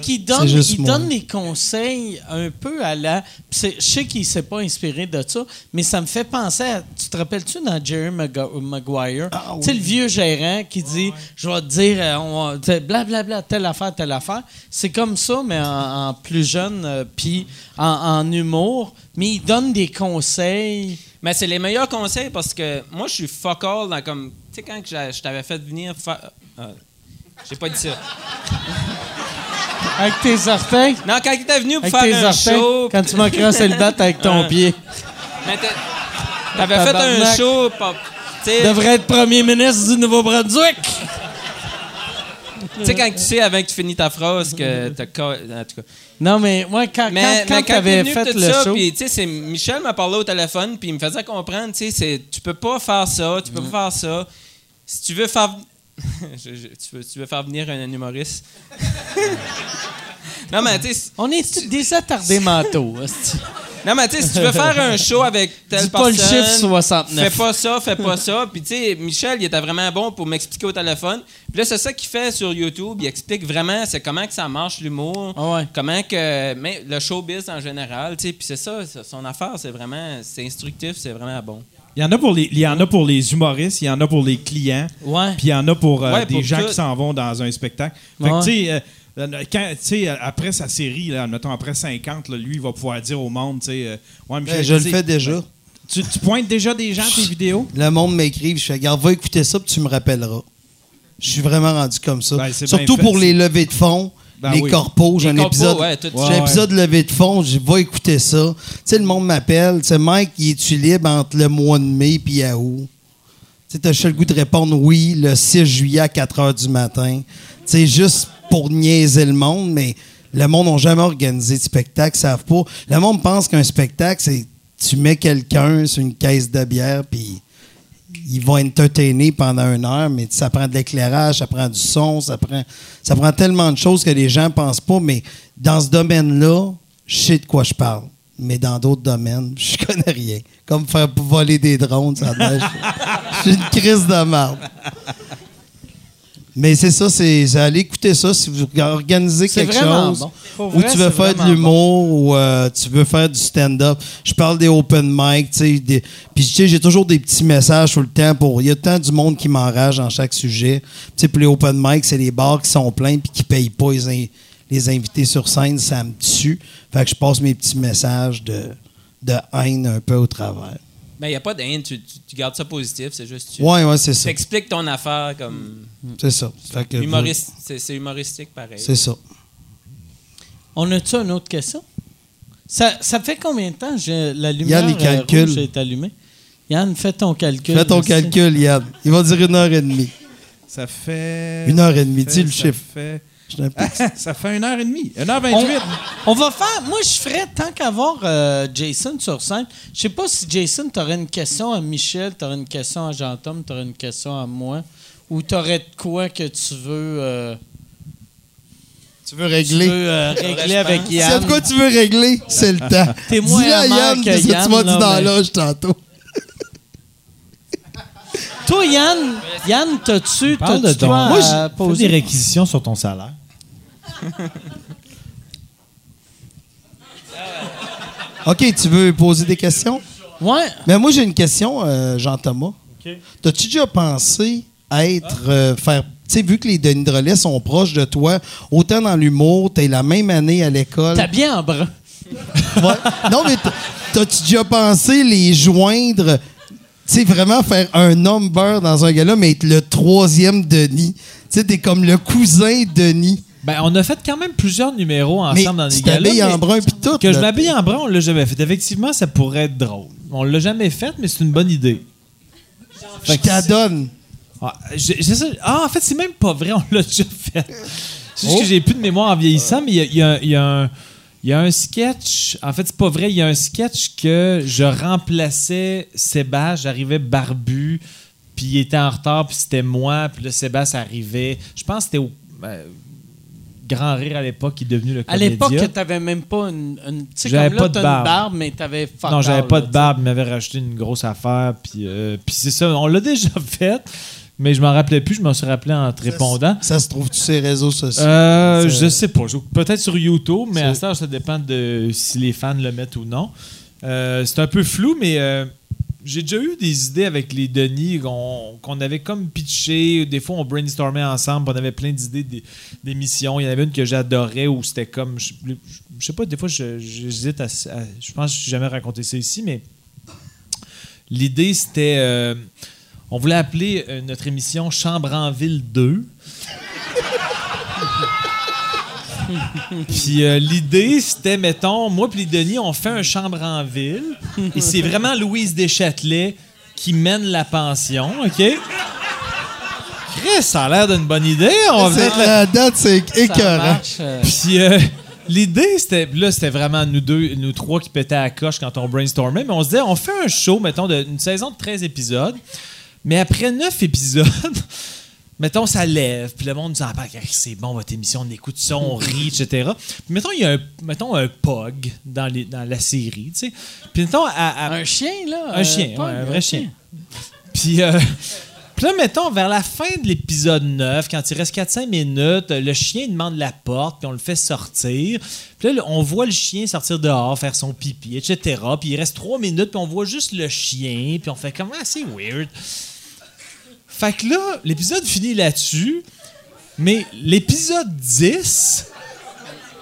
Speaker 1: qu'il donne, il donne des conseils un peu à la. Je sais qu'il ne s'est pas inspiré de ça, mais ça me fait penser à. Tu te rappelles-tu dans Jerry Magu- Maguire?
Speaker 8: Ah,
Speaker 1: tu sais, le vieux gérant qui dit Je vais te dire, euh, blablabla, telle affaire, telle affaire. C'est comme ça, mais en, en plus jeune, euh, puis en, en humour. Mais il donne des conseils.
Speaker 7: Mais c'est les meilleurs conseils parce que moi, je suis fuck all dans comme. Tu sais, quand que j'a- je t'avais fait venir faire. euh, J'ai pas dit ça.
Speaker 1: Avec tes orteils?
Speaker 7: Non, quand il était venu pour
Speaker 1: Avec tes
Speaker 7: faire un
Speaker 1: orteils.
Speaker 7: show.
Speaker 1: Quand tu m'as crassé le bat avec ton pied.
Speaker 7: mais t'a- T'avais fait un show.
Speaker 1: Devrait être premier ministre du Nouveau-Brunswick.
Speaker 7: tu sais, quand tu sais avant que tu finis ta phrase que t'as. En tout cas.
Speaker 1: Non, mais moi, quand,
Speaker 7: Mais,
Speaker 1: quand, avais
Speaker 7: t'es
Speaker 1: fait le
Speaker 7: ça,
Speaker 1: show.
Speaker 7: puis, tu sais, c'est- Michel m'a parlé au téléphone, puis il me faisait comprendre, tu sais, c'est- tu peux pas faire ça, tu peux
Speaker 1: Mm.
Speaker 7: pas faire ça. Si tu veux faire... Je- je- tu, veux, tu veux faire venir un humoriste? non, mais tu.
Speaker 1: On est des attardés mentaux.
Speaker 7: Non, mais tu sais, si tu veux faire un show avec telle
Speaker 1: Dis pas le
Speaker 7: personne...
Speaker 1: chiffre 69.
Speaker 7: Fais pas ça, fais pas ça. Puis, tu sais, Michel, il était vraiment bon pour m'expliquer au téléphone. Puis là, c'est ça qu'il fait sur YouTube. Il explique vraiment c'est comment que ça marche, l'humour.
Speaker 1: Ah ouais.
Speaker 7: Comment que. Mais le showbiz en général, tu sais. Puis c'est ça, son affaire, c'est vraiment. C'est instructif, c'est vraiment bon.
Speaker 5: Il y en a pour les, il y en a pour les humoristes, il y en a pour les clients,
Speaker 1: Ouais.
Speaker 5: puis il y en a pour euh,
Speaker 7: Ouais,
Speaker 5: des
Speaker 7: pour
Speaker 5: gens
Speaker 7: tout.
Speaker 5: qui s'en vont dans un spectacle. Fait que,
Speaker 1: Ouais.
Speaker 5: tu sais, euh, euh, quand- tu sais, euh, après sa série, là, mettons après 50, là, lui, il va pouvoir dire au monde, tu sais, euh, ouais, Michel,
Speaker 8: Ben, je le fais déjà.
Speaker 5: Tu, tu pointes déjà des gens tes vidéos?
Speaker 8: Le monde m'écrit, je fais, regarde, va écouter ça, puis tu me rappelleras. Je suis vraiment rendu comme ça.
Speaker 5: Ben,
Speaker 8: Surtout
Speaker 5: fait,
Speaker 8: pour les levées de fonds,
Speaker 5: Ben
Speaker 8: les
Speaker 5: oui.
Speaker 8: corpos. J'ai un
Speaker 7: corpos,
Speaker 8: épisode,
Speaker 7: ouais, tout-
Speaker 8: j'ai un épisode de levée de fonds, je vais écouter ça. Tu sais, le monde m'appelle. Tu sais, Mike, il est-tu libre entre le mois de mai et août? Tu sais, t'as juste le goût de répondre oui le 6 juillet à 4 heures du matin. Tu sais, juste pour niaiser le monde, mais le monde n'a jamais organisé de spectacle, ils savent pas. Le monde pense qu'un spectacle, c'est tu mets quelqu'un sur une caisse de bière, puis ils vont entertainer pendant une heure, mais ça prend de l'éclairage, ça prend du son, ça prend, ça prend tellement de choses que les gens pensent pas. Mais dans ce domaine-là, je sais de quoi je parle. Mais dans d'autres domaines, je connais rien. Comme faire voler des drones, ça Je suis une crise de merde. Mais c'est ça, c'est aller écouter ça si vous organisez quelque chose.
Speaker 1: bon. Pour
Speaker 8: Ou
Speaker 1: vrai,
Speaker 8: tu veux faire de l'humour ou euh, tu veux faire du stand-up. Je parle des open mic, tu sais. des- Puis tu sais, j'ai toujours des petits messages tout le temps pour. Il y a tant du monde qui m'enrage dans chaque sujet. Tu sais, puis les open mic, c'est les bars qui sont pleins puis qui payent pas les, in- les invités sur scène, ça me tue. Fait que je passe mes petits messages de, de haine un peu au travers.
Speaker 7: Mais il n'y a pas de haine, tu, tu- tu gardes ça positif, c'est juste tu
Speaker 8: Ouais, ouais, c'est ça.
Speaker 7: expliques ton affaire comme
Speaker 8: C'est ça. Fait que-
Speaker 7: humoriste. C'est c'est humoristique pareil.
Speaker 8: C'est ça.
Speaker 1: On a-tu une autre question? Ça, ça fait combien de temps que la lumière
Speaker 8: Yann,
Speaker 1: euh, rouge est allumée? Yann, fais ton calcul.
Speaker 8: Fais ton calcul, Yann. Il va dire une heure et demie.
Speaker 5: Ça fait.
Speaker 8: Une heure et demie, dis le chiffre.
Speaker 5: Ça fait, ça fait une heure et demie. Une heure
Speaker 1: On,
Speaker 5: vingt-huit.
Speaker 1: on va faire. Moi, je ferais tant qu'avoir euh, Jason sur scène. Je sais pas si Jason, t'aurais une question à Michel, t'aurais une question à Jean-Tom, t'aurais une question à moi, ou t'aurais de quoi que tu veux, euh,
Speaker 8: Tu veux
Speaker 1: tu
Speaker 8: régler?
Speaker 1: veux, euh, régler avec
Speaker 8: C'est
Speaker 1: Yann.
Speaker 8: de quoi tu veux régler? C'est le temps.
Speaker 1: T'es moins
Speaker 8: Dis-le à Yann
Speaker 1: que
Speaker 8: que tu m'as dit
Speaker 1: là,
Speaker 8: dans
Speaker 1: mais-
Speaker 8: loge tantôt.
Speaker 1: Toi, Yann, Yann, t'as-tu
Speaker 3: Parle de ton. Moi,
Speaker 1: à
Speaker 3: j'ai des réquisitions sur ton salaire.
Speaker 8: OK, tu veux poser des questions?
Speaker 1: Ouais.
Speaker 8: Mais moi, j'ai une question, euh, Jean-Thomas. T'as-tu déjà pensé être, euh, faire, tu sais, vu que les Denis Drolet sont proches de toi, autant dans l'humour, t'es la même année à l'école?
Speaker 1: T'as bien en brun.
Speaker 8: Ouais. Non, mais t'as-tu déjà pensé les joindre, tu sais, vraiment faire un number dans un gars-là, mais être le troisième Denis? Tu sais, t'es comme le cousin Denis.
Speaker 3: Ben, on a fait quand même plusieurs numéros
Speaker 8: Mais
Speaker 3: ensemble dans
Speaker 8: tu
Speaker 3: des galas.
Speaker 8: t'habilles en brun tout.
Speaker 3: Que je m'habille en brun, on l'a jamais fait. Effectivement, ça pourrait être drôle. On l'a jamais fait, mais c'est une bonne idée.
Speaker 8: Je t'adonne.
Speaker 3: Ah, ah, en fait, c'est même pas vrai, on l'a déjà fait. C'est juste
Speaker 8: Oh.
Speaker 3: que j'ai plus de mémoire en vieillissant, mais il y a, il y a- il y a un. Il y a un sketch, en fait, c'est pas vrai, il y a un sketch que je remplaçais Sébastien, j'arrivais barbu, puis il était en retard, puis c'était moi, puis là, Sébastien arrivait. Je pense que c'était au euh, Grand Rire à l'époque qui est devenu le
Speaker 1: À
Speaker 3: comédien.
Speaker 1: l'époque, t'avais même pas une. une- tu sais, comme là, t'as
Speaker 3: barbe.
Speaker 1: une barbe, mais t'avais
Speaker 3: Non, j'avais pas de barbe, il m'avait racheté une grosse affaire, puis euh, puis c'est ça, on l'a déjà fait, mais je m'en rappelais plus, je m'en suis rappelé en te répondant.
Speaker 8: Ça se trouve-tu sur les réseaux sociaux?
Speaker 3: Euh, je sais pas. Peut-être sur YouTube, mais à ça, ça dépend de si les fans le mettent ou non. Euh, c'est un peu flou, mais euh, j'ai déjà eu des idées avec les Denis qu'on avait comme pitché. Des fois, on brainstormait ensemble. On avait plein d'idées d'é- d'émissions. Il y en avait une que j'adorais où c'était comme. Je, je sais pas, des fois, j'hésite à, à- Je pense que je jamais raconté ça ici, mais l'idée, c'était. euh, on voulait appeler euh, notre émission Chambre en ville 2. Puis euh, l'idée, c'était, mettons, moi puis les Denis, on fait un chambre en ville. et c'est vraiment Louise Deschâtelet qui mène la pension, OK? Chris, ça a l'air d'une bonne idée. On va la-
Speaker 8: date, c'est écœurant.
Speaker 1: euh,
Speaker 3: Puis euh, l'idée, c'était. Là, c'était vraiment nous deux, nous trois qui pétaient à la coche quand on brainstormait. Mais on se disait, on fait un show, mettons, de- une saison de 13 épisodes. Mais après 9 épisodes, mettons, ça lève. Puis le monde nous en parle. Ah, C'est bon, votre émission, on écoute ça, on rit, etc. Puis mettons, il y a un, mettons, un pog dans, les, dans la série, tu sais. Puis mettons, à- à,
Speaker 1: Un chien, là.
Speaker 3: un
Speaker 1: euh,
Speaker 3: chien, ouais, un
Speaker 1: un
Speaker 3: vrai chien. Puis, euh, puis là, mettons, vers la fin de l'épisode 9, quand il reste 4-5 minutes, le chien demande la porte, puis on le fait sortir. Puis là, on voit le chien sortir dehors, faire son pipi, etc. Puis il reste 3 minutes, puis on voit juste le chien, puis on fait comme, ah, c'est weird. Fait que là, l'épisode finit là-dessus, mais l'épisode 10,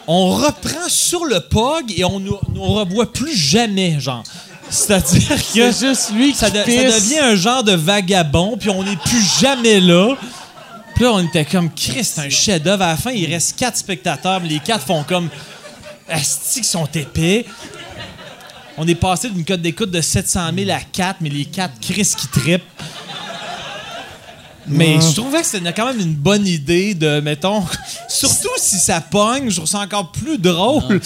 Speaker 3: on reprend sur le pog et on ne nous revoit plus jamais, genre. C'est-à-dire que
Speaker 1: C'est juste lui qui
Speaker 3: ça, de- ça devient un genre de vagabond, puis on n'est plus jamais là. Puis là, on était comme, Christ, un chef-d'œuvre. À la fin, il reste quatre spectateurs, mais les quatre font comme, Asti, qui sont épais. On est passé d'une cote d'écoute de 700 000 à 4, mais les quatre Chris qui trippent. Mais je trouvais que c'était quand même une bonne idée de, mettons, surtout si ça pogne, je trouve ça encore plus drôle.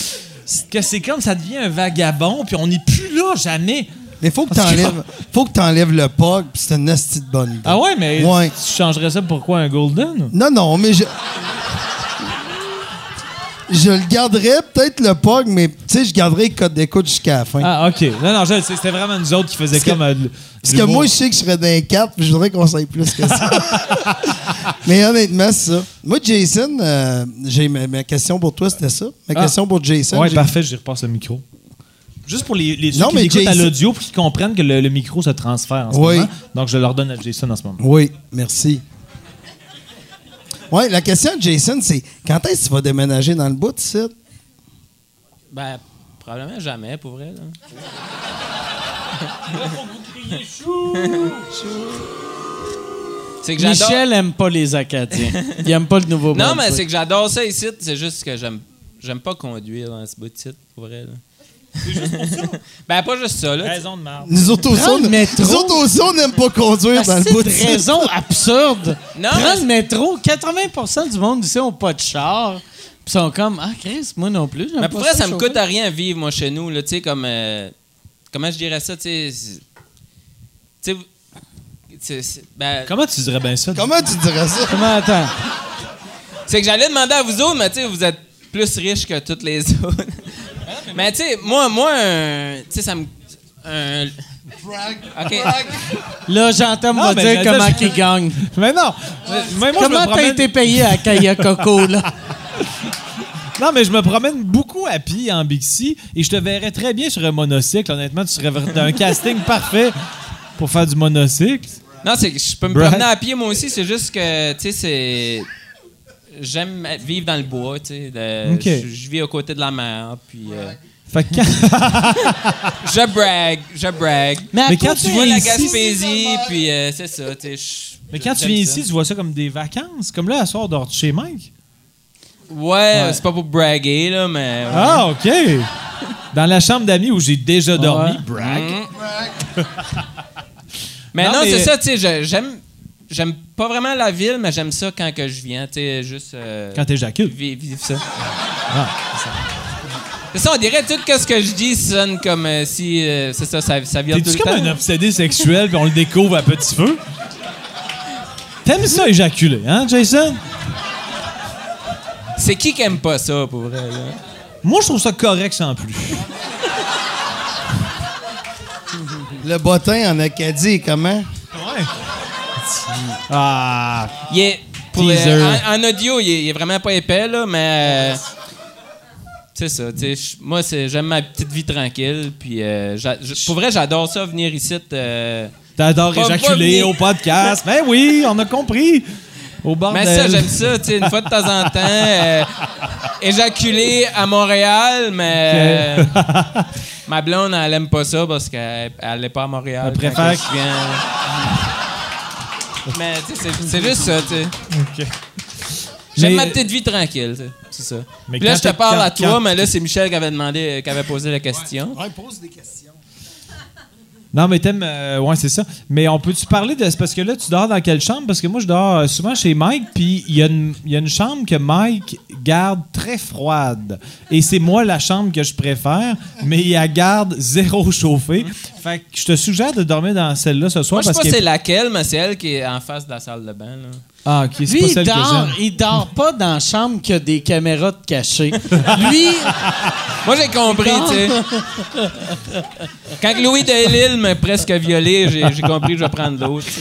Speaker 3: Que c'est comme ça devient un vagabond, puis on n'est plus là jamais.
Speaker 8: Mais faut que t'enlèves, faut que t'enlèves le pog, puis c'est une esti de bonne idée.
Speaker 3: Ah ouais, mais
Speaker 8: Ouais.
Speaker 3: tu changerais ça pour quoi, un Golden?
Speaker 8: Non, non, mais je. Je le garderais peut-être le pog, mais tu sais, je garderais le code d'écoute jusqu'à la fin.
Speaker 3: Ah, OK. Non, non, je c'était vraiment nous autres qui faisaient
Speaker 8: que-
Speaker 3: comme... euh,
Speaker 8: Parce que
Speaker 3: l'humour.
Speaker 8: moi, je sais que je serais d'un 4, puis je voudrais qu'on sache plus que ça. Mais honnêtement, c'est ça. Moi, Jason, euh, j'ai ma, ma question pour toi, c'était ça. Ma
Speaker 3: Ah.
Speaker 8: question pour Jason.
Speaker 3: Ouais,
Speaker 8: j'ai-
Speaker 3: parfait, j'y repasse le micro. Juste pour les, les ceux
Speaker 8: Non,
Speaker 3: qui écoutent à l'audio pour qu'ils comprennent que le, le micro se transfère en ce
Speaker 8: Oui.
Speaker 3: moment. Donc, je leur donne à Jason en ce moment.
Speaker 8: Oui, merci. Oui, la question de Jason, c'est quand est-ce que tu vas déménager dans le bout, ici?
Speaker 7: Ben, probablement jamais, pour vrai. Là. c'est que j'adore.
Speaker 1: Michel aime pas les Acadiens. Il aime pas le nouveau
Speaker 7: Non, mais c'est que j'adore ça ici. C'est juste que j'aime j'aime pas conduire dans ce bout de site, pour vrai. Là. C'est juste pour ça? ben, pas juste ça. Là.
Speaker 3: Raison de marde.
Speaker 8: Nous autres aussi,
Speaker 1: Prends
Speaker 8: on-
Speaker 1: le métro.
Speaker 8: nous autres aussi, on n'aime pas conduire dans le
Speaker 1: C'est
Speaker 8: bout
Speaker 1: une
Speaker 8: d'ici.
Speaker 1: raison absurde.
Speaker 7: Non,
Speaker 1: Prends
Speaker 7: mais-
Speaker 1: le métro. 80% du monde ici n'ont pas de char. Puis ils sont comme, ah, Chris, moi non plus. j'aime
Speaker 7: Mais
Speaker 1: pas
Speaker 7: pour vrai, ça me
Speaker 1: chauffer.
Speaker 7: coûte à rien vivre, moi, chez nous. Là, tu sais, comme. euh, comment je dirais ça, tu sais. c'est- Tu sais. c'est- c'est- ben,
Speaker 3: Comment tu dirais bien ça?
Speaker 8: Comment tu dirais ça?
Speaker 1: Comment, attends?
Speaker 7: C'est que j'allais demander à vous autres, mais tu sais, vous êtes plus riches que toutes les autres. Mais tu sais, moi, moi, un- tu sais, ça me. Un... OK.
Speaker 1: Là, j'entends
Speaker 3: Non,
Speaker 1: me
Speaker 3: mais
Speaker 1: dire
Speaker 3: j'allais
Speaker 1: comment
Speaker 3: dire-
Speaker 1: qu'il gagne.
Speaker 3: Mais non! Mais- mais moi, je me
Speaker 1: comment t'as
Speaker 3: promène-
Speaker 1: été payé à Kaya Coco, là?
Speaker 3: Non, mais je me promène beaucoup à pied en Bixi et je te verrais très bien sur un monocycle. Honnêtement, tu serais un casting parfait pour faire du monocycle.
Speaker 7: Non, c'est que je peux me
Speaker 3: Brad?
Speaker 7: promener à pied, moi aussi. C'est juste que, tu sais, c'est. J'aime vivre dans le bois, tu sais. de-
Speaker 3: OK.
Speaker 7: Je, je vis aux côtés de la mer, puis. euh,
Speaker 3: Fait que quand-
Speaker 7: je brague, je brague.
Speaker 1: Mais,
Speaker 3: quand tu
Speaker 7: Je vois
Speaker 3: viens
Speaker 7: la
Speaker 3: ici-
Speaker 7: Gaspésie, puis euh, c'est ça, tu sais. je-
Speaker 3: mais quand tu
Speaker 7: j'aime
Speaker 3: viens
Speaker 7: ça.
Speaker 3: ici, tu vois ça comme des vacances. Comme là, à soir, dehors de chez Mike?
Speaker 7: Ouais, c'est pas pour braguer, là, mais. ouais.
Speaker 3: Ah, OK. Dans la chambre d'amis où j'ai déjà dormi.
Speaker 1: Ouais.
Speaker 3: Brag.
Speaker 7: Mhm. mais
Speaker 3: Non,
Speaker 7: non,
Speaker 3: mais-
Speaker 7: c'est ça, tu sais, je- j'aime. J'aime pas vraiment la ville, mais j'aime ça quand que je viens, tu sais, juste. euh,
Speaker 3: Quand t'éjacules.
Speaker 7: vi- vivre ça. C'est ça, on dirait tout que ce que je dis sonne comme euh, si. euh, c'est ça, ça, ça vient tout
Speaker 3: T'es-tu
Speaker 7: le
Speaker 3: comme
Speaker 7: temps.
Speaker 3: un obsédé sexuel puis on le découvre à petit feu? T'aimes ça éjaculer, hein, Jason?
Speaker 7: C'est qui qui aime pas ça, pour vrai, là?
Speaker 3: Moi, je trouve ça correct sans plus.
Speaker 8: Le bottin en Acadie, comment?
Speaker 3: Ouais. Ah.
Speaker 7: Il est. Pour, en, en audio, il est, il est vraiment pas épais, là, mais. euh, c'est ça, Moi, j'aime ma petite vie tranquille, puis. euh, pour vrai, j'adore ça, venir ici. euh,
Speaker 3: T'adores éjaculer au podcast. Ben oui, on a compris. Au bordel.
Speaker 7: Mais ça, j'aime ça, tu une fois de temps en temps. euh, éjaculer à Montréal, mais. ma blonde, elle aime pas ça parce qu'elle elle est pas à Montréal.
Speaker 3: Elle préfère
Speaker 7: que je viens. Mais, tu sais, c'est- juste ça, tu sais. J'aime
Speaker 3: Mais-
Speaker 7: ma petite vie tranquille, tu sais, c'est ça.
Speaker 3: Mais
Speaker 7: Puis là, je te parle
Speaker 3: quand-
Speaker 7: à toi,
Speaker 3: quand-
Speaker 7: mais là, c'est Michel qui avait demandé, qui avait posé la question.
Speaker 8: Ouais, pose des questions.
Speaker 3: Non, mais t'aimes. euh, ouais, c'est ça. Mais on peut-tu parler de. Parce que là, tu dors dans quelle chambre? Parce que moi, je dors euh, souvent chez Mike, puis il y, a une- y a une chambre que Mike garde très froide. Et c'est moi la chambre que je préfère, mais il la garde zéro chauffée. Fait que je te suggère de dormir dans celle-là ce soir
Speaker 7: Moi, je sais
Speaker 3: parce
Speaker 7: pas
Speaker 3: que.
Speaker 7: c'est laquelle, mais c'est elle qui est en face de la salle de bain. Là.
Speaker 3: Ah, ok, c'est
Speaker 1: Lui, il
Speaker 3: celle que
Speaker 1: dort,
Speaker 3: j'aime.
Speaker 1: il dort pas dans la chambre qui a des caméras de cachées. Lui,
Speaker 7: Moi, j'ai compris, tu sais. Quand Louis Delisle m'a presque violé, j'ai j'ai compris que je vais prendre l'autre. tu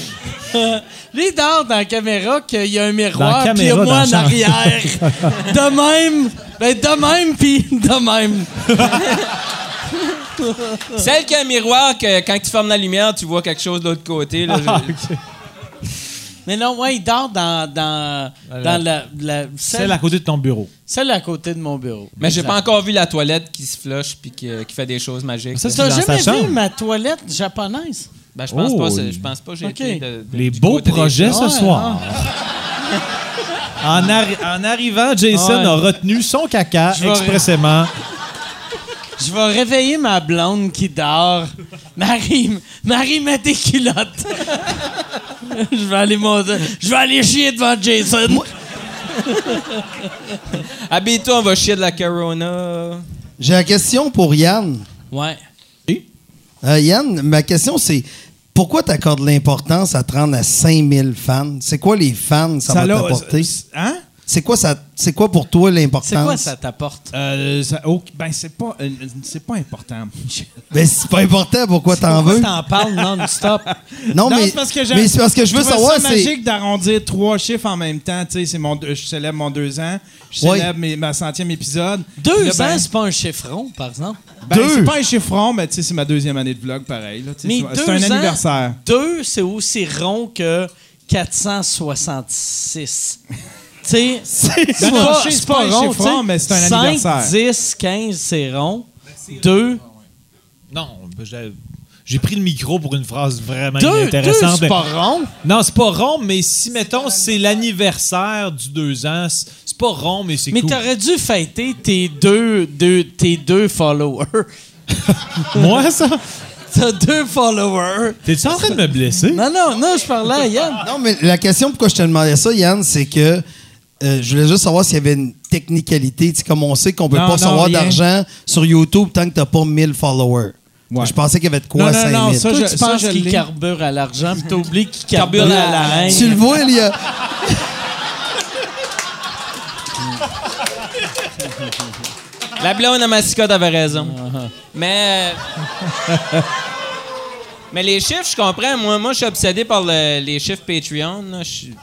Speaker 7: sais.
Speaker 1: lui, il dort dans la caméra qu'il y a un
Speaker 3: Dans
Speaker 1: miroir, puis il y a
Speaker 3: caméra,
Speaker 1: moi
Speaker 3: dans
Speaker 1: en
Speaker 3: la chambre.
Speaker 1: arrière. De même, ben de même, puis de même.
Speaker 7: Celle qui a un miroir, que quand tu fermes la lumière, tu vois quelque chose de l'autre côté. Là,
Speaker 3: Ah, ok.
Speaker 1: Mais non, ouais, il dort dans, dans, dans la, la-
Speaker 3: Celle
Speaker 1: celle,
Speaker 3: à côté de ton bureau.
Speaker 1: celle à côté de mon bureau.
Speaker 7: Mais j'ai pas encore vu la toilette qui se flush puis qui, qui fait des choses magiques.
Speaker 3: Ça, c'est
Speaker 1: T'as jamais
Speaker 3: sa
Speaker 1: vu ma toilette japonaise?
Speaker 7: Ben, je pense
Speaker 3: Oh,
Speaker 7: pas.
Speaker 3: il-
Speaker 7: Je pense pas que j'ai
Speaker 1: Ok.
Speaker 7: été de- de-
Speaker 3: Les beaux
Speaker 7: des
Speaker 3: projets ce
Speaker 1: Ouais,
Speaker 3: soir. En, arri- en arrivant, Jason
Speaker 1: Ouais.
Speaker 3: a retenu son caca expressément.
Speaker 1: Je vais réveiller ma blonde qui dort. Marie, Marie, mets tes culottes. je vais aller monter. Je vais aller chier devant Jason.
Speaker 7: Habille-toi, on va chier de la Corona.
Speaker 8: J'ai la question pour Yann.
Speaker 1: Ouais.
Speaker 8: Euh, Yann, ma question, c'est pourquoi tu accordes l'importance à te rendre à 5000 fans? C'est quoi les fans? Ça, va
Speaker 3: l'a-
Speaker 8: t'apporter?
Speaker 3: Hein?
Speaker 8: C'est quoi, ça, c'est quoi pour toi l'importance?
Speaker 1: C'est quoi ça t'apporte?
Speaker 5: Euh, ça- oh, ben, c'est pas, euh, c'est pas important.
Speaker 8: Ben, c'est pas important, pourquoi t'en
Speaker 1: Pourquoi
Speaker 8: veux?
Speaker 1: t'en parles non-stop?
Speaker 8: Non, mais,
Speaker 5: c'est parce que j'ai-
Speaker 8: mais c'est parce que je veux
Speaker 5: trouvais
Speaker 8: savoir,
Speaker 5: ça
Speaker 8: c'est...
Speaker 5: magique d'arrondir trois chiffres en même temps. Tu sais, c'est mon, deux- je célèbre mon deux ans, je
Speaker 8: Ouais.
Speaker 5: célèbre mes- ma centième épisode.
Speaker 1: Deux
Speaker 5: là, ben,
Speaker 1: ans, c'est pas un chiffron, par exemple.
Speaker 5: ben,
Speaker 8: Deux?
Speaker 5: c'est pas un chiffron, mais tu sais, c'est ma deuxième année de vlog, pareil. là, tu sais,
Speaker 1: Mais
Speaker 5: c'est- c'est
Speaker 1: deux
Speaker 5: un
Speaker 1: ans,
Speaker 5: anniversaire.
Speaker 1: Deux, c'est aussi rond que 466. tu sais, c'est pas, pas rond.
Speaker 5: mais c'est un
Speaker 1: 5,
Speaker 5: anniversaire.
Speaker 1: 10, 15, c'est rond. Deux,
Speaker 3: Non, ben, j'ai- j'ai pris le micro pour une phrase vraiment
Speaker 1: deux,
Speaker 3: intéressante.
Speaker 1: c'est pas rond?
Speaker 3: Non, c'est pas rond, mais si, mettons, c'est l'anniversaire du deux ans, c'est pas rond, mais c'est
Speaker 1: Mais
Speaker 3: cool.
Speaker 1: t'aurais dû fêter tes deux, deux, tes deux followers.
Speaker 3: Moi, ça?
Speaker 1: T'as deux followers.
Speaker 3: T'es-tu en train de me blesser?
Speaker 1: Non, non, non, je parlais à Yann.
Speaker 8: Non, mais la question pourquoi je te demandais ça, Yann, c'est que euh, je voulais juste savoir s'il y avait une technicalité. Tu sais, comme on sait qu'on peut
Speaker 5: Non,
Speaker 8: pas
Speaker 5: non,
Speaker 8: recevoir d'argent sur YouTube tant que t'as pas 1000 followers.
Speaker 5: Ouais.
Speaker 8: Je pensais qu'il y avait de quoi
Speaker 5: Non, non,
Speaker 8: 5000.
Speaker 5: non, ça,
Speaker 1: Toi,
Speaker 5: je-
Speaker 1: tu penses
Speaker 5: je
Speaker 1: qu'il
Speaker 5: l'ai.
Speaker 1: carbure à l'argent, puis t'oublies qu'il carbure à la haine.
Speaker 8: Tu le vois, il y a...
Speaker 7: La blonde à Massicotte avait raison. Mais. euh, Mais les chiffres, je comprends. Moi, moi je suis obsédé par le- les chiffres Patreon. Je suis-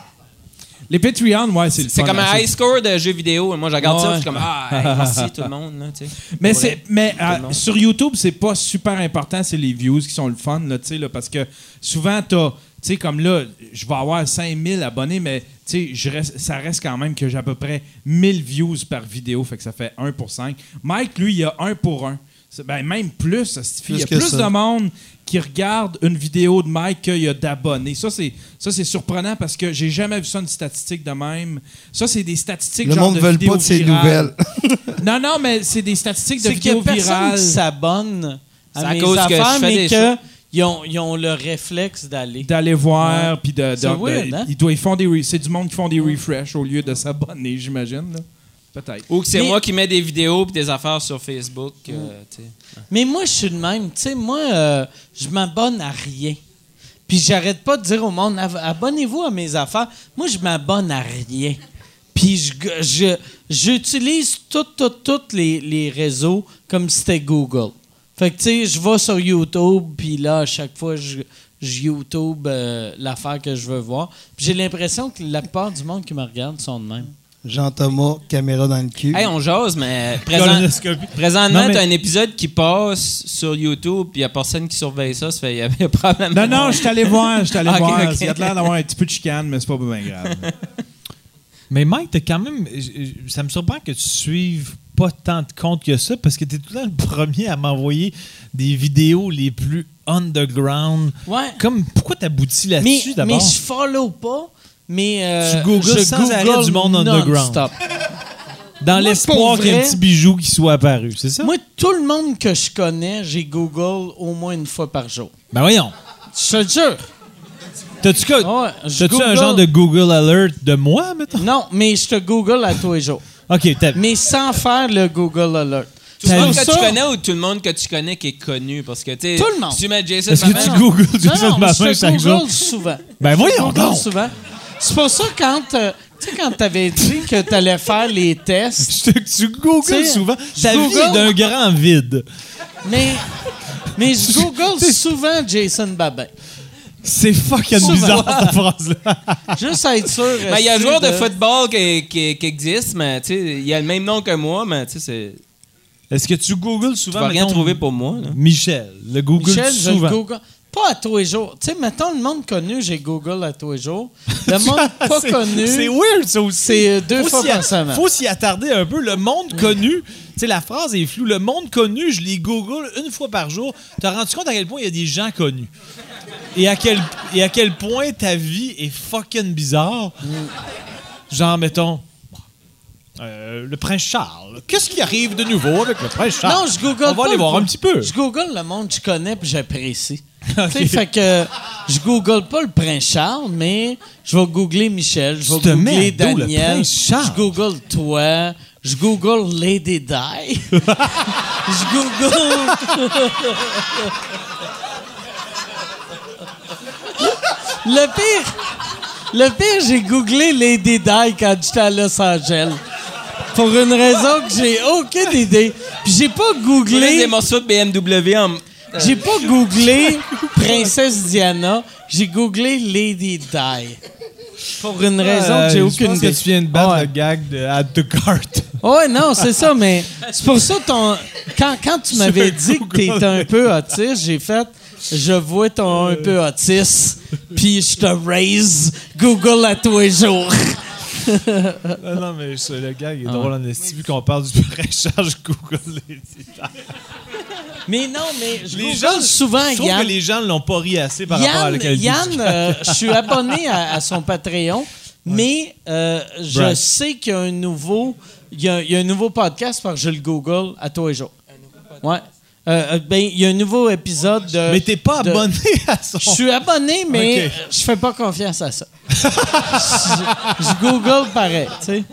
Speaker 5: Les Patreon, ouais, c'est le
Speaker 7: C'est
Speaker 5: fun,
Speaker 7: comme
Speaker 5: hein,
Speaker 7: un high score de jeux vidéo. Moi, je regarde ça, je suis comme Ah, hey, merci tout le monde. Là, tu sais.
Speaker 5: Mais,
Speaker 7: Pour
Speaker 5: c'est,
Speaker 7: vrai.
Speaker 5: mais euh,
Speaker 7: monde.
Speaker 5: sur YouTube, c'est pas super important, c'est les views qui sont le fun, là, tu sais, là, parce que souvent, t'as, tu sais, comme là, je vais avoir 5000 abonnés, mais tu sais, je reste- ça reste quand même que j'ai à peu près 1000 views par vidéo, fait que ça fait 1 pour 5. Mike, lui, il a 1 pour 1. C'est- Ben, même plus. Il y a
Speaker 8: Plus ça.
Speaker 5: de monde qui regarde une vidéo de Mike qu'il y a d'abonnés. Ça, c'est, ça, c'est surprenant parce que j'ai jamais vu ça, une statistique de même. Ça, c'est des statistiques
Speaker 8: Le
Speaker 5: genre
Speaker 8: monde
Speaker 5: de
Speaker 8: ne veut pas de ses
Speaker 5: virales.
Speaker 8: nouvelles.
Speaker 5: Non, non, mais c'est des statistiques de
Speaker 1: C'est qu'il y a
Speaker 5: vidéos
Speaker 1: personne
Speaker 5: virales.
Speaker 1: qui s'abonne
Speaker 7: C'est
Speaker 1: à,
Speaker 7: à
Speaker 1: mes
Speaker 7: cause que je
Speaker 1: affaires,
Speaker 7: fais
Speaker 1: mais
Speaker 7: des
Speaker 1: que ils ont, ils ont le réflexe d'aller.
Speaker 5: d'aller voir puis de, de-
Speaker 1: C'est
Speaker 5: de-
Speaker 1: weird, hein?
Speaker 5: ils doivent- ils font des re- c'est du monde qui font des refresh au lieu de s'abonner j'imagine. Peut-être
Speaker 7: Ou que c'est
Speaker 1: Mais-
Speaker 7: moi qui mets des vidéos et des affaires sur Facebook. euh, tu sais.
Speaker 1: Mais moi, je suis de même. Tu sais, moi, euh, je m'abonne à rien. Puis j'arrête pas de dire au monde, Ab- abonnez-vous à mes affaires. Moi, je m'abonne à rien. Puis je, je- j'utilise tous tout, toutes les, les réseaux comme si c'était Google. Fait que, tu sais, je vais sur YouTube, puis là, à chaque fois, je, je YouTube euh, l'affaire que je veux voir. Puis j'ai l'impression que la plupart du monde qui me regarde sont de même.
Speaker 8: Jean-Thomas, caméra dans le cul.
Speaker 7: Hey, on jase, mais présent- présentement,
Speaker 3: mais-
Speaker 7: t'as un épisode qui passe sur YouTube, puis il n'y a personne qui surveille ça. Ça fait il y a, y a probablement.
Speaker 5: non non je suis allé voir je suis allé voir il y a l'air d'avoir un petit peu de chicane mais c'est pas bien grave
Speaker 3: Mais Mike, t'as quand même. Ça me surprend que tu suives pas tant de comptes que ça parce que t'es tout le temps le premier à m'envoyer des vidéos les plus underground.
Speaker 1: Ouais.
Speaker 3: Comme, pourquoi t'aboutis
Speaker 1: Mais,
Speaker 3: là-dessus
Speaker 1: mais
Speaker 3: d'abord?
Speaker 1: je follow pas. Mais euh,
Speaker 3: Tu googles
Speaker 1: je
Speaker 3: sans arrêt
Speaker 1: Google
Speaker 3: du monde underground. Dans
Speaker 1: Moi,
Speaker 3: l'espoir qu'il y ait un petit bijou qui soit apparu, c'est ça?
Speaker 1: Moi, tout le monde que je connais, j'ai Google au moins une fois par jour.
Speaker 3: Ben voyons.
Speaker 1: Je te jure.
Speaker 3: T'as-tu
Speaker 1: je
Speaker 3: t'as-tu un
Speaker 1: Google-
Speaker 3: genre de Google Alert de moi, mettons?
Speaker 1: Non, mais je te Google à tous les jours.
Speaker 3: OK, t'as.
Speaker 1: Mais sans faire le Google Alert.
Speaker 7: Tout le monde que tu connais ou tout le monde que tu connais qui est connu? Parce que, tu
Speaker 1: Tout le monde.
Speaker 7: Si tu mets Jason
Speaker 3: Est-ce que tu googles Jason Babin
Speaker 1: je
Speaker 3: chaque
Speaker 1: Google
Speaker 3: jour?
Speaker 1: souvent.
Speaker 3: Ben
Speaker 1: Je
Speaker 3: voyons
Speaker 1: Google
Speaker 3: donc!
Speaker 1: souvent. C'est pour ça quand euh, tu sais quand t'avais dit que t'allais faire les tests,
Speaker 3: Je te- tu googles
Speaker 1: Tu
Speaker 3: souvent.
Speaker 1: je
Speaker 3: Ta vie est d'un grand vide.
Speaker 1: mais mais je Google souvent Jason Babin.
Speaker 3: C'est fucking
Speaker 1: Souvent.
Speaker 3: bizarre, cette phrase-là.
Speaker 1: Juste à être sûr.
Speaker 7: Ben, il y a un joueur de football qui, qui- qui existe, mais tu sais, il a le même nom que moi, mais tu sais, c'est-
Speaker 3: Est-ce que tu googles
Speaker 7: tu
Speaker 3: souvent?
Speaker 7: vas rien
Speaker 3: mettons,
Speaker 7: trouver pour moi. là.
Speaker 3: Michel. Le Google
Speaker 1: Michel, je
Speaker 3: souvent.
Speaker 1: le Google. Pas à tous les jours. Tu sais, mettons le monde connu, j'ai Google à tous les jours. Le monde pas connu,
Speaker 3: C'est weird, ça aussi.
Speaker 1: c'est deux
Speaker 3: Faut
Speaker 1: fois par semaine.
Speaker 3: Faut s'y attarder un peu. Le monde connu, tu sais, la phrase est floue. Le monde connu, je les google une fois par jour. T'as rendu compte à quel point il y a des gens connus? Et à quel, et à quel point ta vie est fucking bizarre? Genre, mettons, euh, le prince Charles. Qu'est-ce qui arrive de nouveau avec le prince Charles?
Speaker 1: Non, je Google
Speaker 3: On va
Speaker 1: pas
Speaker 3: aller
Speaker 1: le-
Speaker 3: voir un petit peu.
Speaker 1: Je Google le monde que je connais puis j'apprécie. Sais, fait que je Google pas le prince Charles, mais je vais googler Michel, je vais
Speaker 3: mets
Speaker 1: googler
Speaker 3: le
Speaker 1: Daniel,
Speaker 3: prince Charles?
Speaker 1: je Google toi, je Google Lady Di, je Google. le pire, Le pire, j'ai googlé Lady Di quand j'étais à Los Angeles. Pour une raison que j'ai aucune idée. Puis j'ai pas googlé.
Speaker 7: des morceaux de BMW en.
Speaker 1: J'ai pas googlé Princesse Diana. J'ai googlé Lady Di. Pour une raison que j'ai
Speaker 3: Euh,
Speaker 1: aucune
Speaker 3: Je pense que
Speaker 1: idée.
Speaker 3: tu viens de battre
Speaker 1: Ouais.
Speaker 3: le gag de Add to Cart.
Speaker 1: Ouais, non, c'est ça, mais c'est pour ça ton. Quand, quand tu m'avais dit que t'étais un peu autiste, j'ai fait. Je vois ton un peu autiste, puis je te raise Google à tous les jours.
Speaker 3: Non, non, mais je- le gag est drôle en esti, vu qu'on parle du pré-charge Google.
Speaker 1: Mais non, mais je
Speaker 3: Les
Speaker 1: Google
Speaker 3: gens,
Speaker 1: souvent
Speaker 3: je trouve
Speaker 1: Yann.
Speaker 3: que les gens l'ont pas ri assez par rapport à
Speaker 1: Yann,
Speaker 3: la qualité
Speaker 1: Yann, euh, je suis abonné à, à son Patreon, mais euh, je sais qu'il y a un nouveau, il y a, il y a un nouveau podcast parce que je le Google à tous les jours. Ouais. Euh, euh, ben, il y a un nouveau épisode de.
Speaker 3: Mais t'es pas
Speaker 1: de-
Speaker 3: abonné à son...
Speaker 1: Je suis abonné, mais je fais pas confiance à ça. je, je Google pareil, tu sais.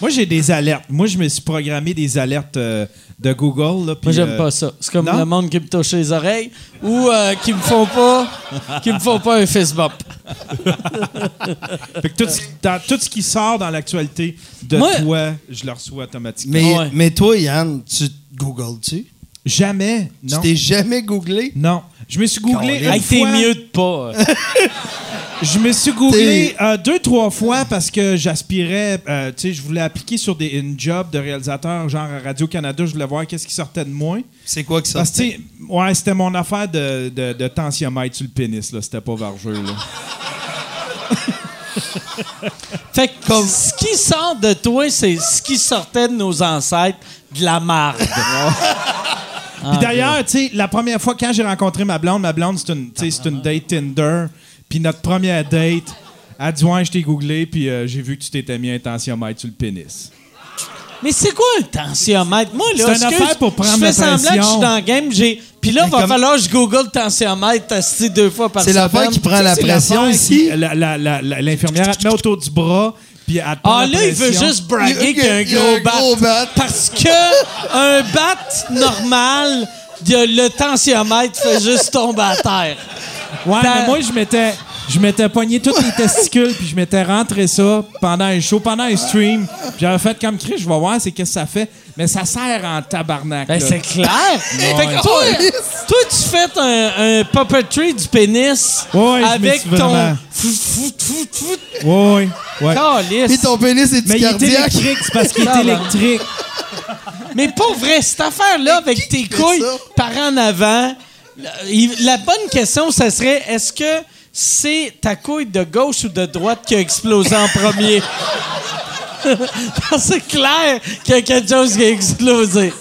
Speaker 5: Moi, j'ai des alertes. Moi, je me suis programmé des alertes euh, de Google. Là, puis,
Speaker 1: Moi, j'aime
Speaker 5: euh,
Speaker 1: pas ça. C'est comme
Speaker 5: non?
Speaker 1: le monde qui me touche les oreilles ou euh, qui me font pas, qui me font pas un fist bump.
Speaker 5: Fait que tout, ce- dans- tout ce qui sort dans l'actualité de
Speaker 1: Moi-
Speaker 5: toi, je le reçois automatiquement.
Speaker 8: Mais,
Speaker 1: Ouais.
Speaker 8: mais toi, Yann, tu te
Speaker 5: Jamais.
Speaker 8: Tu
Speaker 5: Non.
Speaker 8: t'es jamais googlé?
Speaker 5: Non. Je me suis googlé une
Speaker 1: Hey, t'es mieux de pas. euh.
Speaker 5: Je me suis googlé euh, deux, trois fois parce que j'aspirais, euh, tu sais, je voulais appliquer sur des, une job de réalisateur, genre à Radio-Canada, je voulais voir qu'est-ce qui sortait de moi.
Speaker 8: C'est quoi que ça?
Speaker 5: Parce que, tu sais, ouais, c'était mon affaire de, de, de tensiomètre sur le pénis, là. C'était pas vargeux, là.
Speaker 1: Fait que
Speaker 8: Comme-
Speaker 1: ce qui sort de toi, c'est ce qui sortait de nos ancêtres, de la marde. Ah,
Speaker 5: Puis d'ailleurs, tu sais, la première fois quand j'ai rencontré ma blonde, ma blonde, c'est une, c'est une date Tinder. Puis notre première date, elle dit Ouais, je t'ai googlé, puis euh, j'ai vu que tu t'étais mis un tensiomètre sur le pénis.
Speaker 1: Mais c'est quoi le tensiomètre? Moi, là,
Speaker 5: C'est une
Speaker 1: excuse,
Speaker 5: affaire pour prendre
Speaker 1: je fais
Speaker 5: la
Speaker 1: semblant que je suis dans le game. J'ai... Puis là,
Speaker 8: Mais
Speaker 1: va
Speaker 8: comme-
Speaker 1: falloir que je google le tensiomètre deux fois par
Speaker 8: C'est
Speaker 1: semaine.
Speaker 8: l'affaire qui prend la
Speaker 5: C'est
Speaker 8: pression ici.
Speaker 5: la- la- la- la- L'infirmière, elle te met autour du bras, puis
Speaker 1: Ah
Speaker 5: la
Speaker 1: là, il veut juste braguer
Speaker 8: Il-
Speaker 1: qu'il y a un gros
Speaker 8: un
Speaker 1: bat.
Speaker 8: gros bat.
Speaker 1: Parce que un bat normal, le tensiomètre fait juste tomber à terre.
Speaker 5: Ouais, mais moi, je m'étais, je m'étais pogné tous les testicules, puis je m'étais rentré ça pendant un show, pendant un stream. Puis J'avais fait comme Chris, je vais voir c'est qu'est-ce que ça fait. Mais ça sert en tabarnak.
Speaker 1: Ben,
Speaker 5: là.
Speaker 1: c'est clair. fait que toi, toi, tu fais un, un puppetry du pénis
Speaker 5: Ouais, ouais, je me
Speaker 1: avec
Speaker 5: suis
Speaker 1: ton...
Speaker 5: vraiment-
Speaker 1: Fout, fout, fout, fout.
Speaker 5: Ouais, ouais.
Speaker 1: Calisse.
Speaker 8: Puis ton pénis est
Speaker 5: Mais il est
Speaker 8: cardiaque?
Speaker 5: électrique, c'est parce qu'il est électrique.
Speaker 1: Mais pas vrai, cette affaire-là avec tes couilles par en avant, la bonne question, ça serait est-ce que c'est ta couille de gauche ou de droite qui a explosé en premier? c'est clair qu'il y a quelque chose qui a explosé.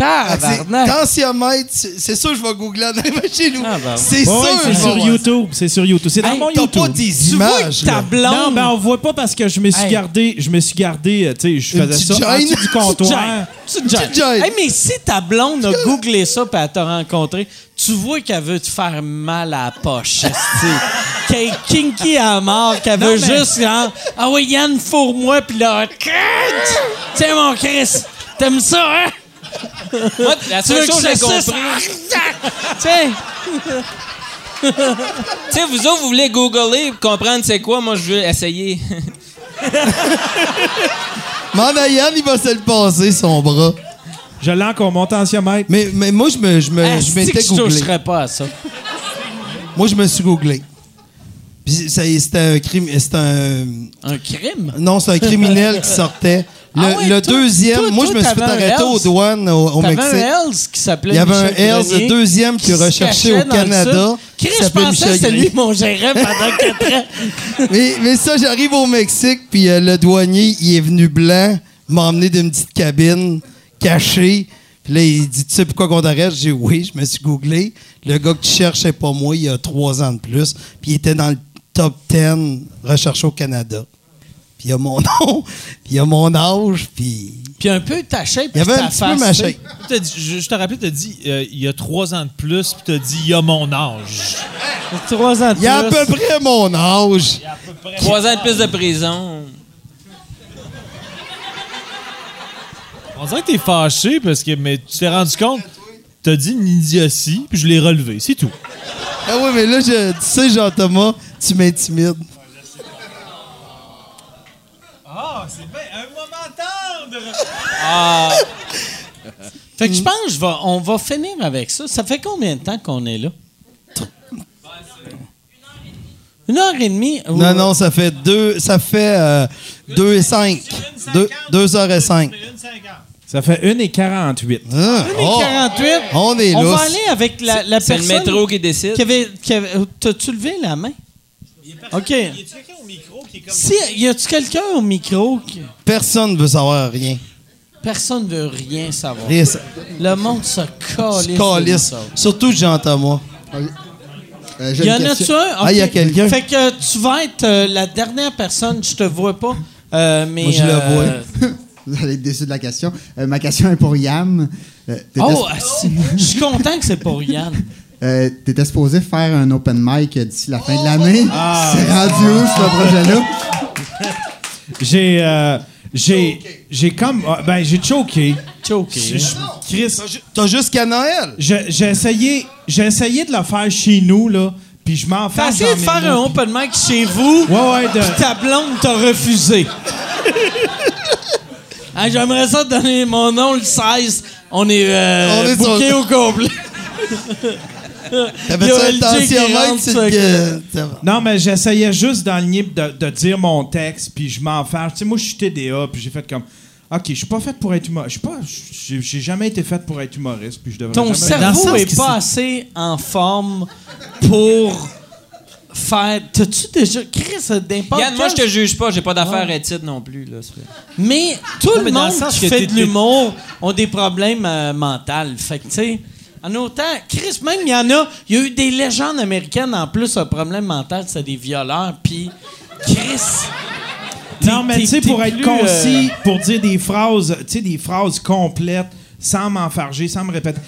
Speaker 8: Ah, c'est-
Speaker 1: Tabarnak.
Speaker 8: Tensiomètre, c'est ça que je vais googler en arrivant chez nous.
Speaker 1: Ah.
Speaker 8: C'est sûr.
Speaker 5: c'est sur YouTube. C'est sur YouTube. C'est dans mon
Speaker 8: T'as
Speaker 5: YouTube.
Speaker 8: pas des
Speaker 1: Tu vois
Speaker 8: images,
Speaker 1: que ta
Speaker 8: là.
Speaker 1: blonde...
Speaker 5: Non, ben on voit pas parce que je me suis gardé, je me suis gardé, euh, tu sais, je faisais ça en du comptoir.
Speaker 1: Tu te gênes.
Speaker 8: Tu te gênes.
Speaker 1: Hey, mais si ta blonde a googlé ça et elle t'a rencontré, tu vois qu'elle veut te faire mal à la poche. Qu'elle est kinky à mort, qu'elle veut
Speaker 5: mais-
Speaker 1: juste genre, Ah oui, Yann, fourre-moi, puis là! Tiens, mon Chris, t'aimes ça, hein?
Speaker 7: Moi, la
Speaker 1: Tu veux
Speaker 7: seule
Speaker 1: que
Speaker 7: chose
Speaker 1: je
Speaker 7: que j'ai compris.
Speaker 1: Tiens!
Speaker 7: Tu sais, vous autres, vous voulez googler pour comprendre c'est quoi. Moi, je veux essayer.
Speaker 8: À Yann, il va se le passer, son bras.
Speaker 5: Je l'ai encore, mon tensiomètre.
Speaker 8: Mais, mais moi, je me, je me, je m'étais
Speaker 1: je
Speaker 8: googlé.
Speaker 1: toucherais pas à ça.
Speaker 8: Moi, je me suis googlé. Puis ça y est, c'était un crime. C'était un.
Speaker 1: Un crime?
Speaker 8: Non, c'est un criminel qui sortait. Le,
Speaker 1: Ah ouais,
Speaker 8: le
Speaker 1: toi-
Speaker 8: deuxième, moi, je me suis fait arrêter aux douanes au, au
Speaker 1: T'avais
Speaker 8: Mexique.
Speaker 1: un Hells qui s'appelait
Speaker 8: Il y avait un Hells, le deuxième
Speaker 1: qui
Speaker 8: recherché
Speaker 1: cachait
Speaker 8: au Canada. qui
Speaker 1: Chris, je pensais que c'était lui mon gérant pendant quatre ans.
Speaker 8: mais, mais ça, j'arrive au Mexique, puis euh, le douanier, il est venu blanc, m'a emmené d'une petite cabine cachée. Puis là, il dit Tu sais pourquoi qu'on t'arrête J'ai dit Oui, je me suis googlé. Le gars que tu cherches, c'est pas moi, il a trois ans de plus. Puis il était dans le top 10 recherché au Canada. Puis il a mon nom, puis il a mon âge, puis.
Speaker 1: Puis un peu ta shape,
Speaker 8: Il y avait un petit peu ma
Speaker 1: tu sais.
Speaker 8: shape.
Speaker 3: T'as dit- je, je te rappelle, t'as dit euh, il y a trois ans de plus, puis t'as dit il y a mon âge.
Speaker 1: Trois ans de
Speaker 8: Il a à
Speaker 1: plus.
Speaker 8: peu près mon âge.
Speaker 7: Trois ans de plus de prison.
Speaker 3: On dirait que t'es fâché parce que mais tu t'es rendu compte, t'as dit une idiotie, puis je l'ai relevé, c'est tout.
Speaker 8: Ah oui, mais là, je, tu sais, Jean-Thomas, tu m'intimides.
Speaker 1: Fait que je pense que je vais- on va finir avec ça. Ça fait combien de temps qu'on est là? Une heure et demie?
Speaker 8: Non, non, ça fait deux, ça fait euh, deux et cinq. Deux, deux heures et cinq.
Speaker 5: Ça fait 1 et 48.
Speaker 8: Ah,
Speaker 1: Une et
Speaker 8: oh,
Speaker 1: 48.
Speaker 8: on est
Speaker 1: On
Speaker 8: là.
Speaker 1: va aller avec la, la
Speaker 7: C'est le
Speaker 1: personne
Speaker 7: métro qui décide.
Speaker 1: qui avait... qui avait- T'as-tu levé la main? OK. Si, y a-tu quelqu'un au micro qui...
Speaker 8: Personne ne veut savoir rien.
Speaker 1: Personne ne veut rien savoir.
Speaker 8: Rien,
Speaker 1: Le monde se calisse.
Speaker 8: calisse.
Speaker 1: nous autres.
Speaker 8: Surtout Jean-Thomas.
Speaker 9: Euh, j'ai
Speaker 1: Y en
Speaker 9: question.
Speaker 1: a-tu un?
Speaker 8: Ah, y a
Speaker 1: Ok.
Speaker 8: quelqu'un.
Speaker 1: Fait que tu vas être euh, la dernière personne, je te vois pas. euh, mais,
Speaker 8: Moi, je le
Speaker 1: euh,
Speaker 9: Vous allez être déçu de la question. Euh, ma question est pour Yann. Euh, t'étais,
Speaker 1: Oh, ah, je suis content que c'est pour Yann.
Speaker 9: euh, t'étais supposé faire un open mic d'ici la fin de l'année. C'est rendu où ce projet-là?
Speaker 5: J'ai. euh, j'ai. J'ai comme. ah, Ben, j'ai choqué.
Speaker 1: Choqué.
Speaker 5: Je- je- Chris,
Speaker 8: T'as jusqu'à Noël?
Speaker 5: je- j'ai essayé. J'ai essayé de le faire chez nous, là. Puis je m'en fais.
Speaker 1: T'as essayé de faire un open mic chez vous,
Speaker 5: Ouais, ouais, de-
Speaker 1: puis ta blonde t'a refusé. Ah, J'aimerais ça te donner mon nom le 16. On est, euh,
Speaker 8: On est
Speaker 1: booké
Speaker 8: sur-
Speaker 1: au complet.
Speaker 8: T'avais
Speaker 1: Y a
Speaker 8: ça
Speaker 1: LG qui
Speaker 8: intentionnement
Speaker 1: rentre,
Speaker 8: que c'est
Speaker 1: ça,
Speaker 8: que- t'as-
Speaker 5: Non, mais j'essayais juste d'enligner de, de dire mon texte, puis je m'en fâche. Tu sais, moi, je suis TDA, puis j'ai fait comme. OK, je suis pas fait pour être humoriste. Je suis pas. J'ai jamais été fait pour être humoriste, puis je devrais
Speaker 1: Ton cerveau
Speaker 5: Dans le
Speaker 1: est pas assez en forme pour faire. T'as-tu déjà. Chris, d'un
Speaker 7: Yann, moi, je te juge pas. J'ai pas d'affaires études non plus. Là,
Speaker 1: Mais tout le
Speaker 3: mais dans
Speaker 1: monde
Speaker 3: le sens
Speaker 1: qui fait de l'humour ont des problèmes euh, mentaux. Fait que, tu sais, en autant, Chris, même, il y en a, il y a eu des légendes américaines en plus, un problème mental, c'est des violeurs, puis Chris.
Speaker 5: Non, mais tu sais, pour être concis,
Speaker 1: euh,
Speaker 5: pour dire des phrases, tu sais, des phrases complètes, sans m'enfarger, sans me répéter.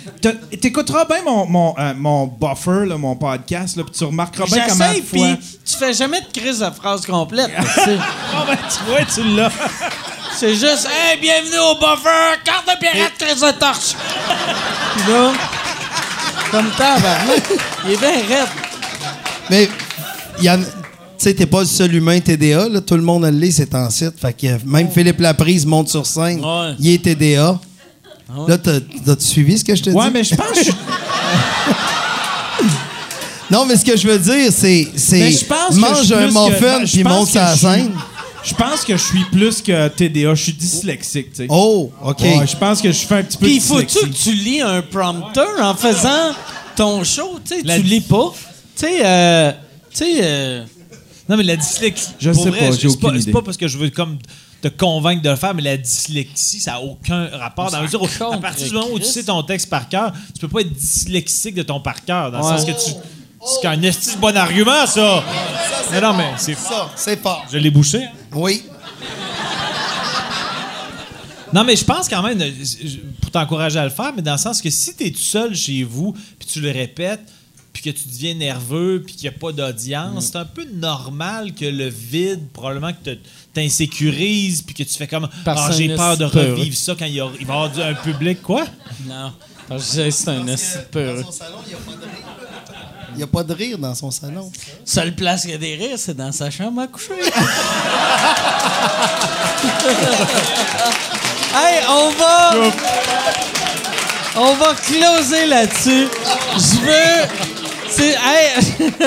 Speaker 5: T'écouteras bien mon, mon, euh, mon buffer, là, mon podcast, là, puis tu remarqueras bien comment fois...
Speaker 1: puis tu fais jamais de crise de phrase complète. sais.
Speaker 5: Ah ben, tu vois, tu l'as.
Speaker 1: c'est juste, hey, bienvenue au buffer, carte de pirate, crise de torche. Comme tabarnak, il est bien raide.
Speaker 8: Mais, Yann, tu sais, t'es pas le seul humain TDA. Là. Tout le monde le l'est, c'est en site. Fait que euh, même Philippe Laprise monte sur scène.
Speaker 1: Ouais.
Speaker 8: Il est TDA. Là, t'as- t'as-tu suivi ce que je te
Speaker 5: Ouais,
Speaker 8: dis?
Speaker 5: mais je pense que je-
Speaker 8: Non, mais ce que je veux dire, c'est, c'est
Speaker 5: Mais je pense que je
Speaker 8: mange un muffin
Speaker 5: je
Speaker 8: puis monte
Speaker 5: suis-
Speaker 8: scène.
Speaker 5: Je pense que je suis plus que TDA. Je suis dyslexique, tu sais.
Speaker 8: Oh, OK.
Speaker 5: Ouais, je pense que je fais un petit peu
Speaker 1: Puis faut-tu que tu lis un prompteur en faisant ton show? Tu sais,
Speaker 3: La-
Speaker 1: tu lis pas. Tu sais, euh, tu sais, euh,
Speaker 3: Non, mais la dyslexie.
Speaker 5: Je sais
Speaker 3: vrai,
Speaker 5: pas, j'ai
Speaker 3: c'est
Speaker 5: aucune
Speaker 3: C'est
Speaker 5: idée.
Speaker 3: pas parce que je veux comme te convaincre de le faire, mais la dyslexie, ça n'a aucun rapport. Dans la mesure où, à partir du moment où tu sais ton texte par cœur, tu peux pas être dyslexique de ton par cœur. Dans le sens que tu. C'est un esti de bon argument, ça! Mais non, mais c'est.
Speaker 8: Ça, c'est fort.
Speaker 3: Je l'ai bouché. hein.
Speaker 8: Oui.
Speaker 3: Non, mais je pense quand même, pour t'encourager à le faire, mais dans le sens que si tu es tout seul chez vous, puis tu le répètes, puis que tu deviens nerveux, puis qu'il n'y a pas d'audience, c'est un peu normal que le vide, probablement que t'insécurises, puis que tu fais comme Ah, j'ai
Speaker 1: c'est un
Speaker 3: peur de revivre ça quand il, y a- il va y avoir du- un public. Quoi?
Speaker 1: non. Parce que je disais, c'est un esti de peureux.
Speaker 8: Il n'y a pas de rire dans son salon.
Speaker 1: Seule place qu'il y a des rires, c'est dans sa chambre à coucher. hey, on va. On va closer là-dessus. Je veux. C'est. Hey.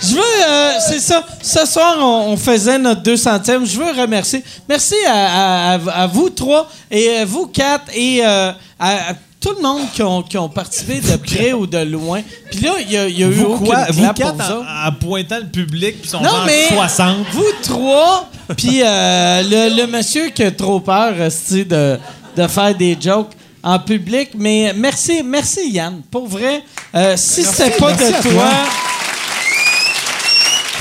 Speaker 1: Je veux, euh, c'est ça. Ce soir, on, on faisait notre 200e. Je veux remercier. Merci à, à- à- à vous trois et à vous quatre et euh, à, à tout le monde qui ont, qui ont participé de près ou de loin. Puis là, il y a, il y a eu
Speaker 3: Vous quoi? Vous quatre,
Speaker 1: vous
Speaker 3: en, pointant le public, puis son
Speaker 1: Non, mais
Speaker 3: 60.
Speaker 1: vous trois, puis euh, le, le monsieur qui a trop peur de, de faire des jokes en public. Mais merci, merci Yann. Pour vrai, euh, si c'était pas de toi,
Speaker 5: toi.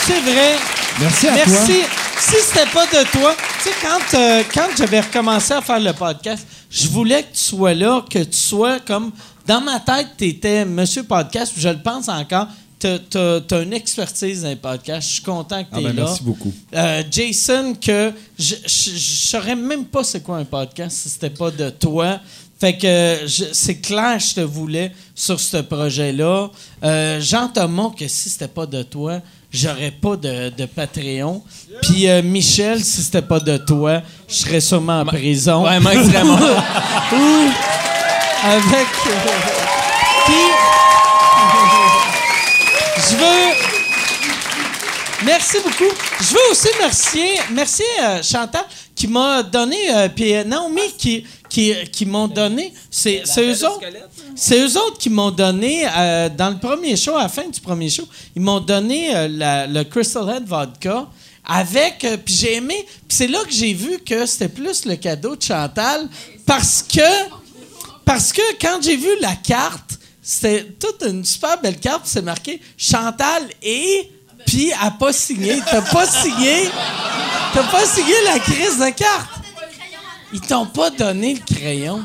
Speaker 1: c'est vrai.
Speaker 5: Merci à
Speaker 1: Merci.
Speaker 5: toi.
Speaker 1: Si c'était pas de toi, tu sais, quand, euh, quand j'avais recommencé à faire le podcast, je voulais que tu sois là, que tu sois comme. Dans ma tête, tu étais Monsieur Podcast, je le pense encore. Tu as, une expertise dans les podcasts. Je suis content que tu
Speaker 5: Ah
Speaker 1: es
Speaker 5: ben,
Speaker 1: là.
Speaker 5: merci beaucoup.
Speaker 1: Euh, Jason, que je je saurais même pas c'est quoi un podcast si c'était pas de toi. Fait que c'est clair, je te voulais sur ce projet-là. Euh, Jean Thomas, que si c'était pas de toi, j'aurais pas de, de Patreon. Puis euh, Michel, si c'était pas de toi, je serais sûrement en prison.
Speaker 7: Ouais, Mike vraiment.
Speaker 1: Ou avec. Puis. Je veux. Merci beaucoup. Je veux aussi remercier, merci euh, Chantal qui m'a donné, euh, puis euh, Naomi qui, qui, qui m'ont donné. C'est eux autres. C'est eux autres qui m'ont donné, euh, dans le premier show, à la fin du premier show, ils m'ont donné euh, la- le Crystal Head Vodka avec, euh, puis j'ai aimé, puis c'est là que j'ai vu que c'était plus le cadeau de Chantal parce que, parce que quand j'ai vu la carte, c'était toute une super belle carte, puis c'est marqué Chantal et, puis elle n'a pas signé. T'as pas signé, t'as pas signé la crise de carte. Ils t'ont pas donné le crayon?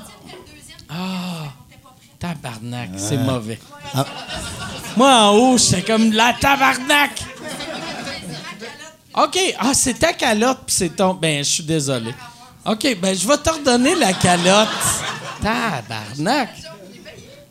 Speaker 1: Ah, tabarnak, c'est mauvais.
Speaker 8: Ah.
Speaker 1: Moi, en haut, j'étais comme la tabarnak. OK. Ah, c'est ta calotte, puis c'est ton... Ben, je suis désolé. OK, ben, je vais te redonner la calotte. Tabarnak.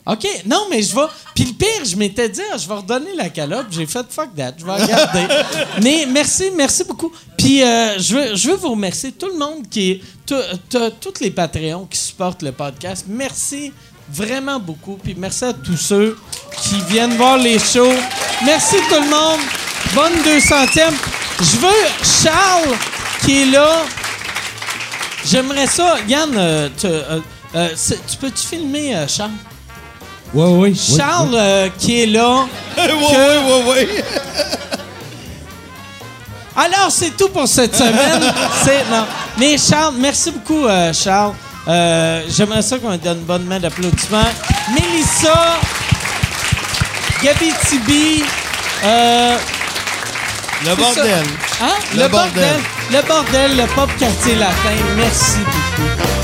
Speaker 1: OK, non, mais je vais... Puis le pire, je m'étais dit, ah, je vais redonner la calotte. J'ai fait fuck that, je vais regarder. mais merci, merci beaucoup. Puis euh, je, veux, je veux vous remercier, tout le monde qui Tous les Patreons qui supportent le podcast. Merci vraiment beaucoup. Puis merci à tous ceux qui viennent voir les shows. Merci tout le monde. Bonne 200e. Je veux Charles qui est là. J'aimerais ça. Yann, euh, tu, euh, tu peux-tu filmer Charles?
Speaker 6: Oui, oui.
Speaker 1: Charles euh, qui est là.
Speaker 8: oui, oui, oui.
Speaker 1: Alors, c'est tout pour cette semaine. non. Mais Charles, merci beaucoup, euh, Charles. Euh, j'aimerais ça qu'on lui donne une bonne main d'applaudissement. Mélissa, Gabi Tibi, euh,
Speaker 8: Le bordel.
Speaker 1: hein?
Speaker 8: Le
Speaker 1: le
Speaker 8: bordel.
Speaker 1: bordel. Le bordel, le pop quartier latin. Merci beaucoup.